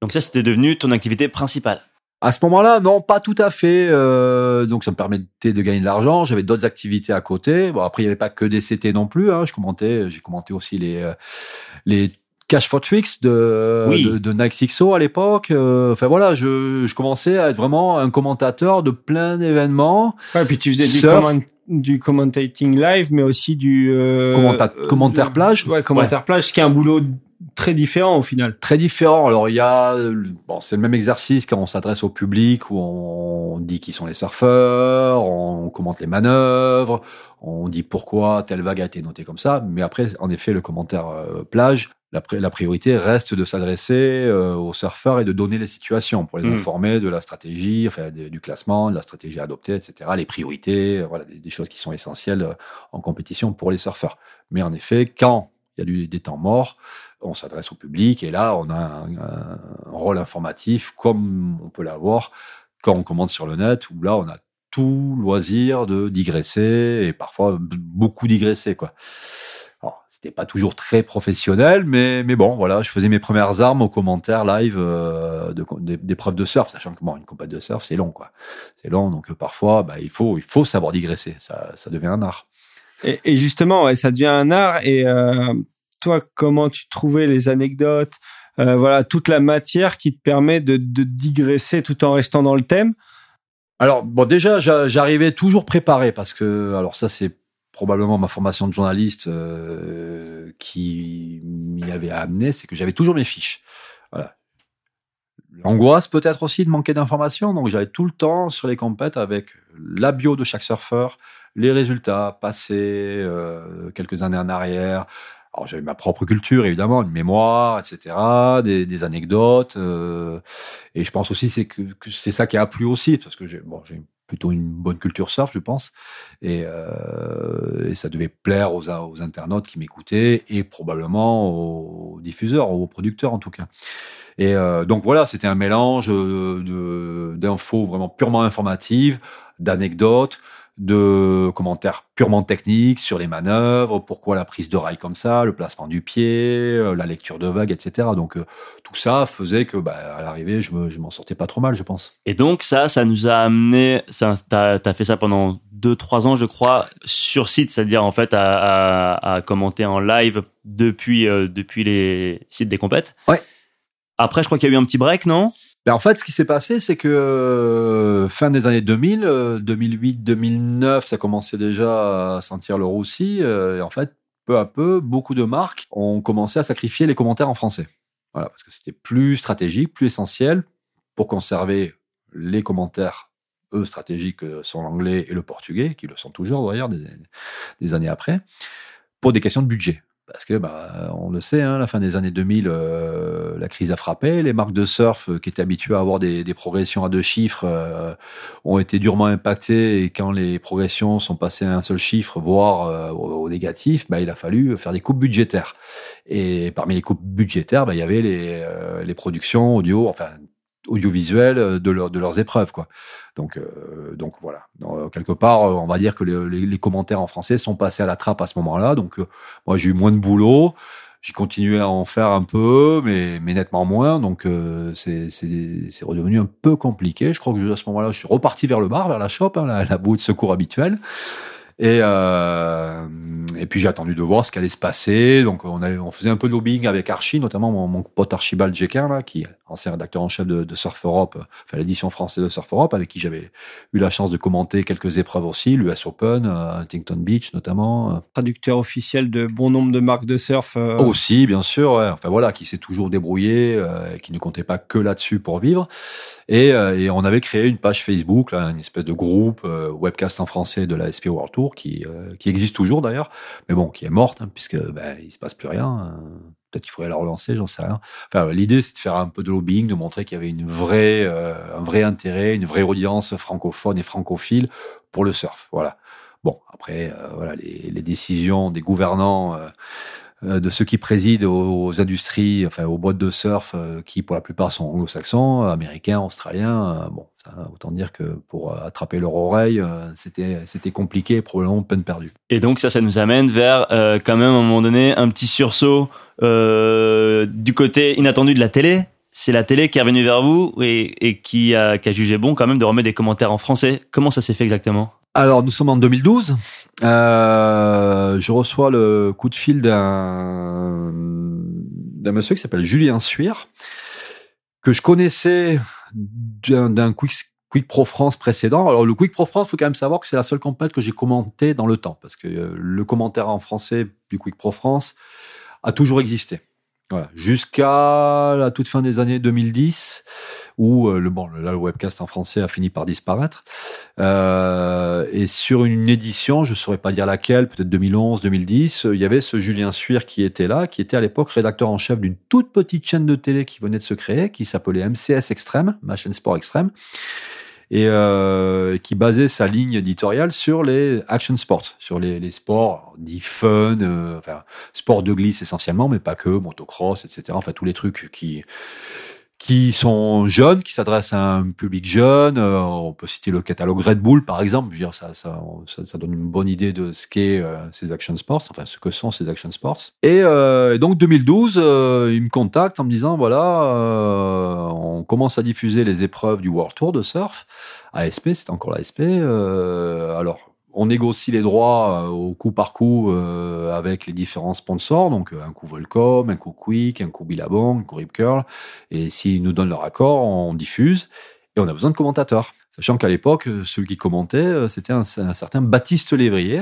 Donc ça, c'était devenu ton activité principale. À ce moment-là, non, pas tout à fait. euh, donc, ça me permettait de gagner de l'argent. J'avais d'autres activités à côté. Bon, après, il n'y avait pas que des CT non plus. Hein. Je commentais, j'ai commenté aussi les euh, les Cash for Tricks de, Oui. de, de Nike Sixo à l'époque. Euh, Enfin voilà, je, je commençais à être vraiment un commentateur de plein d'événements. Ouais, puis tu faisais du, comment- du commentating live, mais aussi du euh, Commenta- euh, commentaire de- plage. Ouais, commentaire plage, ce qui est un boulot très différent au final. très différent. Alors il y a, euh, bon, c'est le même exercice quand on s'adresse au public où on dit qui sont les surfeurs, on commente les manœuvres, on dit pourquoi telle vague a été notée comme ça. Mais après, en effet, le commentaire euh, plage, la, pri- la priorité reste de s'adresser euh, aux surfeurs et de donner les situations pour les Mhm. informer de la stratégie, enfin de- du classement, de la stratégie adoptée, etc. Les priorités, voilà, des, des choses qui sont essentielles en compétition pour les surfeurs. Mais en effet, quand il y a du, des temps morts, on s'adresse au public et là, on a un, rôle informatif comme on peut l'avoir quand on commente sur le net, où là, on a tout loisir de digresser et parfois beaucoup digresser, quoi. C'était pas toujours très professionnel, mais, mais bon, voilà, je faisais mes premières armes aux commentaires live euh, de, des- d'épreuves de surf, sachant que bon, une compète de surf, c'est long, quoi. C'est long, donc euh, parfois, bah, il faut, il faut savoir digresser. Ça, ça devient un art. Et, justement, ça devient un art. Et euh, toi, comment tu trouvais les anecdotes euh, Voilà, toute la matière qui te permet de, digresser tout en restant dans le thème? Alors, bon, déjà, j'a- j'arrivais toujours préparé parce que, alors ça, c'est probablement ma formation de journaliste euh, qui m'y avait amené, c'est que j'avais toujours mes fiches. L'angoisse peut-être aussi de manquer d'informations. Donc j'allais tout le temps sur les compètes avec la bio de chaque surfeur, les résultats passés, euh, quelques années en arrière. Alors j'avais ma propre culture évidemment, une mémoire, etc., des, anecdotes. euh, et je pense aussi c'est que, c'est ça qui a plu aussi parce que j'ai plutôt une bonne culture surf, je pense, et, euh, ça devait plaire aux, internautes qui m'écoutaient et probablement aux diffuseurs, aux producteurs en tout cas. Et euh, donc voilà, c'était un mélange d'infos vraiment purement informatives, d'anecdotes, de commentaires purement techniques sur les manœuvres, pourquoi la prise de rail comme ça, le placement du pied, euh, la lecture de vagues, etc. Donc euh, tout ça faisait que bah, à l'arrivée, je me- je m'en sortais pas trop mal, je pense. Et donc ça, ça nous a amené, ça, t'as, t'as fait ça pendant deux, trois ans, je crois, sur site, c'est-à-dire en fait à, à, à commenter en live depuis euh, depuis les sites des compètes. Ouais. Après, je crois qu'il y a eu un petit break, non? Ben, en fait, ce qui s'est passé, c'est que euh, fin des années 2000, euh, 2008, 2009, ça commençait déjà à sentir le roussi. euh, et en fait, peu à peu, beaucoup de marques ont commencé à sacrifier les commentaires en français. Voilà, parce que c'était plus stratégique, plus essentiel pour conserver les commentaires, eux, stratégiques euh, sont l'anglais et le portugais, qui le sont toujours d'ailleurs des années après, pour des questions de budget. Parce que, bah, on le sait, hein, la fin des années 2000, euh, la crise a frappé. Les marques de surf euh, qui étaient habituées à avoir des, progressions à deux chiffres euh, ont été durement impactées. Et quand les progressions sont passées à un seul chiffre, voire au, négatif, bah, il a fallu faire des coupes budgétaires. Et parmi les coupes budgétaires, bah, il y avait les, les productions audio, enfin audiovisuelles de, leur, de leurs épreuves, quoi. Donc, euh, donc voilà. Euh, quelque part, euh, on va dire que les, commentaires en français sont passés à la trappe à ce moment-là. Donc, euh, moi, j'ai eu moins de boulot. J'ai continué à en faire un peu, mais, mais nettement moins. Donc, euh, c'est redevenu un peu compliqué. Je crois que à ce moment-là, je suis reparti vers le bar, vers la shop, hein, la, la bouée de secours habituelle. Et, euh, et puis j'ai attendu de voir ce qui allait se passer. Donc on, avait, faisait un peu de lobbying avec Archie, notamment mon, mon pote Archibald Jequin, là, qui ancien rédacteur en chef de, de Surf Europe, enfin l'édition française de Surf Europe, avec qui j'avais eu la chance de commenter quelques épreuves aussi, l'US Open, euh, Huntington Beach notamment. euh, Traducteur officiel de bon nombre de marques de surf. euh, aussi, bien sûr. ouais. Enfin voilà, qui s'est toujours débrouillé, euh, et qui ne comptait pas que là-dessus pour vivre. Et, euh, et on avait créé une page Facebook, là, une espèce de groupe euh, webcast en français de la SP World Tour, qui, euh, qui existe toujours d'ailleurs, mais bon, qui est morte, hein, puisque ben, il se passe plus rien. Peut-être qu'il faudrait la relancer, j'en sais rien. Enfin, l'idée, c'est de faire un peu de lobbying, de montrer qu'il y avait euh, un vrai intérêt, une vraie audience francophone et francophile pour le surf. Voilà. Bon, après, euh, voilà, les, décisions des gouvernants, euh, de ceux qui président aux, industries, enfin aux boîtes de surf, euh, qui pour la plupart sont anglo-saxons, américains, australiens. euh, bon, autant dire que pour euh, attraper leur oreille, euh, c'était c'était compliqué, probablement peine perdue. Et donc ça, ça nous amène vers euh, quand même à un moment donné un petit sursaut euh, du côté inattendu de la télé. C'est la télé qui est revenue vers vous et, et qui, a, qui a jugé bon quand même de remettre des commentaires en français. Comment ça s'est fait exactement? Alors, nous sommes en 2012. Euh, je reçois le coup de fil d'un monsieur qui s'appelle Julien Suire, que je connaissais d'un Quick, Quick Pro France précédent. Alors, le Quick Pro France, faut quand même savoir que c'est la seule compète que j'ai commenté dans le temps, parce que euh, le commentaire en français du Quick Pro France a toujours existé. Voilà, jusqu'à la toute fin des années 2010, où euh, le bon, là, le webcast en français a fini par disparaître. Euh, et sur une édition, je saurais pas dire laquelle, peut-être 2011, 2010, euh, il y avait ce Julien Suire qui était là, qui était à l'époque rédacteur en chef d'une toute petite chaîne de télé qui venait de se créer, qui s'appelait MCS Extrême, ma chaîne sport extrême, et euh, qui basait sa ligne éditoriale sur les action sports, sur les, sports dits fun, euh, enfin sport de glisse essentiellement, mais pas que, motocross, etc. Enfin tous les trucs qui qui sont jeunes, qui s'adressent à un public jeune. Euh, on peut citer le catalogue Red Bull, par exemple. Je veux dire, ça, ça, ça, ça donne une bonne idée de ce qu'est euh, ces action sports, enfin ce que sont ces action sports. Et, euh, et donc 2012, euh, il me contacte en me disant voilà, euh, on commence à diffuser les épreuves du World Tour de surf. ASP, c'est encore l'ASP. Alors on négocie les droits euh, au coup par coup euh, avec les différents sponsors, donc euh, un coup Volcom, un coup Quick, un coup Billabong, un coup Rip Curl, et s'ils nous donnent leur accord, on diffuse, et on a besoin de commentateurs. Sachant qu'à l'époque, celui qui commentait, c'était un certain Baptiste Lévrier,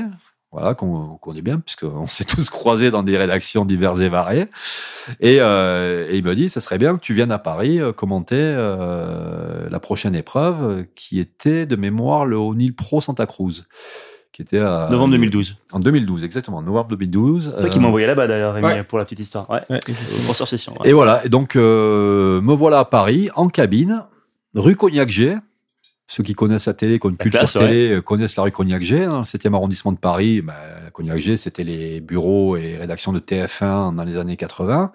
voilà, qu'on connaît bien, puisqu'on s'est tous croisés dans des rédactions diverses et variées. Et, euh, et il me dit, ça serait bien que tu viennes à Paris euh, commenter euh, la prochaine épreuve, qui était de mémoire le O'Neill Pro Santa Cruz, qui était à, Novembre 2012. En 2012, exactement, novembre 2012. C'est toi qui Euh, m'as envoyé là-bas d'ailleurs, Rémi, ouais. pour la petite histoire. Ouais. Ouais. Grosse session. ouais. Et voilà, et donc euh, me voilà à Paris, en cabine, rue Cognac-G. Ceux qui connaissent la télé, qui ont une La culture classe, télé, euh, connaissent la rue Cognac-G. Dans le 7e arrondissement de Paris, ben, Cognac-G, c'était les bureaux et rédactions de TF1 dans les années 80.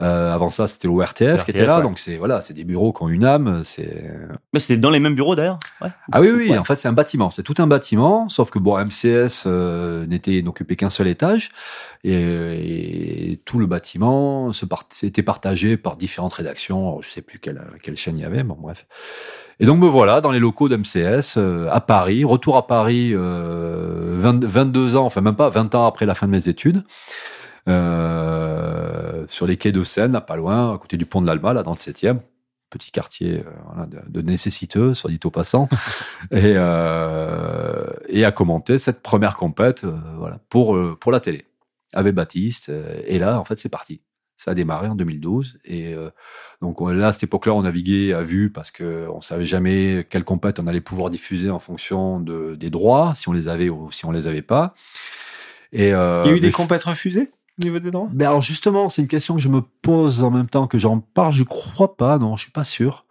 Euh, avant ça, c'était l'ORTF qui était là. ouais. Donc c'est voilà, c'est des bureaux qui ont une âme. C'est Mais c'était dans les mêmes bureaux d'ailleurs. Ouais. ah oui, oui, en fait, c'est un bâtiment. C'est tout un bâtiment, sauf que bon, MCS euh, n'était n'occupait qu'un seul étage et, et tout le bâtiment se part, était partagé par différentes rédactions. Alors, je sais plus quelle, quelle chaîne il y avait, bon bref. Et donc me voilà dans les locaux d'MCS euh, à Paris, retour à Paris euh, 20 22 ans, enfin même pas 20 ans après la fin de mes études. Euh, sur les quais de Seine, là, pas loin, à côté du pont de l'Alma, là, dans le 7e petit quartier euh, voilà, de, de nécessiteux, soit dit au passant, <laughs> et, euh, et à commenter cette première compète euh, voilà, pour, pour la télé, avec Baptiste. euh, et là, en fait, c'est parti. Ça a démarré en 2012. Et euh, donc on- là, à cette époque-là, on naviguait à vue parce que on savait jamais quelle compète on allait pouvoir diffuser en fonction de, des droits, si on les avait ou si on les avait pas. Et, euh, Il y a eu des compètes refusées au niveau des droits? Ben alors justement, c'est une question que je me pose en même temps que j'en parle. Je crois pas, non, je suis pas sûr.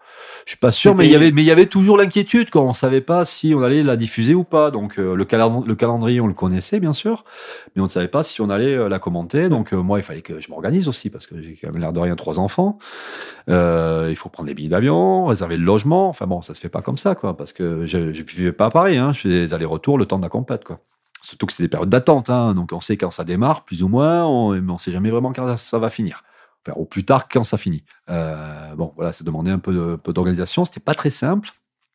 Je suis pas sûr, mais il y avait, mais il y avait toujours l'inquiétude quand on savait pas si on allait la diffuser ou pas. Donc euh, le, calend- le calendrier, on le connaissait bien sûr, mais on ne savait pas si on allait euh, la commenter. Donc euh, moi, il fallait que je m'organise aussi parce que j'ai quand même l'air de rien trois enfants. Il faut prendre des billets d'avion, réserver le logement. Enfin bon, ça se fait pas comme ça, quoi, parce que je, je vivais pas à Paris. Hein, je fais des allers-retours le temps de la compète, quoi. Surtout que c'est des périodes d'attente, hein, donc on sait quand ça démarre, plus ou moins, on, mais on sait jamais vraiment quand ça va finir. Au plus tard quand ça finit. Euh, bon, voilà, ça demandait un peu d'organisation, c'était pas très simple.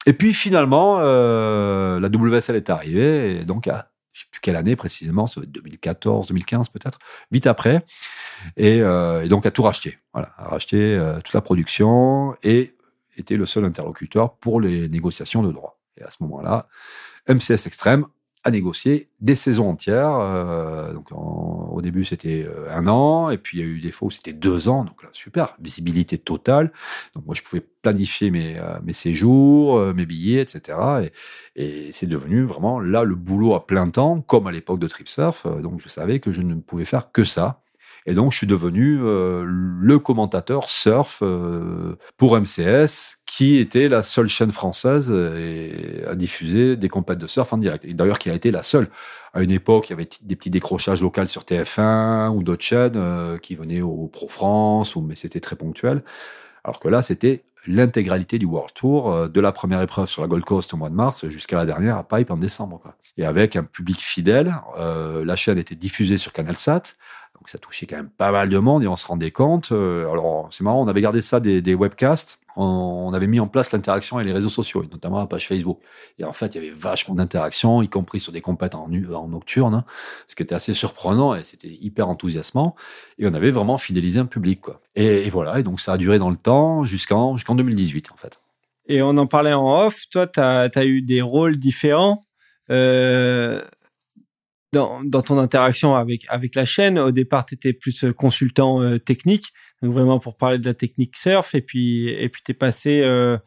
Et puis finalement, euh, la WSL est arrivée, et donc à je sais plus quelle année précisément, ça doit être 2014, 2015 peut-être, vite après, et, euh, et donc a tout racheté. Voilà, a racheté euh, toute la production et était le seul interlocuteur pour les négociations de droits. Et à ce moment-là, MCS Extrême a négocié des saisons entières. euh, donc au début c'était euh, un an, et puis il y a eu des fois où c'était deux ans. Donc là super, visibilité totale. Donc moi je pouvais planifier mes, euh, mes séjours, mes billets, etc. Et, et c'est devenu vraiment là le boulot à plein temps, comme à l'époque de Tripsurf. Donc je savais que je ne pouvais faire que ça. Et donc, je suis devenu euh, le commentateur surf euh, pour MCS, qui était la seule chaîne française euh, à diffuser des compètes de surf en direct. D'ailleurs, qui a été la seule. À une époque, il y avait des petits décrochages locaux sur TF1 ou d'autres chaînes qui venaient au Pro France, mais c'était très ponctuel. Alors que là, c'était l'intégralité du World Tour, de la première épreuve sur la Gold Coast au mois de mars jusqu'à la dernière à Pipe en décembre. Et avec un public fidèle, la chaîne était diffusée sur CanalSat, donc ça touchait quand même pas mal de monde et on se rendait compte. euh, alors c'est marrant, on avait gardé ça des, webcasts, on, avait mis en place l'interaction avec les réseaux sociaux, et notamment la page Facebook. Et en fait, il y avait vachement d'interactions, y compris sur des compètes en, nocturne, hein, ce qui était assez surprenant et c'était hyper enthousiasmant. Et on avait vraiment fidélisé un public. Quoi. Et, et voilà, et donc ça a duré dans le temps jusqu'en jusqu'en 2018 en fait. Et on en parlait en off. Toi, tu as, eu des rôles différents euh, dans, dans ton interaction avec, avec la chaîne. Au départ, tu étais plus euh, consultant euh, technique, donc vraiment pour parler de la technique surf. Et puis, et puis tu es passé euh,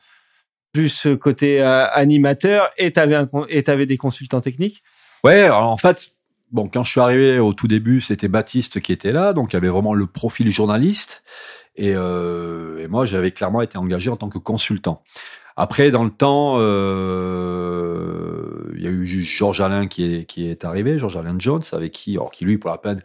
plus côté euh, animateur et tu avais des consultants techniques. Ouais, alors en fait, bon, quand je suis arrivé au tout début, c'était Baptiste qui était là, donc il y avait vraiment le profil journaliste. Et, euh, et moi, j'avais clairement été engagé en tant que consultant. Après, dans le temps, euh, il y a eu Georges Alain qui est, qui est arrivé, Georges Alain Jones, avec qui, alors qui lui, pour la peine,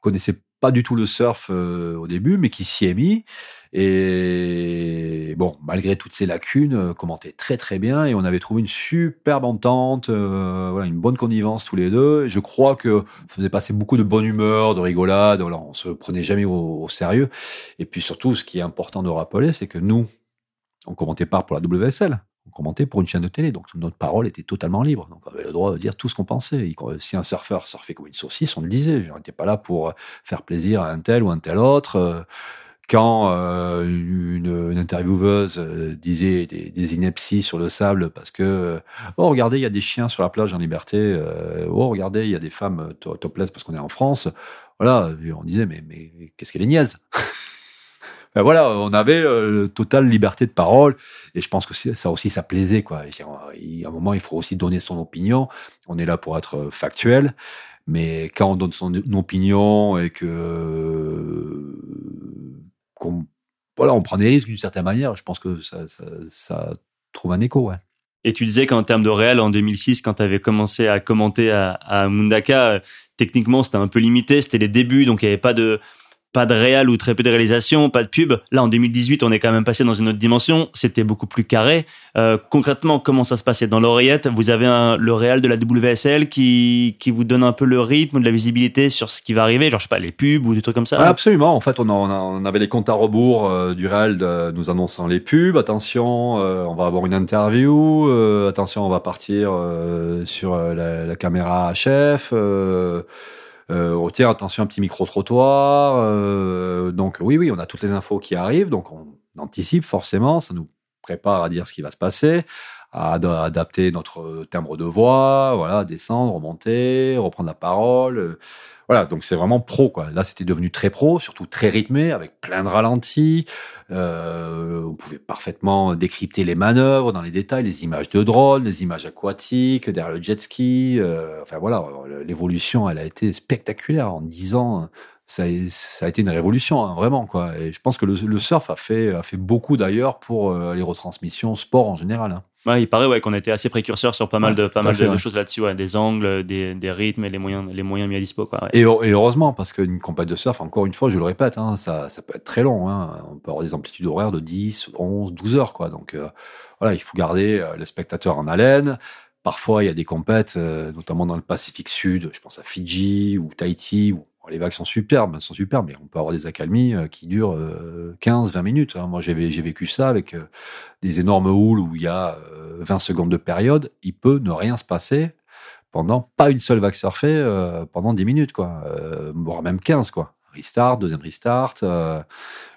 connaissait pas du tout le surf euh, au début, mais qui s'y est mis. Et bon, malgré toutes ces lacunes, euh, commentait très très bien et on avait trouvé une superbe entente, euh, voilà, une bonne connivence tous les deux. Je crois que faisait passer beaucoup de bonne humeur, de rigolade. Voilà, on se prenait jamais au, au sérieux. Et puis surtout, ce qui est important de rappeler, c'est que nous, on commentait pas pour la WSL. On commentait pour une chaîne de télé, donc notre parole était totalement libre. Donc on avait le droit de dire tout ce qu'on pensait. Si un surfeur surfait comme une saucisse, on le disait. On n'était pas là pour faire plaisir à un tel ou un tel autre. euh, quand euh, une, intervieweuse euh, disait des, des inepties sur le sable parce que euh, oh regardez il y a des chiens sur la plage en liberté euh, oh regardez il y a des femmes euh, to- topless parce qu'on est en France voilà on disait mais mais qu'est-ce qu'elle est niaise? <laughs> Ben voilà on avait euh, totale liberté de parole et je pense que ça aussi ça plaisait quoi euh, il- à un moment il faut aussi donner son opinion on est là pour être euh, factuel mais quand on donne son opinion et que qu'on voilà, on prend des risques d'une certaine manière. Je pense que ça, ça, ça trouve un écho. Ouais. Et tu disais qu'en termes de réel, en 2006, quand tu avais commencé à commenter à, à Mundaka, euh, techniquement, c'était un peu limité, c'était les débuts, donc il n'y avait pas de pas de réal ou très peu de réalisation, pas de pub. Là, en 2018, on est quand même passé dans une autre dimension. C'était beaucoup plus carré. Euh, concrètement, comment ça se passait? Dans l'oreillette Vous avez un, le réal de la WSL qui qui vous donne un peu le rythme, de la visibilité sur ce qui va arriver, genre je sais pas les pubs ou des trucs comme ça? Ouais, absolument. En fait, on, a- on, avait les comptes à rebours euh, du Real de- nous annonçant les pubs. Attention, euh, on va avoir une interview. euh, attention, on va partir euh, sur la, la caméra chef. Euh, euh, oh, tiens, attention, un petit micro-trottoir. euh, donc oui, oui, on a toutes les infos qui arrivent. Donc on anticipe forcément. Ça nous prépare à dire ce qui va se passer, à ad- adapter notre timbre de voix, voilà, descendre, remonter, reprendre la parole. euh, voilà, donc c'est vraiment pro, quoi. Là, c'était devenu très pro, surtout très rythmé, avec plein de ralentis. Euh, on pouvait parfaitement décrypter les manœuvres dans les détails, les images de drone, les images aquatiques, derrière le jet ski. euh, enfin voilà, l'évolution, elle a été spectaculaire. En 10 ans, ça a, été une révolution, hein, vraiment, quoi. Et je pense que le, le surf a fait, a fait beaucoup d'ailleurs pour euh, les retransmissions sport en général. hein. Ouais, il paraît ouais qu'on était assez précurseur sur pas mal de pas mal fait, de, choses là-dessus, ouais, des angles, des, des rythmes et les moyens les moyens mis à dispo quoi. Et, heu- et heureusement, parce qu'une compète de surf, encore une fois, je le répète, hein, ça, ça peut être très long. Hein. On peut avoir des amplitudes horaires de 10, 11, 12 heures. Quoi. Donc euh, voilà, il faut garder euh, le spectateur en haleine. Parfois, il y a des compètes, euh, notamment dans le Pacifique Sud, je pense à Fidji ou Tahiti, où les vagues sont superbes, sont superbes, mais on peut avoir des accalmies euh, qui durent euh, 15, 20 minutes. hein. Moi, j'ai vé- j'ai vécu ça avec euh, des énormes houles où il y a euh, 20 secondes de période. Il peut ne rien se passer pendant pas une seule vague surfée euh, pendant 10 minutes, quoi. Euh, voire même 15, quoi. Restart, deuxième restart, euh,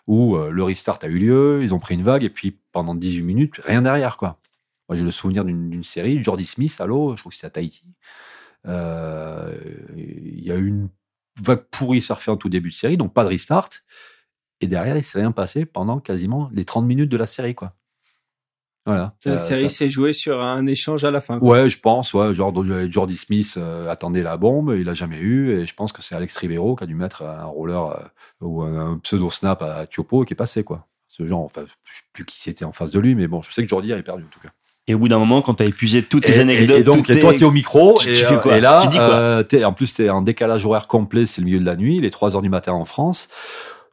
où euh, le restart a eu lieu, ils ont pris une vague, et puis pendant 18 minutes, rien derrière, quoi. Moi, j'ai le souvenir d'une série, Jordi Smith à l'eau, je crois que c'était à Tahiti. Euh, Il y a eu une vague pourrie surfée en tout début de série, donc pas de restart. Et derrière, il s'est rien passé pendant quasiment les 30 minutes de la série, quoi. Voilà. La Ça- série ça- s'est jouée sur un échange à la fin. quoi. Ouais, je pense, ouais, genre euh, Jordi Smith euh, attendait la bombe, il l'a jamais eu, et je pense que c'est Alex Rivero qui a dû mettre un roller euh, ou un, pseudo snap à Tiopo qui est passé quoi. Ce genre, enfin, je sais plus qui c'était en face de lui, mais bon, je sais que Jordi avait perdu en tout cas. Et au bout d'un moment, quand t'as épuisé toutes tes Et, anecdotes, et- donc, et toi, tes- es au micro, tu- et, tu fais euh, quoi et là, Tu dis quoi euh, t'es- en plus, tu es en décalage horaire complet, c'est le milieu de la nuit, les 3 heures du matin en France.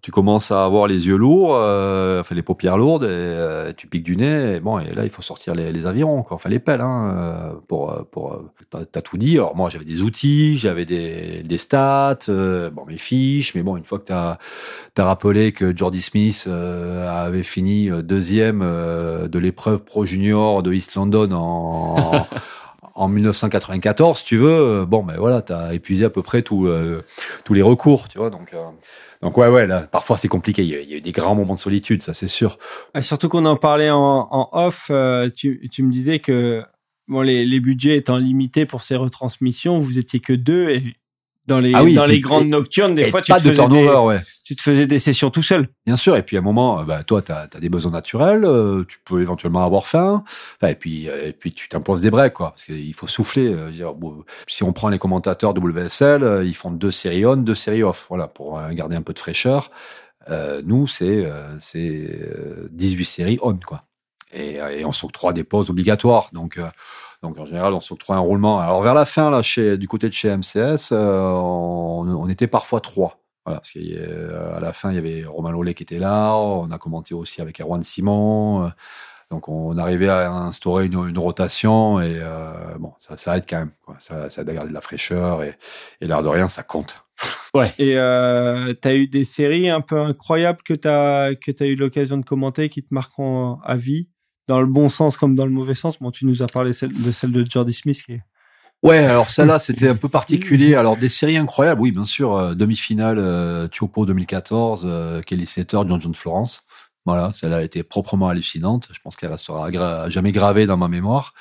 Tu commences à avoir les yeux lourds, euh, enfin les paupières lourdes, et euh, tu piques du nez. Et bon, et là, il faut sortir les, les avirons, quoi. enfin les pelles, hein, euh, pour euh, pour. euh, T'as tout dit. Alors moi, j'avais des outils, j'avais des, des stats, euh, bon mes fiches, mais bon, une fois que t'as as rappelé que Jordi Smith avait fini deuxième de l'épreuve pro junior de East London en en <laughs> 1994, si tu veux, bon, ben voilà, t'as épuisé à peu près tout, euh, tous les recours, tu vois. Donc, euh, donc ouais, ouais, là, parfois c'est compliqué. Il y, a, il y a eu des grands moments de solitude, ça c'est sûr. Surtout qu'on en parlait en, en off, euh, tu, tu me disais que bon, les, les budgets étant limités pour ces retransmissions, vous étiez que deux et dans les, Ah oui, dans et les grandes nocturnes, des Et fois, tu pas te, de turnover, des, ouais. Tu te faisais des sessions tout seul. Bien sûr. Et puis à un moment, euh, bah, toi, t'as as des besoins naturels, euh, tu peux éventuellement avoir faim. Et puis, euh, et puis tu t'imposes des breaks, quoi, parce qu'il faut souffler. si on prend les commentateurs WSL, ils font deux séries on, deux séries off, voilà, pour garder un peu de fraîcheur. Nous, c'est euh, c'est euh, 18 séries on, quoi. Et, et on s'octroie des pauses obligatoires. Donc, donc en général, on s'octroie un roulement. Alors vers la fin, là, chez, du côté de chez MCS, on était parfois trois. Voilà, parce qu'à la fin, il y avait Romain Lollet qui était là. On a commenté aussi avec Erwan Simon. euh, Donc, on arrivait à instaurer une, une rotation et euh, bon, ça, ça aide quand même. Quoi. Ça, ça aide à garder de la fraîcheur et, et l'air de rien, ça compte. <laughs> Et euh, tu as eu des séries un peu incroyables que tu as, que as eu l'occasion de commenter qui te marqueront à vie, dans le bon sens comme dans le mauvais sens? Bon, tu nous as parlé de celle de Jordi Smith qui est Ouais, alors celle-là, c'était un peu particulier. Alors, des séries incroyables, oui, bien sûr. euh, demi-finale, euh, Tiopo 2014, euh, Kelly Slater, John John Florence. Voilà, celle-là a été proprement hallucinante. Je pense qu'elle restera jamais gravée dans ma mémoire.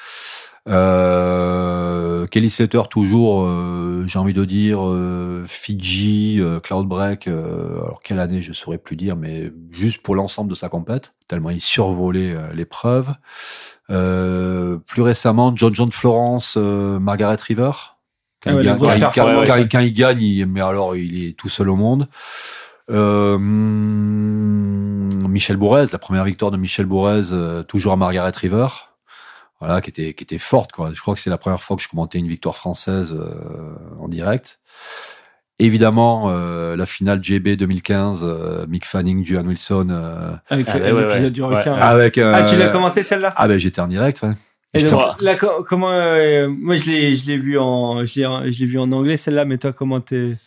Euh, Kelly Slater, toujours, euh, j'ai envie de dire, euh, Fiji, euh, Cloudbreak. euh, alors, quelle année, je saurais plus dire, mais juste pour l'ensemble de sa compète, tellement il survolait l'épreuve. Euh, plus récemment, John John Florence, euh, Margaret River. Quand, ouais, il, gagne, grosse quand, il- performance, quand- quand ouais. il- quand il gagne, il- mais alors il est tout seul au monde. Euh, Michel Bourrez, la première victoire de Michel Bourrez, euh, toujours à Margaret River. Voilà, qui était, qui était forte, quoi. Je crois que c'est la première fois que je commentais une victoire française euh, en direct. Évidemment, euh, la finale GB 2015, euh, Mick Fanning, Julian Wilson, euh, Avec Ah, ouais, l'épisode ouais, ouais. du Ouais. requin. avec. euh, Ah, tu l'as commenté celle-là? Ah ben j'étais en direct, ouais. Et donc, en- là, co- comment euh, moi je l'ai je l'ai vu en je l'ai je l'ai vu en anglais celle-là mais toi comment t'es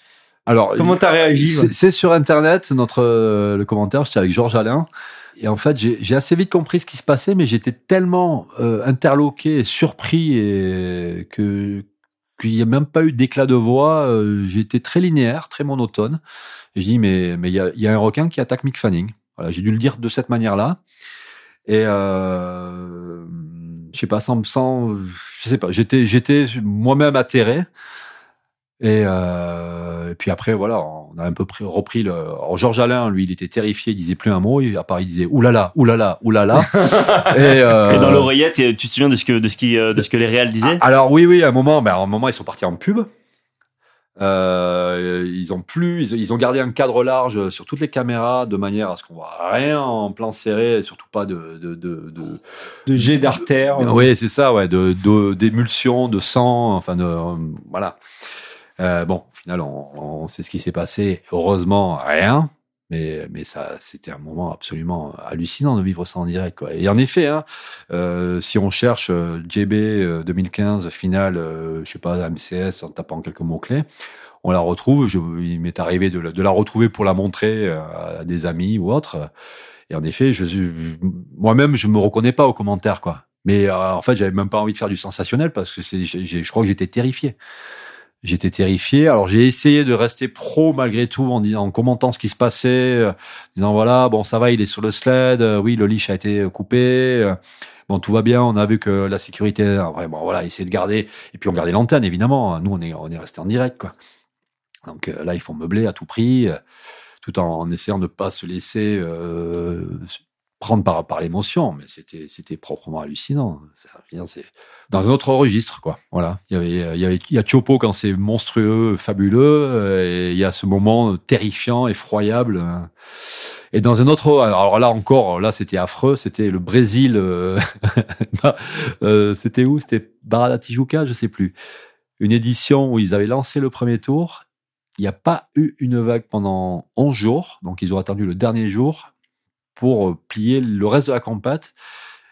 Alors, comment t'as réagi c'est sur internet notre euh, le commentaire. J'étais avec Georges Alain et en fait j'ai j'ai assez vite compris ce qui se passait, mais j'étais tellement euh, interloqué, et surpris et que qu'il n'y a même pas eu d'éclat de voix. euh, j'ai été très linéaire, très monotone. Je dis mais mais il y a, y a un requin qui attaque Mick Fanning. Voilà, j'ai dû le dire de cette manière-là. Et euh, je sais pas, sans, sans, je sais pas, j'étais, j'étais moi-même atterré. Et, euh, et puis après, voilà, a un peu pris, repris le. Alors Georges Alain, lui, il était terrifié, il disait plus un mot. Et à part, il disait oulala, oulala, oulala. <laughs> et, euh, Et dans l'oreillette, et tu te souviens de ce que, de ce qui, euh, de ce que les réals disaient? Alors oui, oui, à un moment, ben, à un moment, ils sont partis en pub. Euh, ils ont plus, ils, ils ont gardé un cadre large sur toutes les caméras de manière à ce qu'on voit rien en plan serré, et surtout pas de, de, de, de, de jet d'artère oui, c'est ça, ouais, de de- d'émulsion, de, sang, enfin de euh, voilà. Euh, bon, au final, on, sait ce qui s'est passé. Heureusement, rien. Mais ça, c'était un moment absolument hallucinant de vivre ça en direct. Et en effet, hein, euh, si on cherche euh, JB euh, 2015 finale, je sais pas MCS en tapant quelques mots clés, on la retrouve. Il m'est arrivé de la, retrouver pour la montrer à des amis ou autres. Et en effet, moi-même, je me reconnais pas aux commentaires, quoi. Mais en fait, j'avais même pas envie de faire du sensationnel parce que je crois que j'étais terrifié. J'étais terrifié. Alors j'ai essayé de rester pro malgré tout en, disant, en commentant ce qui se passait, euh, disant voilà, bon ça va, il est sur le sled, euh, oui le leash a été coupé, euh, bon tout va bien, on a vu que la sécurité, après, bon voilà, essayer de garder, et puis on gardait l'antenne évidemment. Nous on est on est resté en direct quoi. Donc euh, là il faut meubler à tout prix, euh, tout en, en essayant de pas se laisser euh, prendre par par l'émotion, mais c'était c'était proprement hallucinant. C'est- c'est dans un autre registre, quoi. Voilà. Il y avait, il y avait, il y a Chopo quand c'est monstrueux, fabuleux, euh, et il y a ce moment terrifiant, effroyable. euh. Et dans un autre, alors là encore, là c'était affreux, c'était le Brésil, euh, <laughs> euh, c'était où? C'était Barada Tijuca, je sais plus. Une édition où ils avaient lancé le premier tour. Il n'y a pas eu une vague pendant 11 jours, donc ils ont attendu le dernier jour pour euh, plier le reste de la compète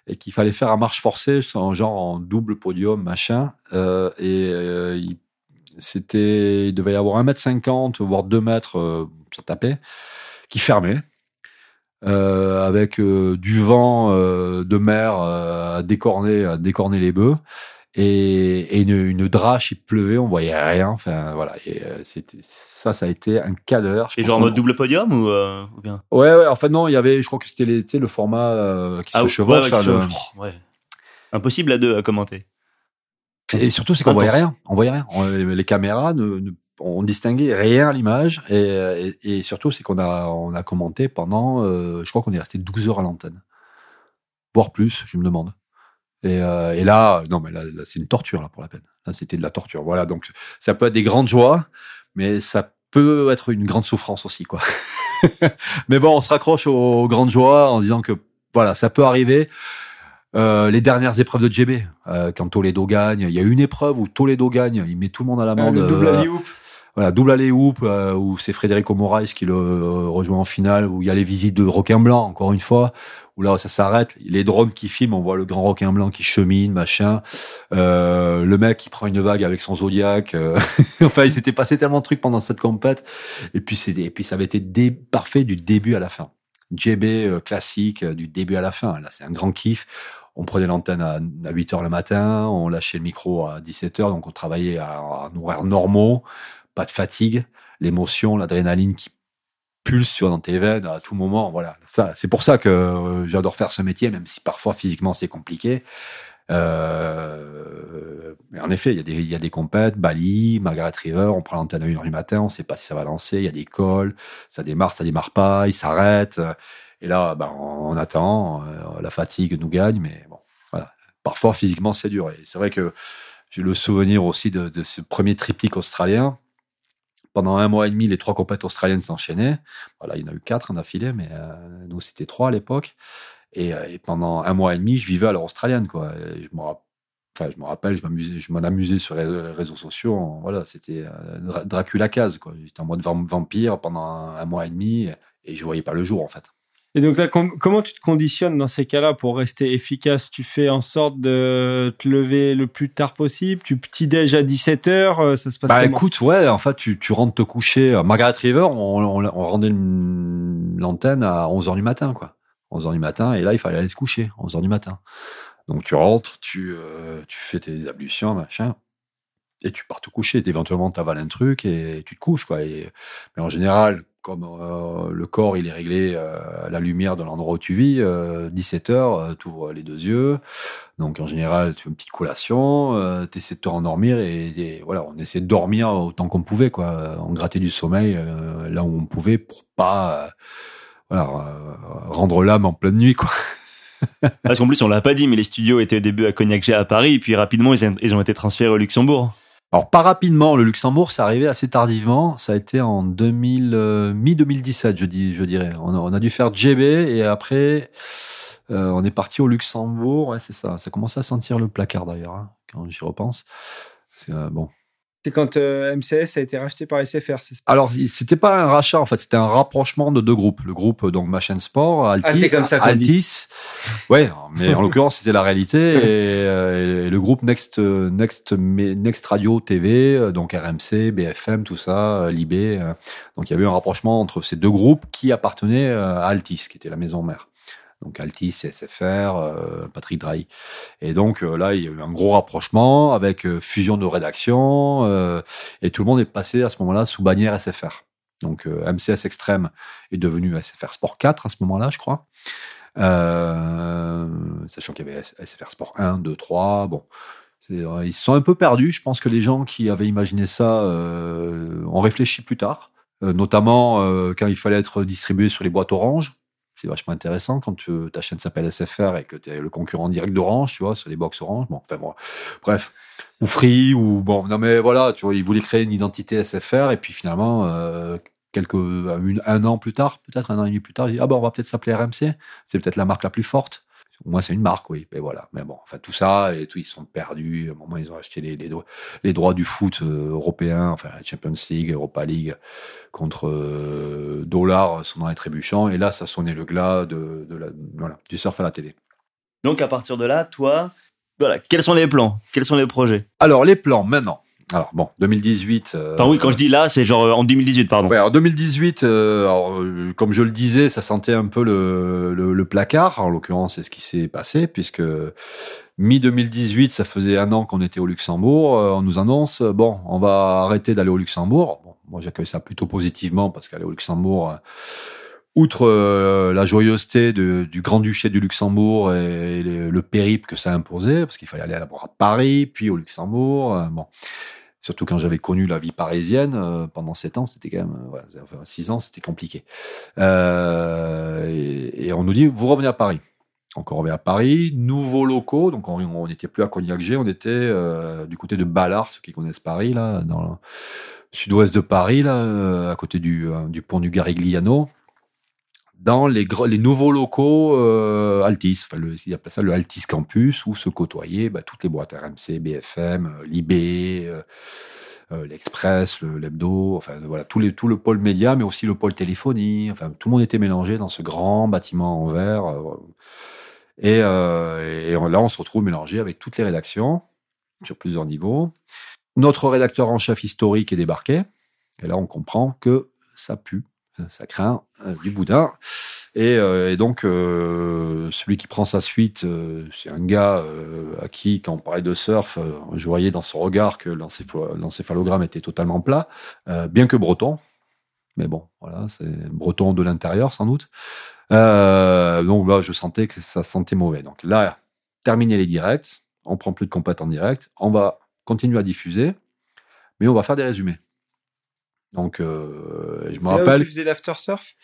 et qu'il fallait faire à marche forcée, en genre en double podium, machin. Euh, et euh, il, c'était, il devait y avoir 1m50, voire 2 mètres, euh, ça tapait, qui fermait. Avec du vent de mer à décorner, à décorner les bœufs et, et une, une drache, il pleuvait, on voyait rien. Enfin voilà, et euh, c'était ça, ça a été un caleur. Et genre en mode double podium ou, euh, ou bien? Ouais, ouais. En fait non, il y avait, je crois que c'était les, tu sais, le format euh, qui se ouais, chevauche. ouais, se le- chevauche. Ouais. Impossible à deux à commenter. Et surtout, c'est qu'on voyait rien. On voyait rien. On- les caméras, ne, ne- on distinguait rien à l'image. Et, et, et surtout, c'est qu'on a, on a commenté pendant, euh, je crois qu'on est resté 12 heures à l'antenne. Voire plus, je me demande. Et, euh, et là, non, mais là, là, c'est une torture, là, pour la peine. Là, c'était de la torture. Voilà. Donc, ça peut être des grandes joies, mais ça peut être une grande souffrance aussi, quoi. <laughs> mais bon, on se raccroche aux, grandes joies en disant que, voilà, ça peut arriver. Euh, les dernières épreuves de JB, euh, quand Toledo gagne, il y a une épreuve où Toledo gagne, il met tout le monde à l'amende. le double euh, alley-oop. voilà, double alley hoop euh, où c'est Frédérico Moraes qui le euh, rejoint en finale, où il y a les visites de requin blanc encore une fois, où là ça s'arrête, les drones qui filment, on voit le grand requin blanc qui chemine, machin, euh, le mec qui prend une vague avec son zodiaque, euh, <laughs> enfin il s'était passé tellement de trucs pendant cette compète, et puis c'était, et puis ça avait été parfait du début à la fin. JB euh, classique euh, du début à la fin, là c'est un grand kiff. on prenait l'antenne à, 8 heures le matin, on lâchait le micro à 17 heures, donc on travaillait à, à horaires normaux, pas de fatigue, l'émotion, l'adrénaline qui sur dans tes veines à tout moment. Voilà, ça, c'est pour ça que euh, j'adore faire ce métier, même si parfois physiquement c'est compliqué. Euh, en effet, il y a des, il des compètes, Bali, Margaret River, on prend l'antenne à 1h du matin, on sait pas si ça va lancer, il y a des calls, ça démarre, ça démarre pas, il s'arrête. Et là, ben, on attend, euh, la fatigue nous gagne, mais bon, voilà. Parfois, physiquement, c'est dur. Et c'est vrai que j'ai le souvenir aussi de, de ce premier triptyque australien. Pendant un mois et demi, les trois compètes australiennes s'enchaînaient. Voilà, il y en a eu quatre en affilée, mais euh, nous, c'était trois à l'époque. Et, euh, et pendant un mois et demi, je vivais à l'heure australienne, quoi. Et je me Enfin, je me rappelle, je m'en amusais sur les réseaux sociaux. Voilà, c'était euh, Dra- Dracula case, quoi. J'étais en mode vam- vampire pendant un, un mois et demi et je voyais pas le jour, en fait. Et donc là, com- comment tu te conditionnes dans ces cas-là pour rester efficace? Tu fais en sorte de te lever le plus tard possible? Tu petit déj à 17h Ça se passe Bah écoute, ouais, en fait, tu, tu rentres te coucher. à Margaret River, on, on, on rendait l'antenne à 11h du matin, quoi. 11h du matin, et là, il fallait aller se coucher, 11h du matin. Donc tu rentres, tu, euh, tu fais tes ablutions, machin, et tu pars te coucher. Éventuellement, t'avales un truc et tu te couches, quoi. Et, mais en général, comme euh, le corps, il est réglé euh, à la lumière de l'endroit où tu vis, 17h, tu ouvres les deux yeux. Donc en général, tu fais une petite collation, euh, tu essaies de te rendormir et, voilà, on essaie de dormir autant qu'on pouvait, quoi. On grattait du sommeil euh, là où on pouvait pour pas euh, euh, rendre l'âme en pleine nuit, quoi. Parce qu'en plus, on l'a pas dit, mais les studios étaient au début à Cognac-J à Paris, puis rapidement, ils ont été transférés au Luxembourg. Alors pas rapidement, le Luxembourg, c'est arrivé assez tardivement. Ça a été en 2000, euh, mi-2017, je dirais. On a, on a dû faire JB et après, euh, on est parti au Luxembourg. Ouais, c'est ça. Ça commençait à sentir le placard d'ailleurs, hein, quand j'y repense. Euh, bon. C'est quand euh, MCS a été racheté par SFR, c'est ça? Alors, c'était pas un rachat, en fait, c'était un rapprochement de deux groupes. Le groupe, donc, Machin Sport, Altis. Ah, c'est comme ça Altis. Ouais, mais <laughs> en l'occurrence, c'était la réalité. Et, euh, et le groupe Next, Next, Next Radio TV, euh, donc RMC, BFM, tout ça, Libé. Donc, il y avait un rapprochement entre ces deux groupes qui appartenaient à Altis, qui était la maison mère. Donc Altis, SFR, euh, Patrick Drahi. Et donc euh, là, il y a eu un gros rapprochement avec euh, fusion de rédaction euh, et tout le monde est passé à ce moment-là sous bannière SFR. Donc MCS Extrême est devenu SFR Sport 4 à ce moment-là, je crois. Sachant qu'il y avait SFR Sport 1, 2, 3. Bon, ils se sont un peu perdus. Je pense que les gens qui avaient imaginé ça ont réfléchi plus tard, notamment euh, quand il fallait être distribué sur les boîtes orange. C'est vachement intéressant quand ta chaîne s'appelle SFR et que tu es le concurrent direct d'Orange, tu vois, sur les box Orange. Bon, enfin bon, bref, ou Free ou bon, non mais voilà, tu vois, ils voulaient créer une identité SFR et puis finalement, euh, une- un an plus tard, peut-être un an et demi plus tard, ils disent ah ben on va peut-être s'appeler RMC, c'est peut-être la marque la plus forte. Au moins c'est une marque, oui. Mais voilà, mais bon, enfin tout ça et tout, ils sont perdus. À un moment, ils ont acheté les les, dro- les droits du foot euh, européen, enfin la Champions League, Europa League contre euh, dollars, son nom est trébuchant. Et là, ça sonnait le glas de, de la, voilà, du surf à la télé. Donc, à partir de là, toi, voilà, quels sont les plans? Quels sont les projets? Alors les plans maintenant. Alors bon, 2018. euh, Enfin, oui, quand je dis là, c'est genre euh, en 2018, pardon. Ouais, en 2018, euh, alors, comme je le disais, ça sentait un peu le, le, le placard. En l'occurrence, c'est ce qui s'est passé, puisque mi-2018, ça faisait un an qu'on était au Luxembourg. on nous annonce, bon, on va arrêter d'aller au Luxembourg. Bon, moi, j'accueille ça plutôt positivement, parce qu'aller au Luxembourg, outre euh, la joyeuseté de- du Grand-Duché du Luxembourg et le, le périple que ça imposait, parce qu'il fallait aller d'abord à Paris, puis au Luxembourg. bon. Surtout quand j'avais connu la vie parisienne euh, pendant sept ans, c'était quand même euh, enfin, six ans, c'était compliqué. Euh, et, on nous dit vous revenez à Paris. Donc on revient à Paris, nouveaux locaux. Donc on n'était plus à Cognac-G, on était euh, du côté de Ballard, ceux qui connaissent Paris là, dans le sud-ouest de Paris là, euh, à côté euh, du pont du Garigliano dans les, nouveaux locaux euh, Altis, enfin le, ils appellent ça le Altis Campus, où se côtoyaient bah, toutes les boîtes RMC, BFM, euh, Libé, euh, euh, l'Express, le- l'Hebdo, enfin voilà, tout, le pôle média, mais aussi le pôle téléphonie, enfin tout le monde était mélangé dans ce grand bâtiment en verre. et là, on se retrouve mélangé avec toutes les rédactions, sur plusieurs niveaux. Notre rédacteur en chef historique est débarqué, et là, on comprend que ça pue ça craint euh, du boudin. Et, euh, et donc, euh, celui qui prend sa suite, c'est un gars à qui, quand on parlait de surf, je voyais dans son regard que l'encéphalo- l'encéphalogramme était totalement plat, bien que breton. Mais bon, voilà, c'est breton de l'intérieur sans doute. Donc là, je sentais que ça sentait mauvais. Donc là, terminer les directs, on prend plus de compètes en direct, on va continuer à diffuser, mais on va faire des résumés. Donc, euh, je me là où rappelle. tu faisais l'after surf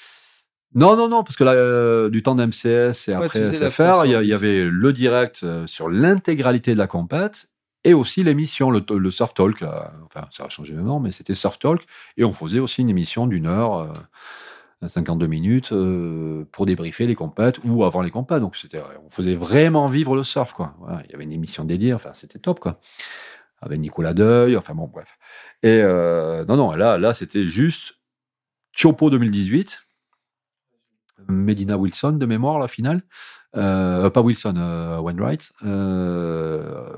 Non, non, non, parce que là, euh, du temps d'MCS et Ouais, après SFR, il y, avait le direct euh, sur l'intégralité de la compète et aussi l'émission, le, le Surf Talk. là. Enfin, ça a changé de nom, mais c'était Surf Talk. Et on faisait aussi une émission d'une heure, euh, 52 minutes, pour débriefer les compètes ou avant les compètes. Donc, c'était, on faisait vraiment vivre le surf, quoi. Voilà, il y avait une émission dédiée, enfin, c'était top, quoi. Avec Nicolas Deuil, enfin bon, bref. Et euh, non, non, là, là c'était juste Chopo 2018. Medina Wilson de mémoire, la finale. Euh, pas Wilson, euh, Wainwright. Euh,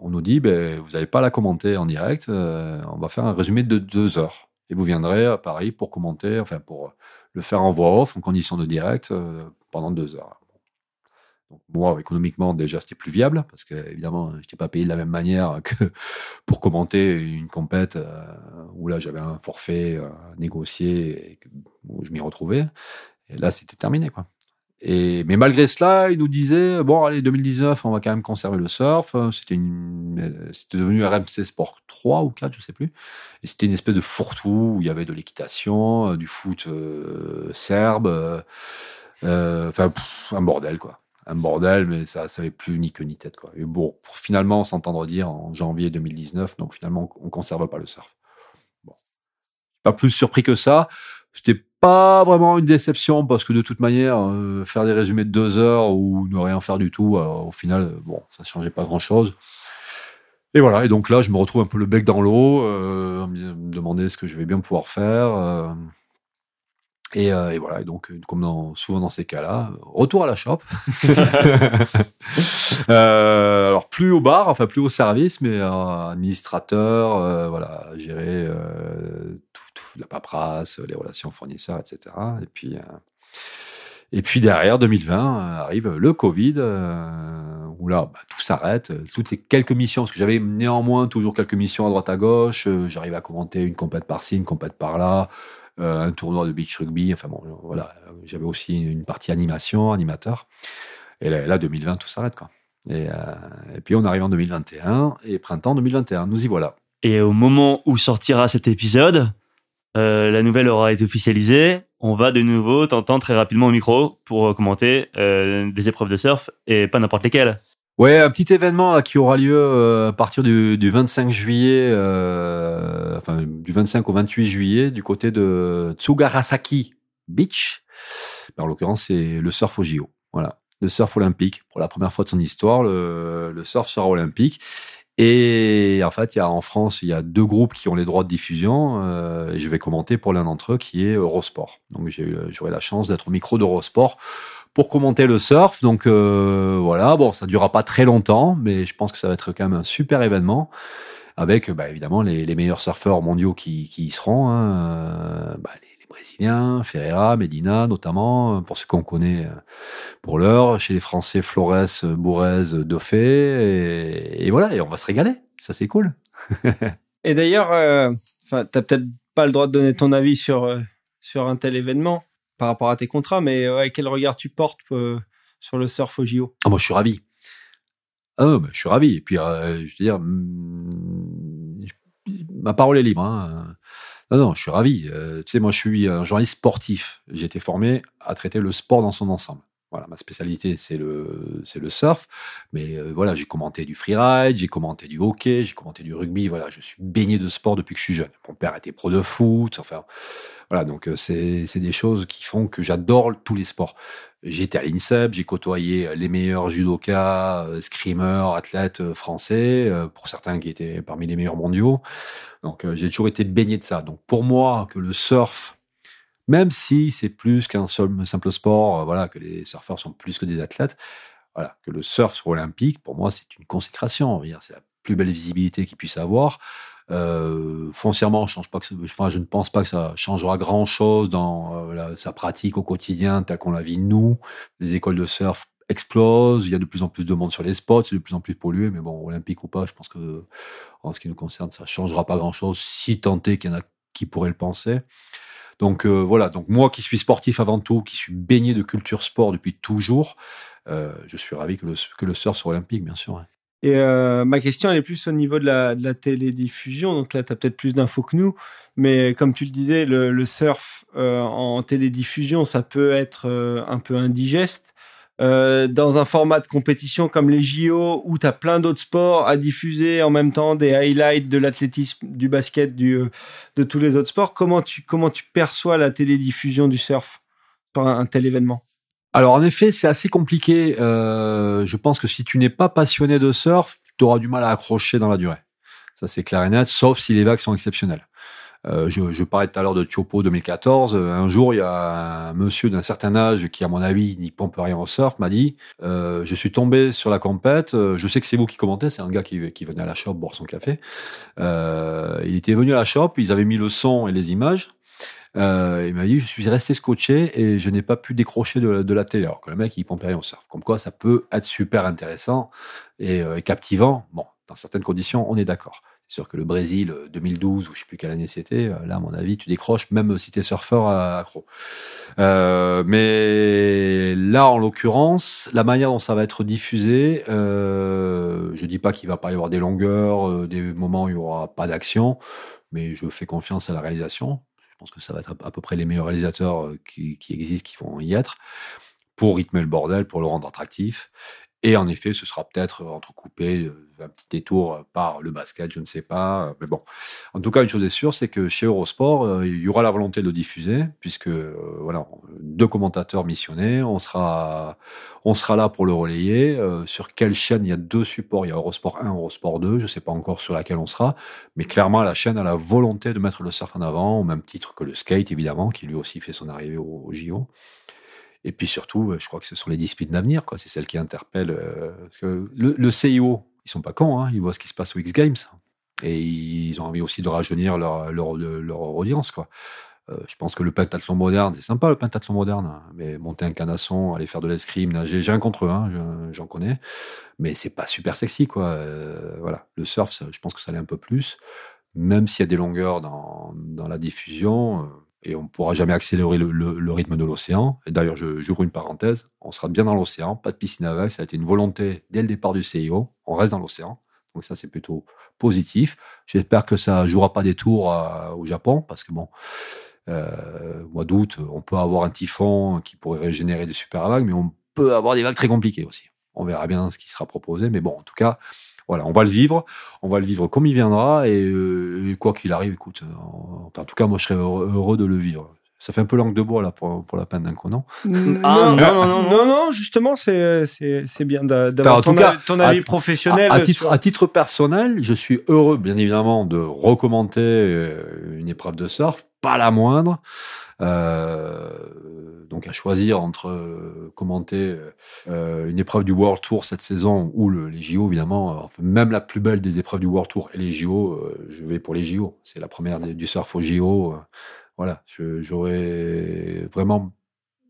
on nous dit, ben, vous n'allez pas la commenter en direct, euh, on va faire un résumé de deux heures. Et vous viendrez à Paris pour commenter, enfin pour le faire en voix off, en condition de direct, euh, pendant deux heures. Donc, moi, économiquement, déjà, c'était plus viable, parce que, évidemment, je n'étais pas payé de la même manière <laughs> que pour commenter une compète euh, où là, j'avais un forfait euh, négocié et où je m'y retrouvais. Et là, c'était terminé, quoi. Et, mais malgré cela, il nous disait bon, allez, 2019, on va quand même conserver le surf. Euh, C'était devenu RMC Sport 3 ou 4, je sais plus. Et c'était une espèce de fourre-tout où il y avait de l'équitation, du foot serbe, enfin, un bordel, quoi. Un bordel, mais ça, ça avait plus ni queue ni tête, quoi. Et bon, pour finalement s'entendre dire en janvier 2019, donc finalement, on conserve pas le surf. Bon. Pas plus surpris que ça. C'était pas vraiment une déception parce que de toute manière, euh, faire des résumés de deux heures ou ne rien faire du tout, euh, au final, bon, ça changeait pas grand chose. Et voilà. Et donc là, je me retrouve un peu le bec dans l'eau, euh, me demander ce que je vais bien pouvoir faire. Et, euh, et voilà. Et donc, euh, comme dans, souvent dans ces cas-là, euh, retour à la shop. <laughs> Euh, alors plus au bar, enfin plus au service, mais euh, administrateur, euh, voilà, gérer euh, tout, tout, la paperasse, les relations fournisseurs, etc. Et puis, euh, et puis derrière 2020 euh, arrive le Covid, euh, où là bah, tout s'arrête, toutes les quelques missions, parce que j'avais néanmoins toujours quelques missions à droite à gauche, euh, j'arrivais à commenter une compète par-ci, une compète par-là, un tournoi de beach rugby, enfin bon, voilà, j'avais aussi une partie animation, animateur. Et là, là 2020, tout s'arrête, quoi. Et, euh, et puis on arrive en 2021 et printemps 2021, nous y voilà. Et au moment où sortira cet épisode, euh, la nouvelle aura été officialisée. On va de nouveau t'entendre très rapidement au micro pour euh, commenter euh, des épreuves de surf et pas n'importe lesquelles. Ouais, un petit événement là, qui aura lieu euh, à partir du, du 25 juillet, euh, enfin du 25 au 28 juillet, du côté de Tsugarasaki Beach. En l'occurrence, c'est le surf au JO. Voilà, le surf olympique. Pour la première fois de son histoire, le, surf sera olympique. Et en fait, il y a en France, il y a deux groupes qui ont les droits de diffusion. euh, je vais commenter pour l'un d'entre eux qui est Eurosport. Donc j'aurai la chance d'être au micro d'Eurosport pour commenter le surf. Donc euh, voilà, bon, ça durera pas très longtemps, mais je pense que ça va être quand même un super événement avec bah, évidemment les, meilleurs surfeurs mondiaux qui, y seront. hein, euh, bah, les, Brésiliens, Ferreira, Medina notamment, euh, pour ceux qu'on connaît pour l'heure. Chez les Français, Flores, Bourrez, Dauphin. Et, voilà, et on va se régaler. Ça, c'est cool. Et d'ailleurs, euh, enfin, t'as peut-être pas le droit de donner ton avis sur sur un tel événement par rapport à tes contrats, mais ouais, quel regard tu portes euh, sur le surf au JO Ah, moi, je suis ravi. Ah, mais je suis ravi. Et puis, euh, je veux dire, mm, ma parole est libre. Hein. Non, non, je suis ravi. Euh, tu sais, moi, je suis un journaliste sportif. J'ai été formé à traiter le sport dans son ensemble. Voilà, ma spécialité, c'est le, le surf. Mais euh, voilà, j'ai commenté du freeride, j'ai commenté du hockey, j'ai commenté du rugby. Voilà, je suis baigné de sport depuis que je suis jeune. Mon père était pro de foot. Enfin, voilà, donc euh, c'est, c'est des choses qui font que j'adore tous les sports. J'étais à l'INSEP, j'ai côtoyé les meilleurs judokas, euh, screamers, athlètes euh, français, euh, pour certains qui étaient parmi les meilleurs mondiaux. Donc euh, j'ai toujours été baigné de ça. Donc pour moi, que le surf, même si c'est plus qu'un simple sport, euh, voilà, que les surfeurs sont plus que des athlètes, voilà, que le surf soit olympique, pour moi c'est une consécration. C'est la plus belle visibilité qu'ils puissent avoir. Euh, foncièrement, je, ne pense pas que ça changera grand-chose dans euh, sa pratique au quotidien, tel qu'on la vit nous. Les écoles de surf explosent, il y a de plus en plus de monde sur les spots, c'est de plus en plus pollué, mais bon, olympique ou pas, je pense que en ce qui nous concerne, ça changera pas grand-chose, si tant est qu'il y en a qui pourraient le penser. Donc euh, voilà, donc moi qui suis sportif avant tout, qui suis baigné de culture sport depuis toujours, euh, je suis ravi que le, surf soit olympique, bien sûr. hein. Et euh, ma question, elle est plus au niveau de la, télédiffusion. Donc là, tu as peut-être plus d'infos que nous. Mais comme tu le disais, le, surf en télédiffusion, ça peut être un peu indigeste. Euh, dans un format de compétition comme les JO, où tu as plein d'autres sports à diffuser en même temps, des highlights de l'athlétisme, du basket, euh, de tous les autres sports, comment tu, comment tu perçois la télédiffusion du surf sur un, un tel événement? Alors en effet, c'est assez compliqué. Euh, je pense que si tu n'es pas passionné de surf, tu auras du mal à accrocher dans la durée. Ça c'est clair et net, sauf si les vagues sont exceptionnelles. Euh, je, parlais tout à l'heure de Tiopo 2014. Euh, Un jour, il y a un monsieur d'un certain âge qui, à mon avis, n'y pompe rien au surf, m'a dit euh, Je suis tombé sur la compète. Je sais que c'est vous qui commentez. C'est un gars qui, venait à la shop boire son café. Il était venu à la shop. Ils avaient mis le son et les images. Il m'a dit, je suis resté scotché et je n'ai pas pu décrocher de, la- télé. Alors que le mec, il pompait rien au surf. Comme quoi, ça peut être super intéressant et, et captivant. Bon, dans certaines conditions, on est d'accord. Sûr que le Brésil, euh, 2012, ou je sais plus quelle année c'était, euh, là, à mon avis, tu décroches même si t'es surfeur euh, accro. Euh, mais là, en l'occurrence, la manière dont ça va être diffusé, euh, je dis pas qu'il va pas y avoir des longueurs, euh, des moments où il y aura pas d'action, mais je fais confiance à la réalisation. Je pense que ça va être à peu près les meilleurs réalisateurs euh, qui existent, qui vont y être, pour rythmer le bordel, pour le rendre attractif. Et en effet, ce sera peut-être entrecoupé euh, un petit détour euh, par le basket, je ne sais pas. euh, Mais bon, en tout cas, une chose est sûre, c'est que chez Eurosport, euh, il y aura la volonté de le diffuser, puisque euh, voilà, deux commentateurs missionnés, on sera, on sera là pour le relayer. Euh, sur quelle chaîne Il y a deux supports, il y a Eurosport 1, Eurosport 2. Je ne sais pas encore sur laquelle on sera, mais clairement, la chaîne a la volonté de mettre le surf en avant, au même titre que le skate, évidemment, qui lui aussi fait son arrivée au, au JO. Et puis surtout, euh, je crois que ce sont les disputes d'avenir, quoi. C'est celles qui interpellent. euh, parce que le, CIO, ils sont pas cons, hein. Ils voient ce qui se passe aux X Games. Et ils ont envie aussi de rajeunir leur, leur, audience, quoi. Euh, je pense que le pentathlon moderne, c'est sympa le pentathlon moderne, hein. mais monter un canasson, aller faire de l'escrime, nager, j'ai rien contre j'en connais, mais c'est pas super sexy, quoi. Euh, voilà, le surf, je pense que ça l'est un peu plus, même s'il y a des longueurs dans, dans la diffusion, et on ne pourra jamais accélérer le, rythme de l'océan. Et d'ailleurs, j'ouvre une parenthèse, on sera bien dans l'océan, pas de piscine vagues, ça a été une volonté dès le départ du CIO, on reste dans l'océan. Donc ça, c'est plutôt positif. J'espère que ça jouera pas des tours à- au Japon, parce que bon, euh, mois d'août, on peut avoir un typhon qui pourrait régénérer des super vagues, mais on peut avoir des vagues très compliquées aussi. On verra bien ce qui sera proposé, mais bon, en tout cas, voilà, on va le vivre, on va le vivre comme il viendra, et, euh, quoi qu'il arrive, écoute, euh, en tout cas, moi, je serais heureux de le vivre. Ça fait un peu langue de bois là pour, pour la peine d'un non Ah, non, non, non, non, non, justement, c'est c'est c'est bien d'a- d'avoir ton, avis- ton avis à- professionnel. À, à titre, sur- à titre personnel, je suis heureux, bien évidemment, de recommenter euh, une épreuve de surf, pas la moindre. Euh, donc à choisir entre euh, commenter euh, une épreuve du World Tour cette saison ou le, les JO, évidemment, enfin, même la plus belle des épreuves du World Tour et les JO, euh, je vais pour les JO. C'est la première des- du surf aux JO. Voilà, j'aurais vraiment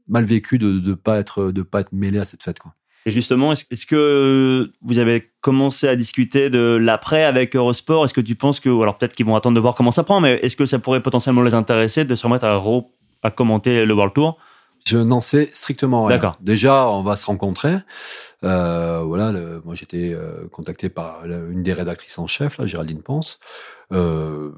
mal vécu de ne pas être de pas être mêlé à cette fête, quoi. Et justement, est-ce que vous avez commencé à discuter de l'après avec Eurosport? Est-ce que tu penses que, alors peut-être qu'ils vont attendre de voir comment ça prend, mais est-ce que ça pourrait potentiellement les intéresser de se remettre à, commenter le World Tour? Je n'en sais strictement rien. D'accord. Déjà, on va se rencontrer. Euh, voilà, le- moi j'étais euh, contacté par une des rédactrices en chef, là, Géraldine Ponce. Euh,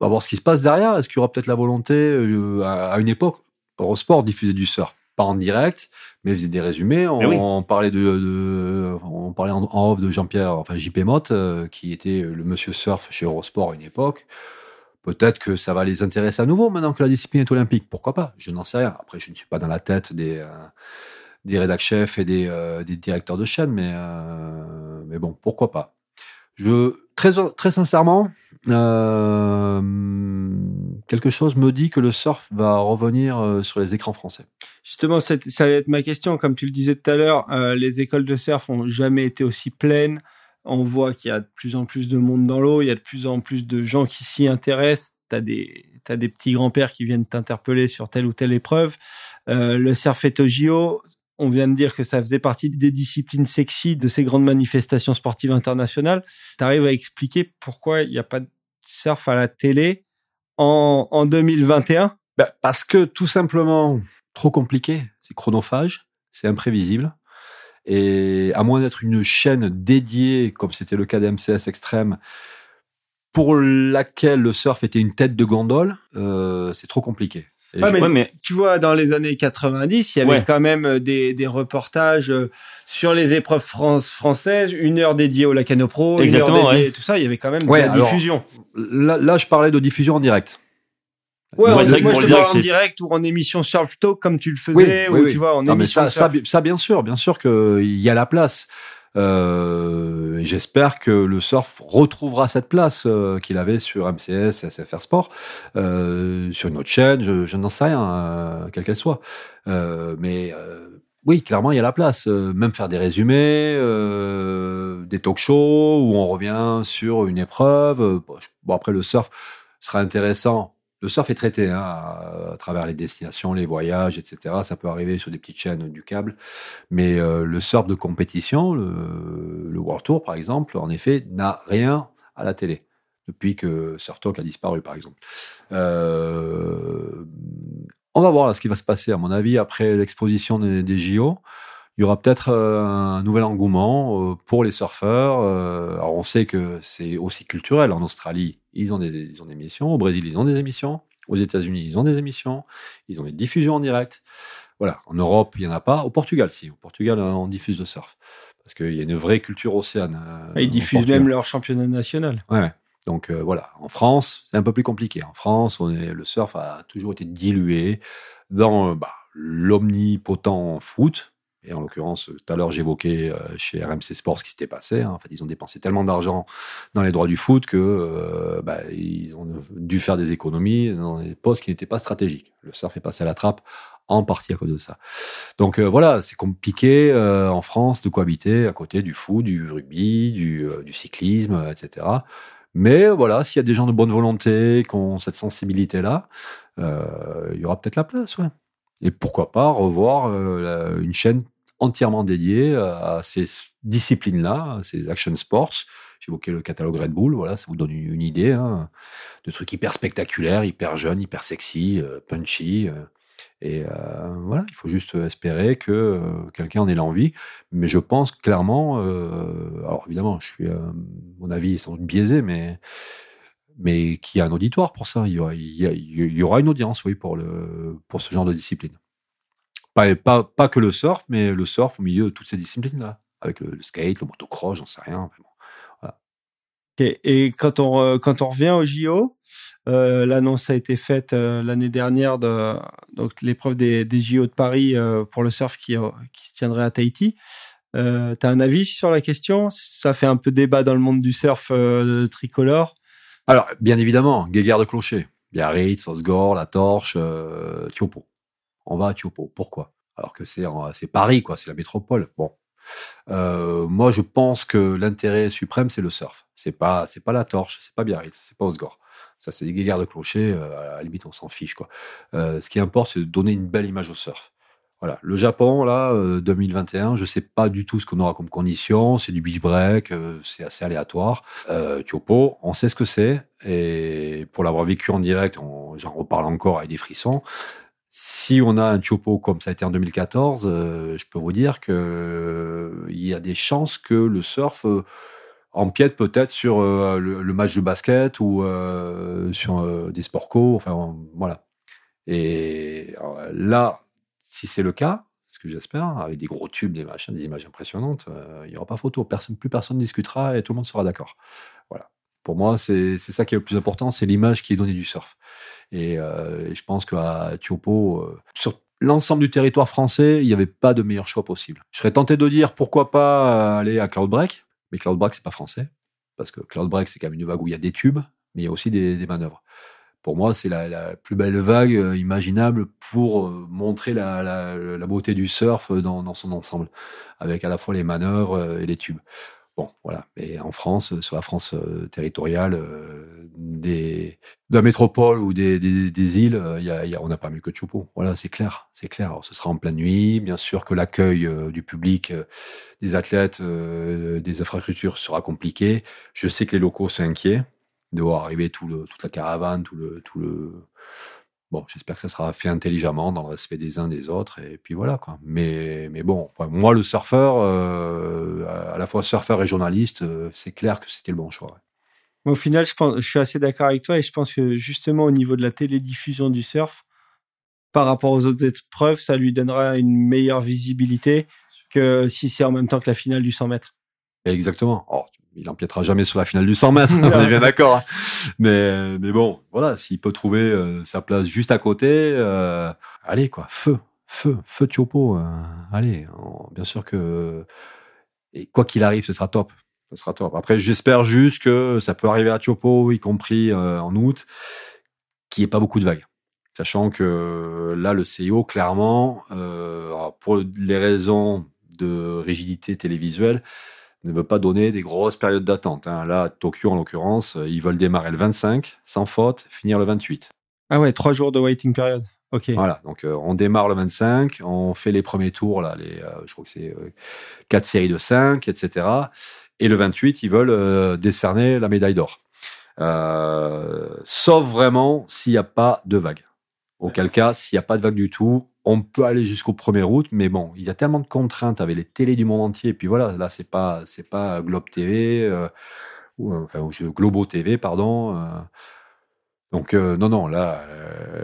on va voir ce qui se passe derrière. Est-ce qu'il y aura peut-être la volonté, euh, à, à une époque, Eurosport diffusait du surf, pas en direct, mais faisait des résumés. On, Mais oui. on parlait de, de- on parlait en, en off de Jean-Pierre, enfin JP Mott, euh, qui était le monsieur surf chez Eurosport à une époque. Peut-être que ça va les intéresser à nouveau maintenant que la discipline est olympique. Pourquoi pas? Je n'en sais rien. Après, je ne suis pas dans la tête des, euh, des rédac chefs et des, euh, des directeurs de chaîne, mais, mais bon, pourquoi pas? Je, très, très sincèrement, euh, quelque chose me dit que le surf va revenir euh, sur les écrans français. Justement, ça allait être ma question. Comme tu le disais tout à l'heure, euh, les écoles de surf ont jamais été aussi pleines On voit qu'il y a de plus en plus de monde dans l'eau, il y a de plus en plus de gens qui s'y intéressent. T'as des, t'as des petits grands-pères qui viennent t'interpeller sur telle ou telle épreuve. Le surf est au JO. On vient de dire que ça faisait partie des disciplines sexy de ces grandes manifestations sportives internationales. T'arrives à expliquer pourquoi il n'y a pas surf à la télé en, en 2021 Ben, parce que tout simplement, trop compliqué, c'est chronophage, c'est imprévisible. Et à moins d'être une chaîne dédiée, comme c'était le cas d'MCS Extrême, pour laquelle le surf était une tête de gondole, euh, c'est trop compliqué. Et Ouais, je- mais, tu vois, dans les années 90, il y avait Ouais. quand même euh, des, des reportages euh, sur les épreuves France, françaises, une heure dédiée au Lacano Pro, une heure dédiée, ouais. tout ça. Il y avait quand même Ouais, de la alors, diffusion. là, là, je parlais de diffusion en direct. Ouais, moi je te en direct ou en émission Surf Talk comme tu le faisais, ou tu vois, en Non, mais émission ça, ça, surf. ça, bien sûr, bien sûr qu'il y a la place. Euh, et J'espère que le surf retrouvera cette place euh, qu'il avait sur MCS, SFR Sport, euh, sur une autre chaîne, je, je n'en sais rien, quelle qu'elle soit. Mais oui, clairement, il y a la place. Même faire des résumés, des talk shows où on revient sur une épreuve. Bon, après, le surf sera intéressant. Le surf est traité hein, à, travers les destinations, les voyages, etc. Ça peut arriver sur des petites chaînes du câble. Mais euh, le surf de compétition, le, World Tour, par exemple, en effet, n'a rien à la télé depuis que Surf Talk a disparu, par exemple. Euh, on va voir ce qui va se passer, à mon avis, après l'exposition des JO. Il y aura peut-être euh, un nouvel engouement euh, pour les surfeurs. Euh, alors, on sait que c'est aussi culturel. En Australie, ils ont, des, ils ont des émissions. Au Brésil, ils ont des émissions. Aux États-Unis, ils ont des émissions. Ils ont des diffusions en direct. Voilà. En Europe, il n'y en a pas. Au Portugal, si. Au Portugal, on diffuse le surf. Parce qu'il y a une vraie culture océane. euh, Ils diffusent Portugal. même leur championnat national. Ouais. Donc euh, voilà, en France, c'est un peu plus compliqué. En France, on est, le surf a toujours été dilué dans bah, l'omnipotent foot. Et en l'occurrence, euh, tout à l'heure, j'évoquais euh, chez RMC Sport ce qui s'était passé. hein. En ils ont dépensé tellement d'argent dans les droits du foot que euh, bah, ils ont dû faire des économies dans des postes qui n'étaient pas stratégiques. Le surf est passé à la trappe en partie à cause de ça. Donc voilà, c'est compliqué en France de cohabiter à côté du foot, du rugby, du, cyclisme, etc. Mais voilà, s'il y a des gens de bonne volonté qui ont cette sensibilité-là, il y aura peut-être la place, ouais. Et pourquoi pas revoir euh, une chaîne entièrement dédiée à ces disciplines-là, ces action sports. J'évoquais le catalogue Red Bull, voilà, ça vous donne une, idée hein, de trucs hyper spectaculaires, hyper jeunes, hyper sexy, euh, punchy. euh, et euh, voilà, il faut juste espérer que euh, quelqu'un en ait l'envie. Mais je pense clairement, euh, alors évidemment, je suis, euh, mon avis est sans doute biaisé, mais mais qu'il y a un auditoire pour ça. Il y aura, une audience, oui, pour le pour ce genre de discipline. Pas, pas, pas que le surf, mais le surf au milieu de toutes ces disciplines-là, avec le, skate, le motocross, j'en sais rien. Et quand on, re- quand on revient au JO, euh, l'annonce a été faite euh, l'année dernière de donc l'épreuve des, des JO de Paris euh, pour le surf qui, euh, qui se tiendrait à Tahiti. Euh, T'as un avis sur la question? Ça fait un peu débat dans le monde du surf euh, tricolore. Alors, bien évidemment, Guéguerre de Clocher, Biarritz, Osgore, La Torche, euh. On va à Tiopo. Pourquoi? Alors que c'est Paris, quoi, c'est la métropole. Bon. Euh, moi, je pense que l'intérêt suprême, c'est le surf. C'est pas, c'est pas La Torche, c'est pas Biarritz, c'est pas Osgore. Ça, c'est des Guéguerres de Clocher. euh, à la limite, on s'en fiche, quoi. Euh, ce qui importe, c'est de donner une belle image au surf. Voilà. Le Japon, là, euh, 2021, je sais pas du tout ce qu'on aura comme conditions. C'est du beach break, euh, c'est assez aléatoire. Euh, on sait ce que c'est. Et pour l'avoir vécu en direct, j'en reparle encore avec des frissons. Si on a un Tiopo comme ça a été en 2014, euh, je peux vous dire que euh, il y a des chances que le surf euh, empiète peut-être sur euh, le, match de basket ou euh, sur euh, des sports co. Enfin, voilà. Et euh, là, si c'est le cas, ce que j'espère, avec des gros tubes, des machins, des images impressionnantes, euh, il n'y aura pas photo. Personne, plus personne ne discutera et tout le monde sera d'accord. Voilà. Pour moi, c'est ça qui est le plus important, c'est l'image qui est donnée du surf. Et, euh, je pense qu'à Tiopo, euh, sur l'ensemble du territoire français, il n'y avait pas de meilleur choix possible. Je serais tenté de dire pourquoi pas aller à Cloudbreak, mais Cloudbreak, c'est pas français. Parce que Cloudbreak, c'est quand même une vague où il y a des tubes, mais il y a aussi des manœuvres. Pour moi, c'est la, plus belle vague euh, imaginable pour euh, montrer la, beauté du surf dans, son ensemble, avec à la fois les manœuvres euh, et les tubes. Bon, voilà. Et en France, sur la France territoriale, de la métropole ou des, îles, on n'a pas mieux que Chopo. Voilà, c'est clair, c'est clair. Alors, ce sera en pleine nuit. Bien sûr que l'accueil du public, des athlètes, des infrastructures sera compliqué. Je sais que les locaux sont inquiets de voir arriver tout le, toute la caravane, tout le, tout le. Bon, j'espère que ça sera fait intelligemment, dans le respect des uns des autres, et puis voilà quoi. Mais, mais bon, enfin, moi le surfeur, euh, à la fois surfeur et journaliste, euh, c'est clair que c'était le bon choix. ouais. Mais au final, je, pense, je suis assez d'accord avec toi et je pense que justement au niveau de la télédiffusion du surf, par rapport aux autres épreuves, ça lui donnera une meilleure visibilité que si c'est en même temps que la finale du 100 mètres. Exactement. Oh, il empiétera jamais sur la finale du 100 mètres, on est bien d'accord. hein. Mais, bon, voilà, s'il peut trouver euh, sa place juste à côté, euh, allez quoi, feu, feu, feu Chopo, euh, allez. Bien sûr que et quoi qu'il arrive, ce sera top. Ce sera top. Après, j'espère juste que ça peut arriver à Chopo, y compris en août, qu'il n'y ait pas beaucoup de vagues. Sachant que là, le CIO, clairement, pour les raisons de rigidité télévisuelle, ne veut pas donner des grosses périodes d'attente. hein. Là, Tokyo, en l'occurrence, euh, ils veulent démarrer le 25, sans faute, finir le 28. Ah ouais, trois jours de waiting period. Ok. Voilà, donc euh, on démarre le 25, on fait les premiers tours, là, les, euh, je crois que c'est euh, quatre séries de 5, etc. Et le 28, ils veulent décerner la médaille d'or. Sauf vraiment s'il n'y a pas de vague. Auquel cas, s'il n'y a pas de vague du tout, on peut aller jusqu'au 1er août, mais bon, il y a tellement de contraintes avec les télés du monde entier. Et puis voilà, là, c'est pas, c'est pas Globe TV, euh, ou, enfin, Globo TV, pardon. euh. donc, euh, non, non, là,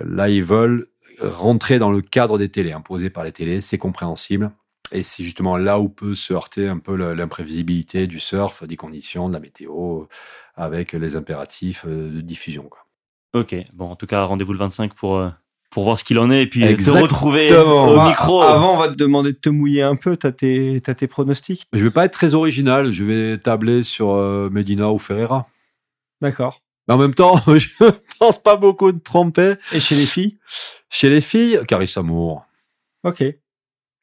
là, ils veulent rentrer dans le cadre des télés, imposés par les télés, c'est compréhensible. Et c'est justement là où peut se heurter un peu l'imprévisibilité du surf, des conditions, de la météo, avec les impératifs de diffusion. Quoi. Ok, bon, en tout cas, rendez-vous le 25 pour, pour voir ce qu'il en est et puis euh, te Exactement. retrouver Bah, au micro. Avant, on va te demander de te mouiller un peu. T'as tes, t'as tes pronostics? Je vais pas être très original, je vais tabler sur euh, Medina ou Ferreira. D'accord. Mais en même temps, <laughs> je pense pas beaucoup de tromper. Et chez les filles? Chez les filles, Carissa Moore. Ok.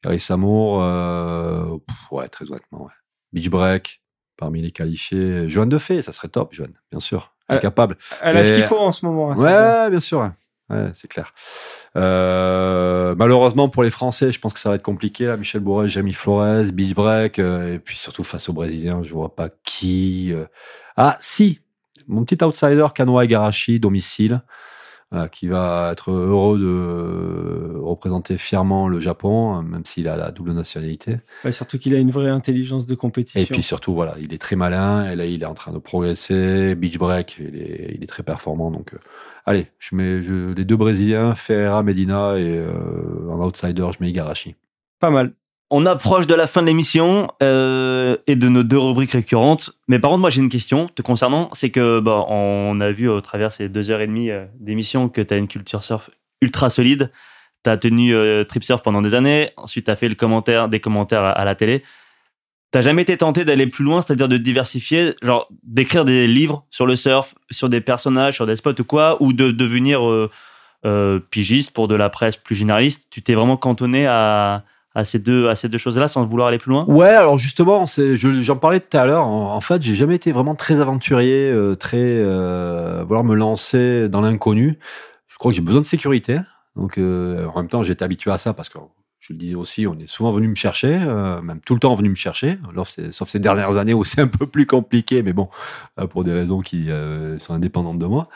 Carissa Moore, euh, pff, ouais, très honnêtement, ouais. Beach Break, parmi les qualifiés. Joanne de Fay, ça serait top, Joanne, bien sûr. Euh, Incapable. Elle a ce qu'il faut en ce moment. hein, Ouais, bien sûr. Ouais. C'est clair. Euh, malheureusement pour les Français, je pense que ça va être compliqué. Là. Michel Bourret, Jamie Flores, Beach Break, euh, et puis surtout face aux Brésiliens, je vois pas qui. euh. Ah, si, mon petit outsider Kanoa Igarashi, domicile, qui va être heureux de représenter fièrement le Japon, euh, même s'il a la double nationalité. Ouais, surtout qu'il a une vraie intelligence de compétition. Et puis surtout, voilà, il est très malin. Et là, il est en train de progresser. Beach break, il est, il est très performant. Donc, allez, je mets je, les deux Brésiliens, Ferreira, Medina, et euh, en outsider, je mets Igarashi. Pas mal. On approche de la fin de l'émission euh, et de nos deux rubriques récurrentes. Mais par contre, moi, j'ai une question te concernant. C'est que bah, on a vu au travers ces deux heures et demie euh, d'émission que tu as une culture surf ultra solide. Tu as tenu euh, Trip Surf pendant des années. Ensuite, tu as fait le commentaire, des commentaires à, à la télé. T'as jamais été tenté d'aller plus loin, c'est-à-dire de diversifier, genre d'écrire des livres sur le surf, sur des personnages, sur des spots ou quoi, ou de devenir euh, euh, pigiste pour de la presse plus généraliste? Tu t'es vraiment cantonné à, à ces deux à ces deux choses-là sans vouloir aller plus loin? Ouais, alors justement, c'est, je- j'en parlais tout à l'heure. En, fait, j'ai jamais été vraiment très aventurier, euh, très euh, vouloir me lancer dans l'inconnu. Je crois que j'ai besoin de sécurité. Donc, euh, en même temps, été habitué à ça parce que je le disais aussi, on est souvent venu me chercher, euh, même tout le temps venu me chercher. Alors, sauf ces dernières années où <laughs> c'est un peu plus compliqué, mais bon, euh, pour des raisons qui euh, sont indépendantes de moi.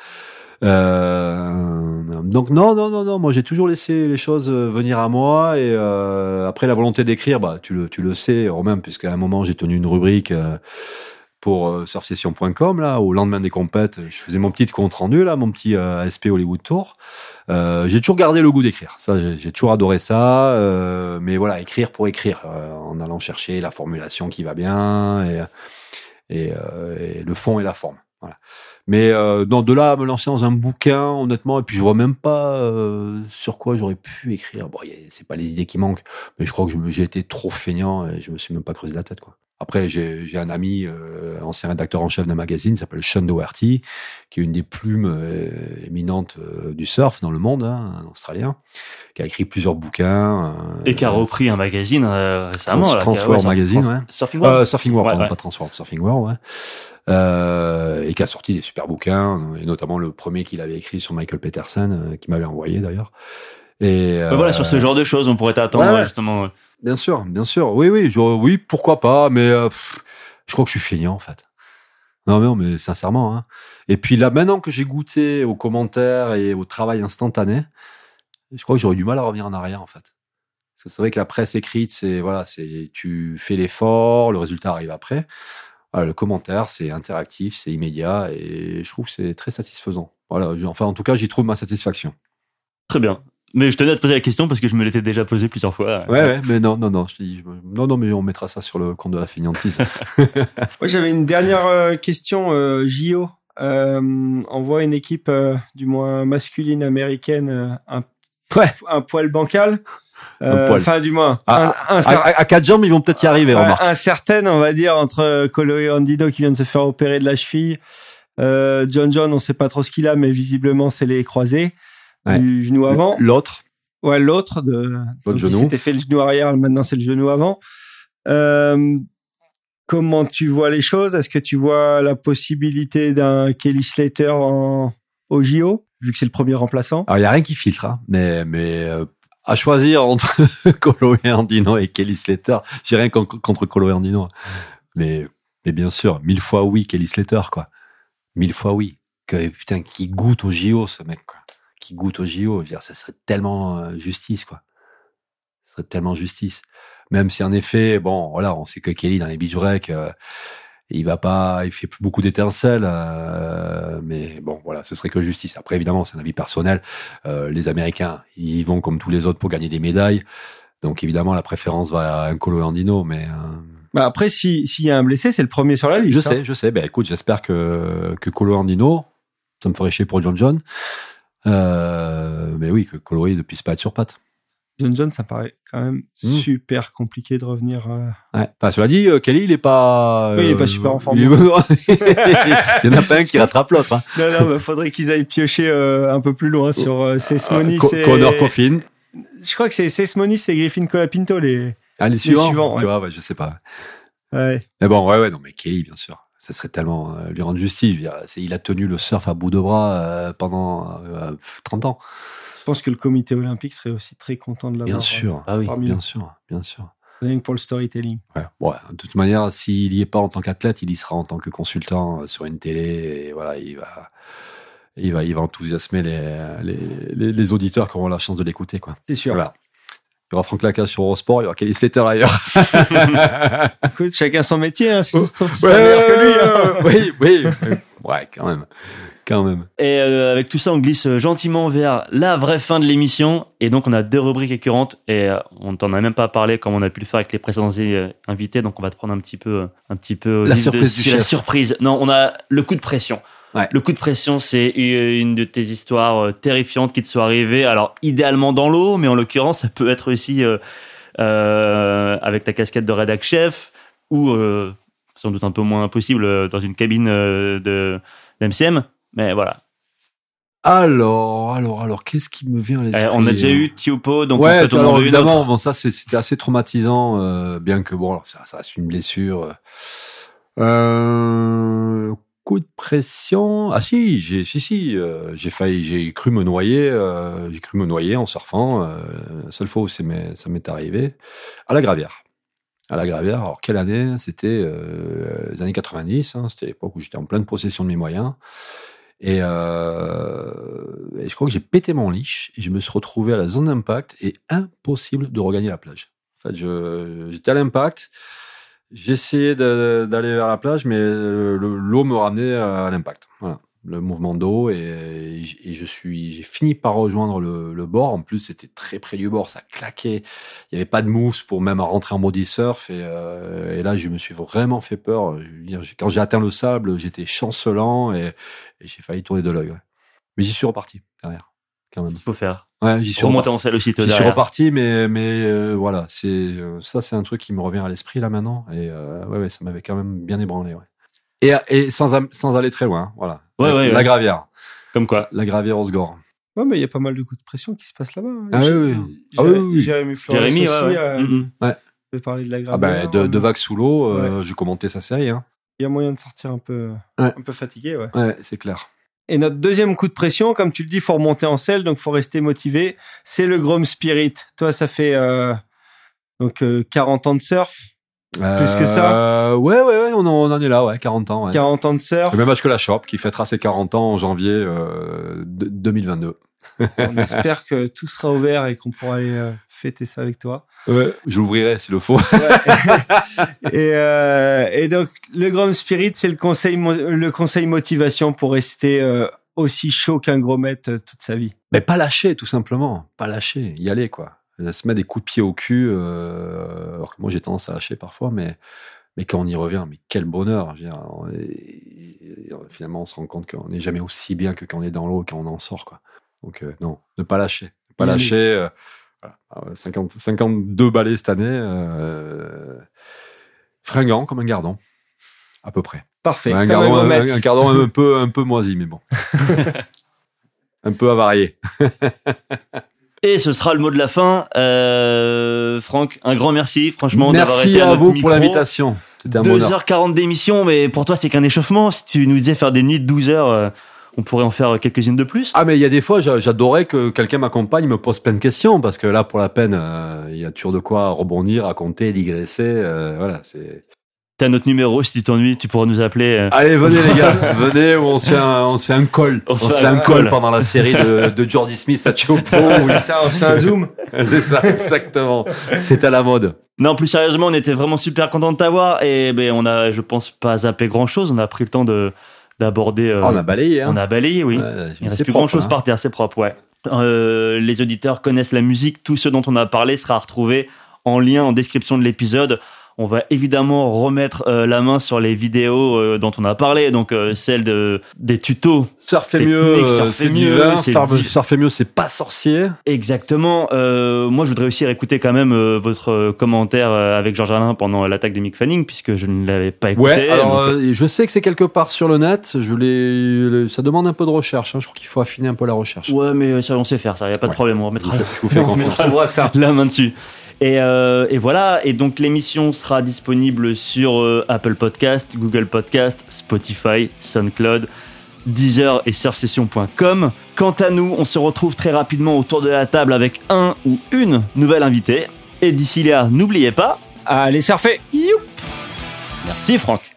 Euh, donc non, non, non, non. Moi, j'ai toujours laissé les choses euh, venir à moi. Et euh, après, la volonté d'écrire, bah, tu le, tu le sais, Romain, puisqu'à un moment, j'ai tenu une rubrique pour euh, surfsession.com là, au lendemain des compètes. Je faisais mon petit compte rendu là, mon petit euh, ASP Hollywood Tour. Euh, j'ai toujours gardé le goût d'écrire. Ça, j'ai toujours adoré ça. mais voilà, écrire pour écrire, en allant chercher la formulation qui va bien et, le fond et la forme. Mais non, de là à me lancer dans un bouquin, honnêtement, et puis je vois même pas sur quoi j'aurais pu écrire. Bon, c'est pas les idées qui manquent, mais je crois que j'ai été trop feignant et je me suis même pas creusé la tête, quoi. Après, j'ai un ami, euh, ancien rédacteur en chef d'un magazine, s'appelle Sean Doherty, qui est une des plumes euh, éminentes euh, du surf dans le monde, hein, un Australien, qui a écrit plusieurs bouquins. Et qui a repris un magazine récemment. Trans- là, Transworld Magazine, Trans- ouais. Surfing World. Surfing World, Ouais, pardon, pas Transworld, Surfing World, ouais. Et qui a sorti des super bouquins, et notamment le premier qu'il avait écrit sur Michael Peterson, qui m'avait envoyé d'ailleurs. Et voilà, sur ce genre de choses, on pourrait t'attendre justement. Bien sûr, bien sûr. Oui, oui, je- oui, pourquoi pas, mais euh, je crois que je suis feignant en fait. Non, mais non, mais sincèrement. Hein. Et puis là, maintenant que j'ai goûté aux commentaires et au travail instantané, je crois que j'aurais du mal à revenir en arrière en fait. Parce que c'est vrai que la presse écrite, c'est voilà, c'est tu fais l'effort, le résultat arrive après. Le commentaire, c'est interactif, c'est immédiat, et je trouve que c'est très satisfaisant. Voilà, enfin, en tout cas, j'y trouve ma satisfaction. Très bien. Mais je tenais à te poser la question parce que je me l'étais déjà posée plusieurs fois. Ouais, ouais, mais non, non, non, je te dis, non, non, mais on mettra ça sur le compte de la fainéantise. <laughs> Moi, j'avais une dernière euh, question, euh, JO. Euh, on voit une équipe, euh, du moins masculine américaine, euh, un, Ouais. un poil bancal. Un Euh, poil. Enfin, du moins, Ah, un, un à, cer- à- à quatre jambes, ils vont peut-être y arriver, ouais, remarque. incertaine, on va dire, entre Colo Andino qui vient de se faire opérer de la cheville. Euh, John John, on sait pas trop ce qu'il a, mais visiblement, c'est les croisés Ouais. du genou avant. L'autre, Ouais, l'autre de il genou. s'était fait le genou arrière, maintenant c'est le genou avant. Euh, comment tu vois les choses? Est-ce que tu vois la possibilité d'un Kelly Slater en au JO, vu que c'est le premier remplaçant? Alors il y a rien qui filtre, hein, mais mais euh, à choisir entre <laughs> Colo et Andino et Kelly Slater, j'ai rien con- contre Colo et Andino, mais mais bien sûr, mille fois oui Kelly Slater quoi, mille fois oui. Que putain, qui goûte au JO ce mec quoi, qui goûte au JO, je veux dire, ça serait tellement euh, justice quoi, ça serait tellement justice. Même si en effet, bon, voilà, on sait que Kelly dans les beach breaks, euh, il va pas, il fait plus beaucoup d'étincelles, euh, mais bon, voilà, ce serait que justice. Après, évidemment, c'est un avis personnel. Euh, les Américains, ils y vont comme tous les autres pour gagner des médailles. Donc évidemment, la préférence va à un Colo Andino, mais euh, bah Après, si s'il y a un blessé, c'est le premier sur la liste. je hein. sais, je sais. Ben écoute, j'espère que que Colo Andino, ça me ferait chier pour John John. Euh, mais oui, que Colo ne puisse pas être sur patte. John John, ça paraît quand même Mm. super compliqué de revenir. euh, Ouais. Enfin, cela dit, euh, Kelly, il est pas. Oui, il est pas super en forme. il est- <laughs> il y en a pas un qui rattrape l'autre. Hein. Non, non, bah, faudrait qu'ils aillent piocher euh, un peu plus loin sur euh, Sesmonis Co- et... Connor Coffin. Je crois que c'est Sesmonis et Griffin Colapinto les. Ah, les suivants, suivants, tu vois, ouais, je sais pas. Ouais. Mais bon, ouais, ouais, non, mais Kelly, bien sûr. Ça serait tellement euh, lui rendre justice. Il a tenu le surf à bout de bras euh, pendant euh, pff, 30 ans. Je pense que le comité olympique serait aussi très content de l'avoir. Bien sûr. Ah oui. Bien sûr, bien sûr. Rien que pour le storytelling. Ouais. De toute manière, s'il y est pas en tant qu'athlète, il y sera en tant que consultant euh, sur une télé. Et voilà, il va, il va, il va enthousiasmer les, les, les, les auditeurs qui auront la chance de l'écouter. C'est sûr. Voilà. Il y aura Franck Lacasse sur Eurosport, il y aura Kelly Slater ailleurs. <laughs> Écoute, chacun son métier. Hein, si ça se trouve, Ouais, meilleur que lui. hein. oui, oui. Ouais, quand même. Quand même. Et euh, avec tout ça, on glisse gentiment vers la vraie fin de l'émission. Et donc, on a deux rubriques récurrentes. Et euh, on t'en a même pas parlé comme on a pu le faire avec les précédents euh, invités. Donc, on va te prendre un petit peu, euh, un petit peu La vif de- surprise du sur la chef. surprise. Non, on a le coup de pression. Ouais. Le coup de pression, c'est une de tes histoires euh, terrifiantes qui te sont arrivées. Alors, idéalement dans l'eau, mais en l'occurrence, ça peut être aussi euh, euh, avec ta casquette de rédac chef ou euh, sans doute un peu moins possible euh, dans une cabine euh, de d'MCM. Mais voilà. Alors, alors, alors, qu'est-ce qui me vient à l'esprit Euh, on a déjà eu Tiopo, donc ouais, on peut t'en alors évidemment, bon, ça c'est- c'était assez traumatisant, euh, bien que bon, alors, ça, ça reste une blessure. Euh, coup de pression. Ah si, j'ai, si si, euh, j'ai failli, j'ai cru me noyer, euh, j'ai cru me noyer en surfant. Euh, la seule fois où ça m'est arrivé, à la Gravière. À la Gravière. Alors quelle année? C'était euh, les années 90. Hein, c'était l'époque où j'étais en pleine possession de mes moyens. Et, je crois que j'ai pété mon leash et je me suis retrouvé à la zone d'impact et impossible de regagner la plage. En fait, j'étais à l'impact, j'essayais d'aller vers la plage, mais le- l'eau me ramenait à l'impact. Voilà, le mouvement d'eau et, je suis, j'ai fini par rejoindre le, bord. En plus, c'était très près du bord, ça claquait. Il n'y avait pas de mousse pour même rentrer en body surf et, euh, et là, je me suis vraiment fait peur. Quand j'ai atteint le sable, j'étais chancelant et, j'ai failli tourner de l'œil. Mais j'y suis reparti derrière. Quand même. Faut faire. Ouais, j'y suis reparti. en selle aussi, J'y suis reparti, mais mais euh, voilà, c'est euh, ça, c'est un truc qui me revient à l'esprit là maintenant, et euh, ouais, ouais, ça m'avait quand même bien ébranlé, ouais. Et, et sans sans aller très loin, voilà. Ouais, la, ouais, la ouais. gravière, Comme quoi. la gravière Osgore. Ouais, mais il y a pas mal de coups de pression qui se passent là-bas. hein. Ah oui, oui. Ah oui, oui. Jérémy Flores Jérémy, ouais, aussi, ouais. euh, Mhm. peut parler de la Ah gravière. ben de, de euh, vagues sous l'eau, euh, j'ai commenté sa série, hein. Il y a moyen de sortir un peu, Ouais. un peu fatigué, ouais. Ouais, c'est clair. Et notre deuxième coup de pression, comme tu le dis, faut remonter en selle, donc faut rester motivé. C'est le Grom Spirit. Toi, ça fait euh, donc euh, 40 ans de surf, Plus que ça Euh, Ouais, ouais, ouais, on en, on en est là, ouais, 40 ans. Ouais. 40 ans de surf. Le même âge que la Shop, qui fêtera ses 40 ans en janvier euh, de- 2022. On espère que tout sera ouvert et qu'on pourra aller euh, fêter ça avec toi. Ouais. Je l'ouvrirai s'il le faut. <laughs> et, euh, et donc le Grom Spirit, c'est le conseil, le conseil motivation pour rester euh, aussi chaud qu'un grommet euh, toute sa vie. Mais pas lâcher, tout simplement. Pas lâcher, y aller, quoi. Se mettre des coups de pied au cul. Alors que moi, j'ai tendance à lâcher parfois, mais, mais quand on y revient, mais quel bonheur. Je veux dire, on est- finalement, on se rend compte qu'on n'est jamais aussi bien que quand on est dans l'eau, quand on en sort, quoi. Donc, euh, non, ne pas lâcher. Ne pas lâcher. euh, voilà. Ah ouais, 50, 52 balais cette année. Euh, fringant comme un gardon. À peu près. Parfait. Un, gardon, un un, gardon un peu, un peu moisi, mais bon. <laughs> un peu avarié. Et ce sera le mot de la fin. Euh, Franck, un grand merci, franchement, d'avoir Merci été à, à vous micro. pour l'invitation. C'était un bonheur. 2h40 d'émission, mais pour toi, c'est qu'un échauffement. Si tu nous disais faire des nuits de 12 heures, euh, on pourrait en faire quelques-unes de plus? Ah, mais il y a des fois, j'a- j'adorais que quelqu'un m'accompagne, me pose plein de questions, parce que là, pour la peine, euh, il y a toujours de quoi rebondir, raconter, digresser. euh, voilà, c'est. T'as notre numéro, si tu t'ennuies, tu pourras nous appeler. euh. Allez, venez les gars, <laughs> venez, on se fait un, on se fait un call. On On, se fait fait un un call call. pendant la série de, de Jordi Smith à Chopo. Ah, c'est ça, on se fait un zoom. <laughs> c'est ça, exactement. C'est à la mode. Non, plus sérieusement, on était vraiment super content de t'avoir et ben on a, je pense, pas zappé grand chose. On a pris le temps de d'aborder. euh, on a balayé, hein. on a balayé, oui. Ouais, Il reste plus propre, grand chose hein. par terre, c'est propre, ouais. Euh, les auditeurs connaissent la musique, tout ce dont on a parlé sera retrouvé en lien en description de l'épisode. On va évidemment remettre euh, la main sur les vidéos euh, dont on a parlé, donc euh, celles de, des tutos. Technique, mieux, euh, c'est mieux, mieux, c'est pas sorcier. Exactement. Moi, je voudrais aussi réécouter quand même votre commentaire avec Georges Alain pendant l'attaque de Mick Fanning, puisque je ne l'avais pas écouté. Ouais, alors donc, je sais que c'est quelque part sur le net. Je l'ai, ça demande un peu de recherche. hein. Je crois qu'il faut affiner un peu la recherche. ouais, mais ça, on sait faire ça. Il y a pas de problème. On remettra je vous fais <laughs> on confiance. mettra voit ça. la main dessus. Et, euh, et voilà, et donc l'émission sera disponible sur euh, Apple Podcast, Google Podcast, Spotify, SoundCloud, Deezer et surfsession.com. Quant à nous, on se retrouve très rapidement autour de la table avec un ou une nouvelle invitée. Et d'ici là, n'oubliez pas, Allez surfer. merci Franck.